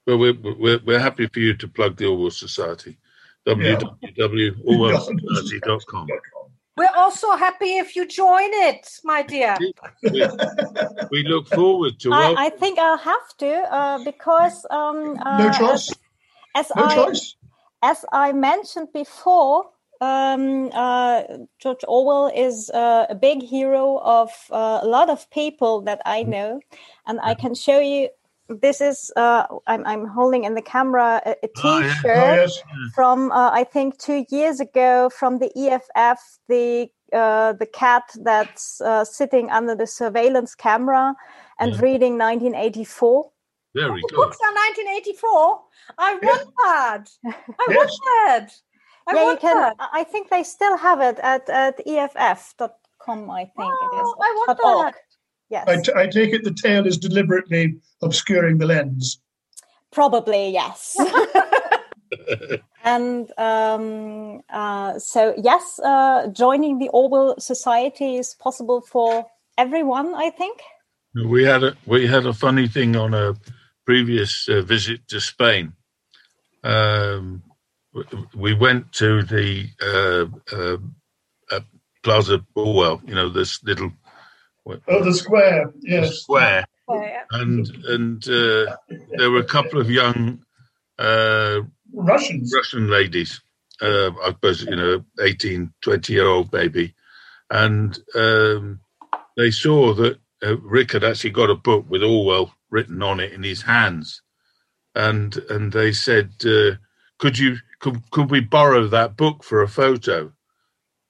Well, we're, we're we're happy for you to plug the Orwell Society. www.orwellsociety.com. We're also happy if you join it, my dear. we, we look forward to. I, I, think I'll have to uh, because um, uh, no choice. As, as no I, choice as I mentioned before, um, uh, George Orwell is uh, a big hero of uh, a lot of people that I know, and I can show you. This is uh, I'm, I'm, holding in the camera a a oh, T-shirt Oh, yes. from uh, I think two years ago from the EFF, the uh, the cat that's sitting under the surveillance camera and Yeah. reading 1984. Very good. Books are 1984. I want that. I Yes. want that. I yeah, you want can. that. I think they still have it at at EFF.com. I think it is. Oh, I want dot org. that. Yes, I, t- I take it the tail is deliberately obscuring the lens. probably yes. (laughs) (laughs) and um, uh, so yes, uh, joining the Orwell Society is possible for everyone. I think. We had a we had a funny thing on a previous uh, visit to Spain. Um, we went to the uh, uh, uh, Plaza Orwell, you know, this little Oh, the square, yes. square, Oh, yeah. and and uh, there were a couple of young uh, Russians. Russian ladies, uh, I suppose, you know, 18, 20 year old baby. And um, they saw that uh, Rick had actually got a book with Orwell written on it in his hands. And and they said, uh, could you could, could we borrow that book for a photo?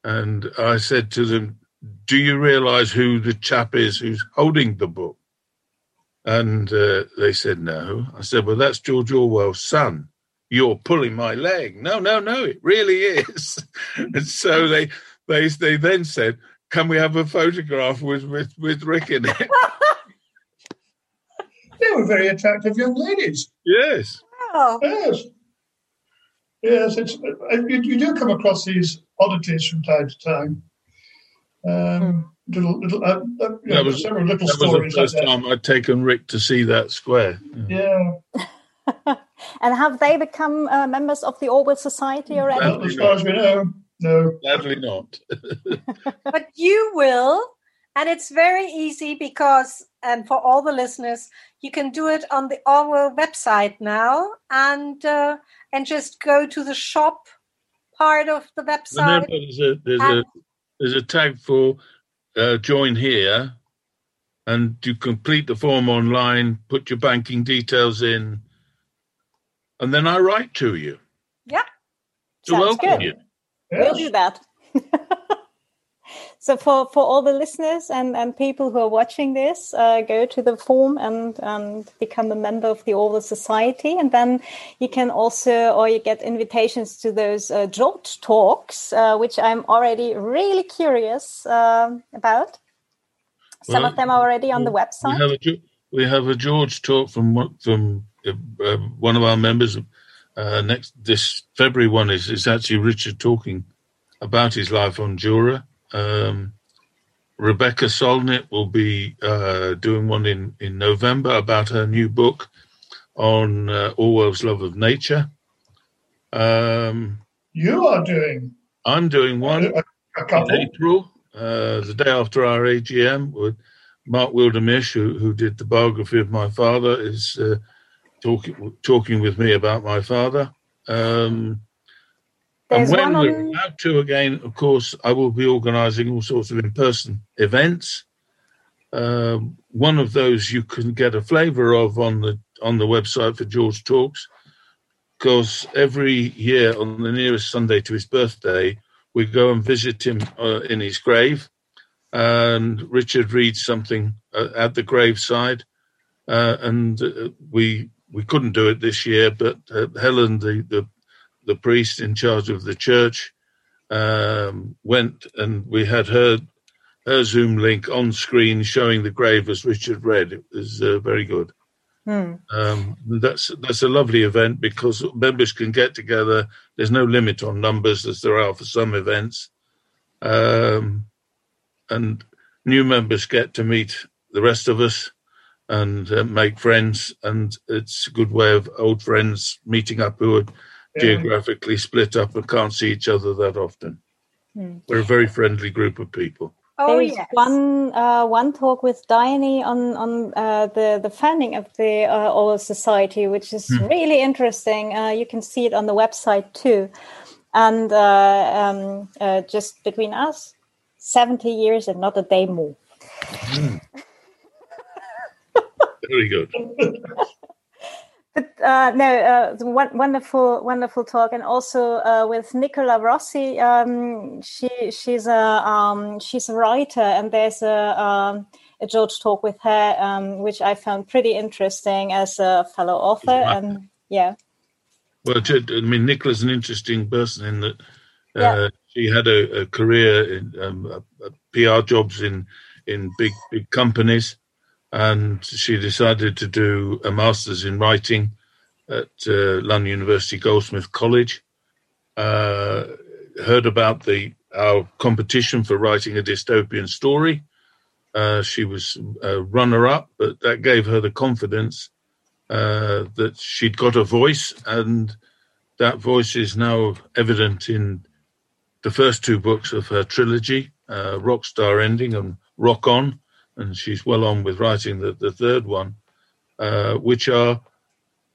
And I said to them, do you realize who the chap is who's holding the book? And uh, they said, no. I said, well, that's George Orwell's son you're pulling my leg. No, no, no, it really is. (laughs) and so they they they then said, Can we have a photograph with with, with Rick in it? (laughs) They were very attractive young ladies. yes. Wow. Yes. Yes, it's, uh, you, you do come across these oddities from time to time. Um, little, little, uh, uh, you know, That was- several little That was stories the first that. time I'd taken Rick to see that square. Yeah, (laughs) and have they become uh, members of the Orwell Society already? well, as far as we know, no. Sadly not. (laughs) but you will and it's very easy because and for all the listeners you can do it on the orwell website now and uh, and just go to the shop part of the And then website there's a there's a there's a tag for uh, join here, and you complete the form online, put your banking details in, and then I write to you yeah to Sounds welcome good. you. We'll do that. (laughs) so for, for all the listeners and, and people who are watching this, uh, go to the form and, and become a member of the Orwell Society. And then you can also, or you get invitations to those uh, George talks, uh, which I'm already really curious um about. Some Well, of them are already on the We website. have a we have a George talk from one- from uh, uh, one of our members, Uh, next this February one is is actually Richard talking about his life on Jura. Um, Rebecca Solnit will be uh, doing one in, in November about her new book on uh, Orwell's love of nature. Um, you are doing. I'm doing one a, a in April, uh, the day after our AGM, with Mark Wildermish, who, who did the biography of my father, is uh, talking talking with me about my father. Um, and when we're on... allowed to again, of course, I will be organising all sorts of in-person events. Uh, one of those you can get a flavour of on the on the website for George Talks, because every year on the nearest Sunday to his birthday, we go and visit him uh, in his grave, and Richard reads something uh, at the graveside, uh, and uh, we we couldn't do it this year, but uh, Helen, the, the the priest in charge of the church, um, went and we had her her Zoom link on screen showing the grave as Richard read. It was uh, very good. Hmm. Um, that's that's a lovely event because members can get together. There's no limit on numbers as there are for some events, um, and new members get to meet the rest of us and uh, make friends. And it's a good way of old friends meeting up who are yeah. geographically split up and can't see each other that often. Hmm. We're a very friendly group of people. Oh, There's yes. one uh, one talk with Dione on on uh, the the founding of the uh, Orwell Society, which is hmm. really interesting. Uh, you can see it on the website too. And uh, um, uh, just between us, seventy years and not a day more. Hmm. very good. (laughs) But uh, no, uh, wonderful, wonderful talk, and also uh, with Nicola Rossi. Um, she she's a um, she's a writer, and there's a um, a George talk with her, um, which I found pretty interesting as a fellow author. And yeah, well, I mean, Nicola's an interesting person in that uh, yeah. she had a, a career in um, PR jobs in in big big companies and she decided to do a master's in writing at uh, London University Goldsmith College. Uh, heard about the our competition for writing a dystopian story. Uh, she was a runner-up, but that gave her the confidence uh, that she'd got a voice, and that voice is now evident in the first two books of her trilogy, uh, Rockstar Ending and Rock On, and she's well on with writing the, the third one, uh, which are,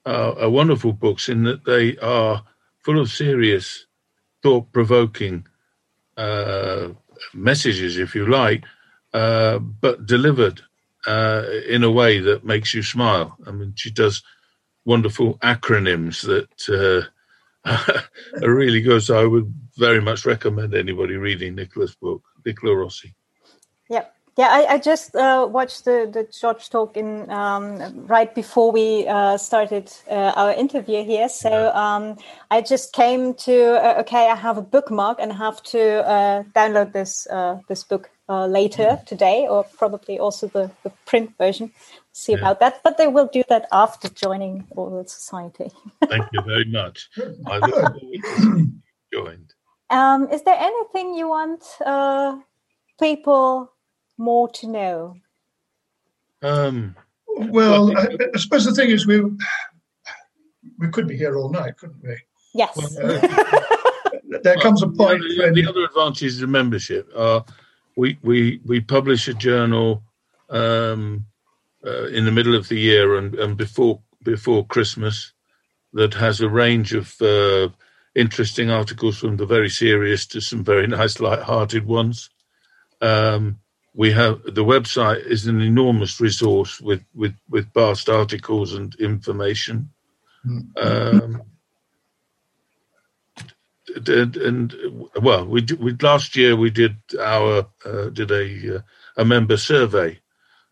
are wonderful books in that they are full of serious, thought provoking uh, messages, if you like, uh, but delivered uh, in a way that makes you smile. I mean, she does wonderful acronyms that uh, (laughs) are really good. So I would very much recommend anybody reading Nicola's book, Nicola Rossi. Yep. Yeah, I, I just uh, watched the, the George talk in um, right before we uh, started uh, our interview here. So um, I just came to uh, okay, I have a bookmark and have to uh, download this uh, this book later mm-hmm. today, or probably also the, the print version. See yeah. about that, but they will do that after joining Orwell Society. (laughs) Thank you very much. I look forward to joined. Um, is there anything you want people? More to know? Um, well, I, I, suppose the thing is we we could be here all night, couldn't we? Yes. Well, uh, there comes a point. The, when... the other advantages of membership are we we we publish a journal um, uh, in the middle of the year and, and before before Christmas that has a range of uh, interesting articles from the very serious to some very (laughs) nice light-hearted ones. Um, we have the website is an enormous resource with with with vast articles and information. Mm-hmm. Um, and, and, well, we, we last year we did our uh, did a uh, a member survey,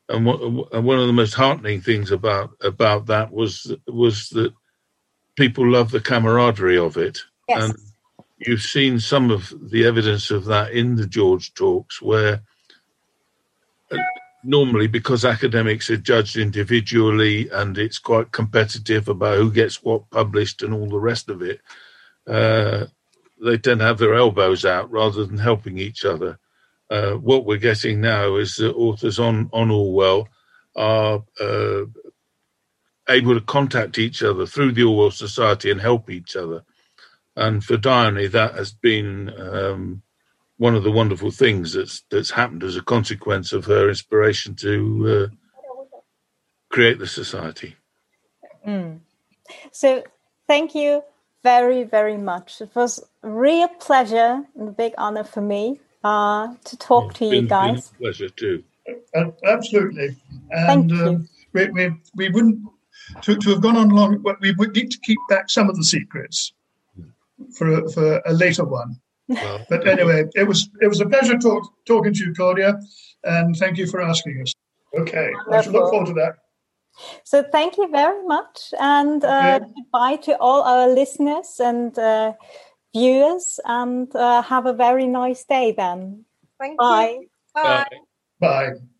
and, and one of the most heartening things about about that was was that people love the camaraderie of it, yes. and you've seen some of the evidence of that in the George talks where normally because academics are judged individually and it's quite competitive about who gets what published and all the rest of it, uh, they tend to have their elbows out rather than helping each other. Uh, what we're getting now is that authors on on Orwell are uh, able to contact each other through the Orwell Society and help each other. And for Dione, that has been um, one of the wonderful things that's that's happened as a consequence of her inspiration to uh, create the society. Mm. So, thank you very, very much. It was a real pleasure and a big honor for me uh, to talk it's to been, you guys. pleasure too. Uh, absolutely. Thank And you. um, we, we, we wouldn't, to, to have gone on long, but we would need to keep back some of the secrets for a, for a later one. Well, But anyway, it was it was a pleasure talk, talking to you, Claudia, and thank you for asking us. Okay, I shall look forward to that. So, thank you very much. And uh, Okay. goodbye to all our listeners and uh, viewers. And uh, have a very nice day then. Thank Bye. you. Bye. Bye. Bye.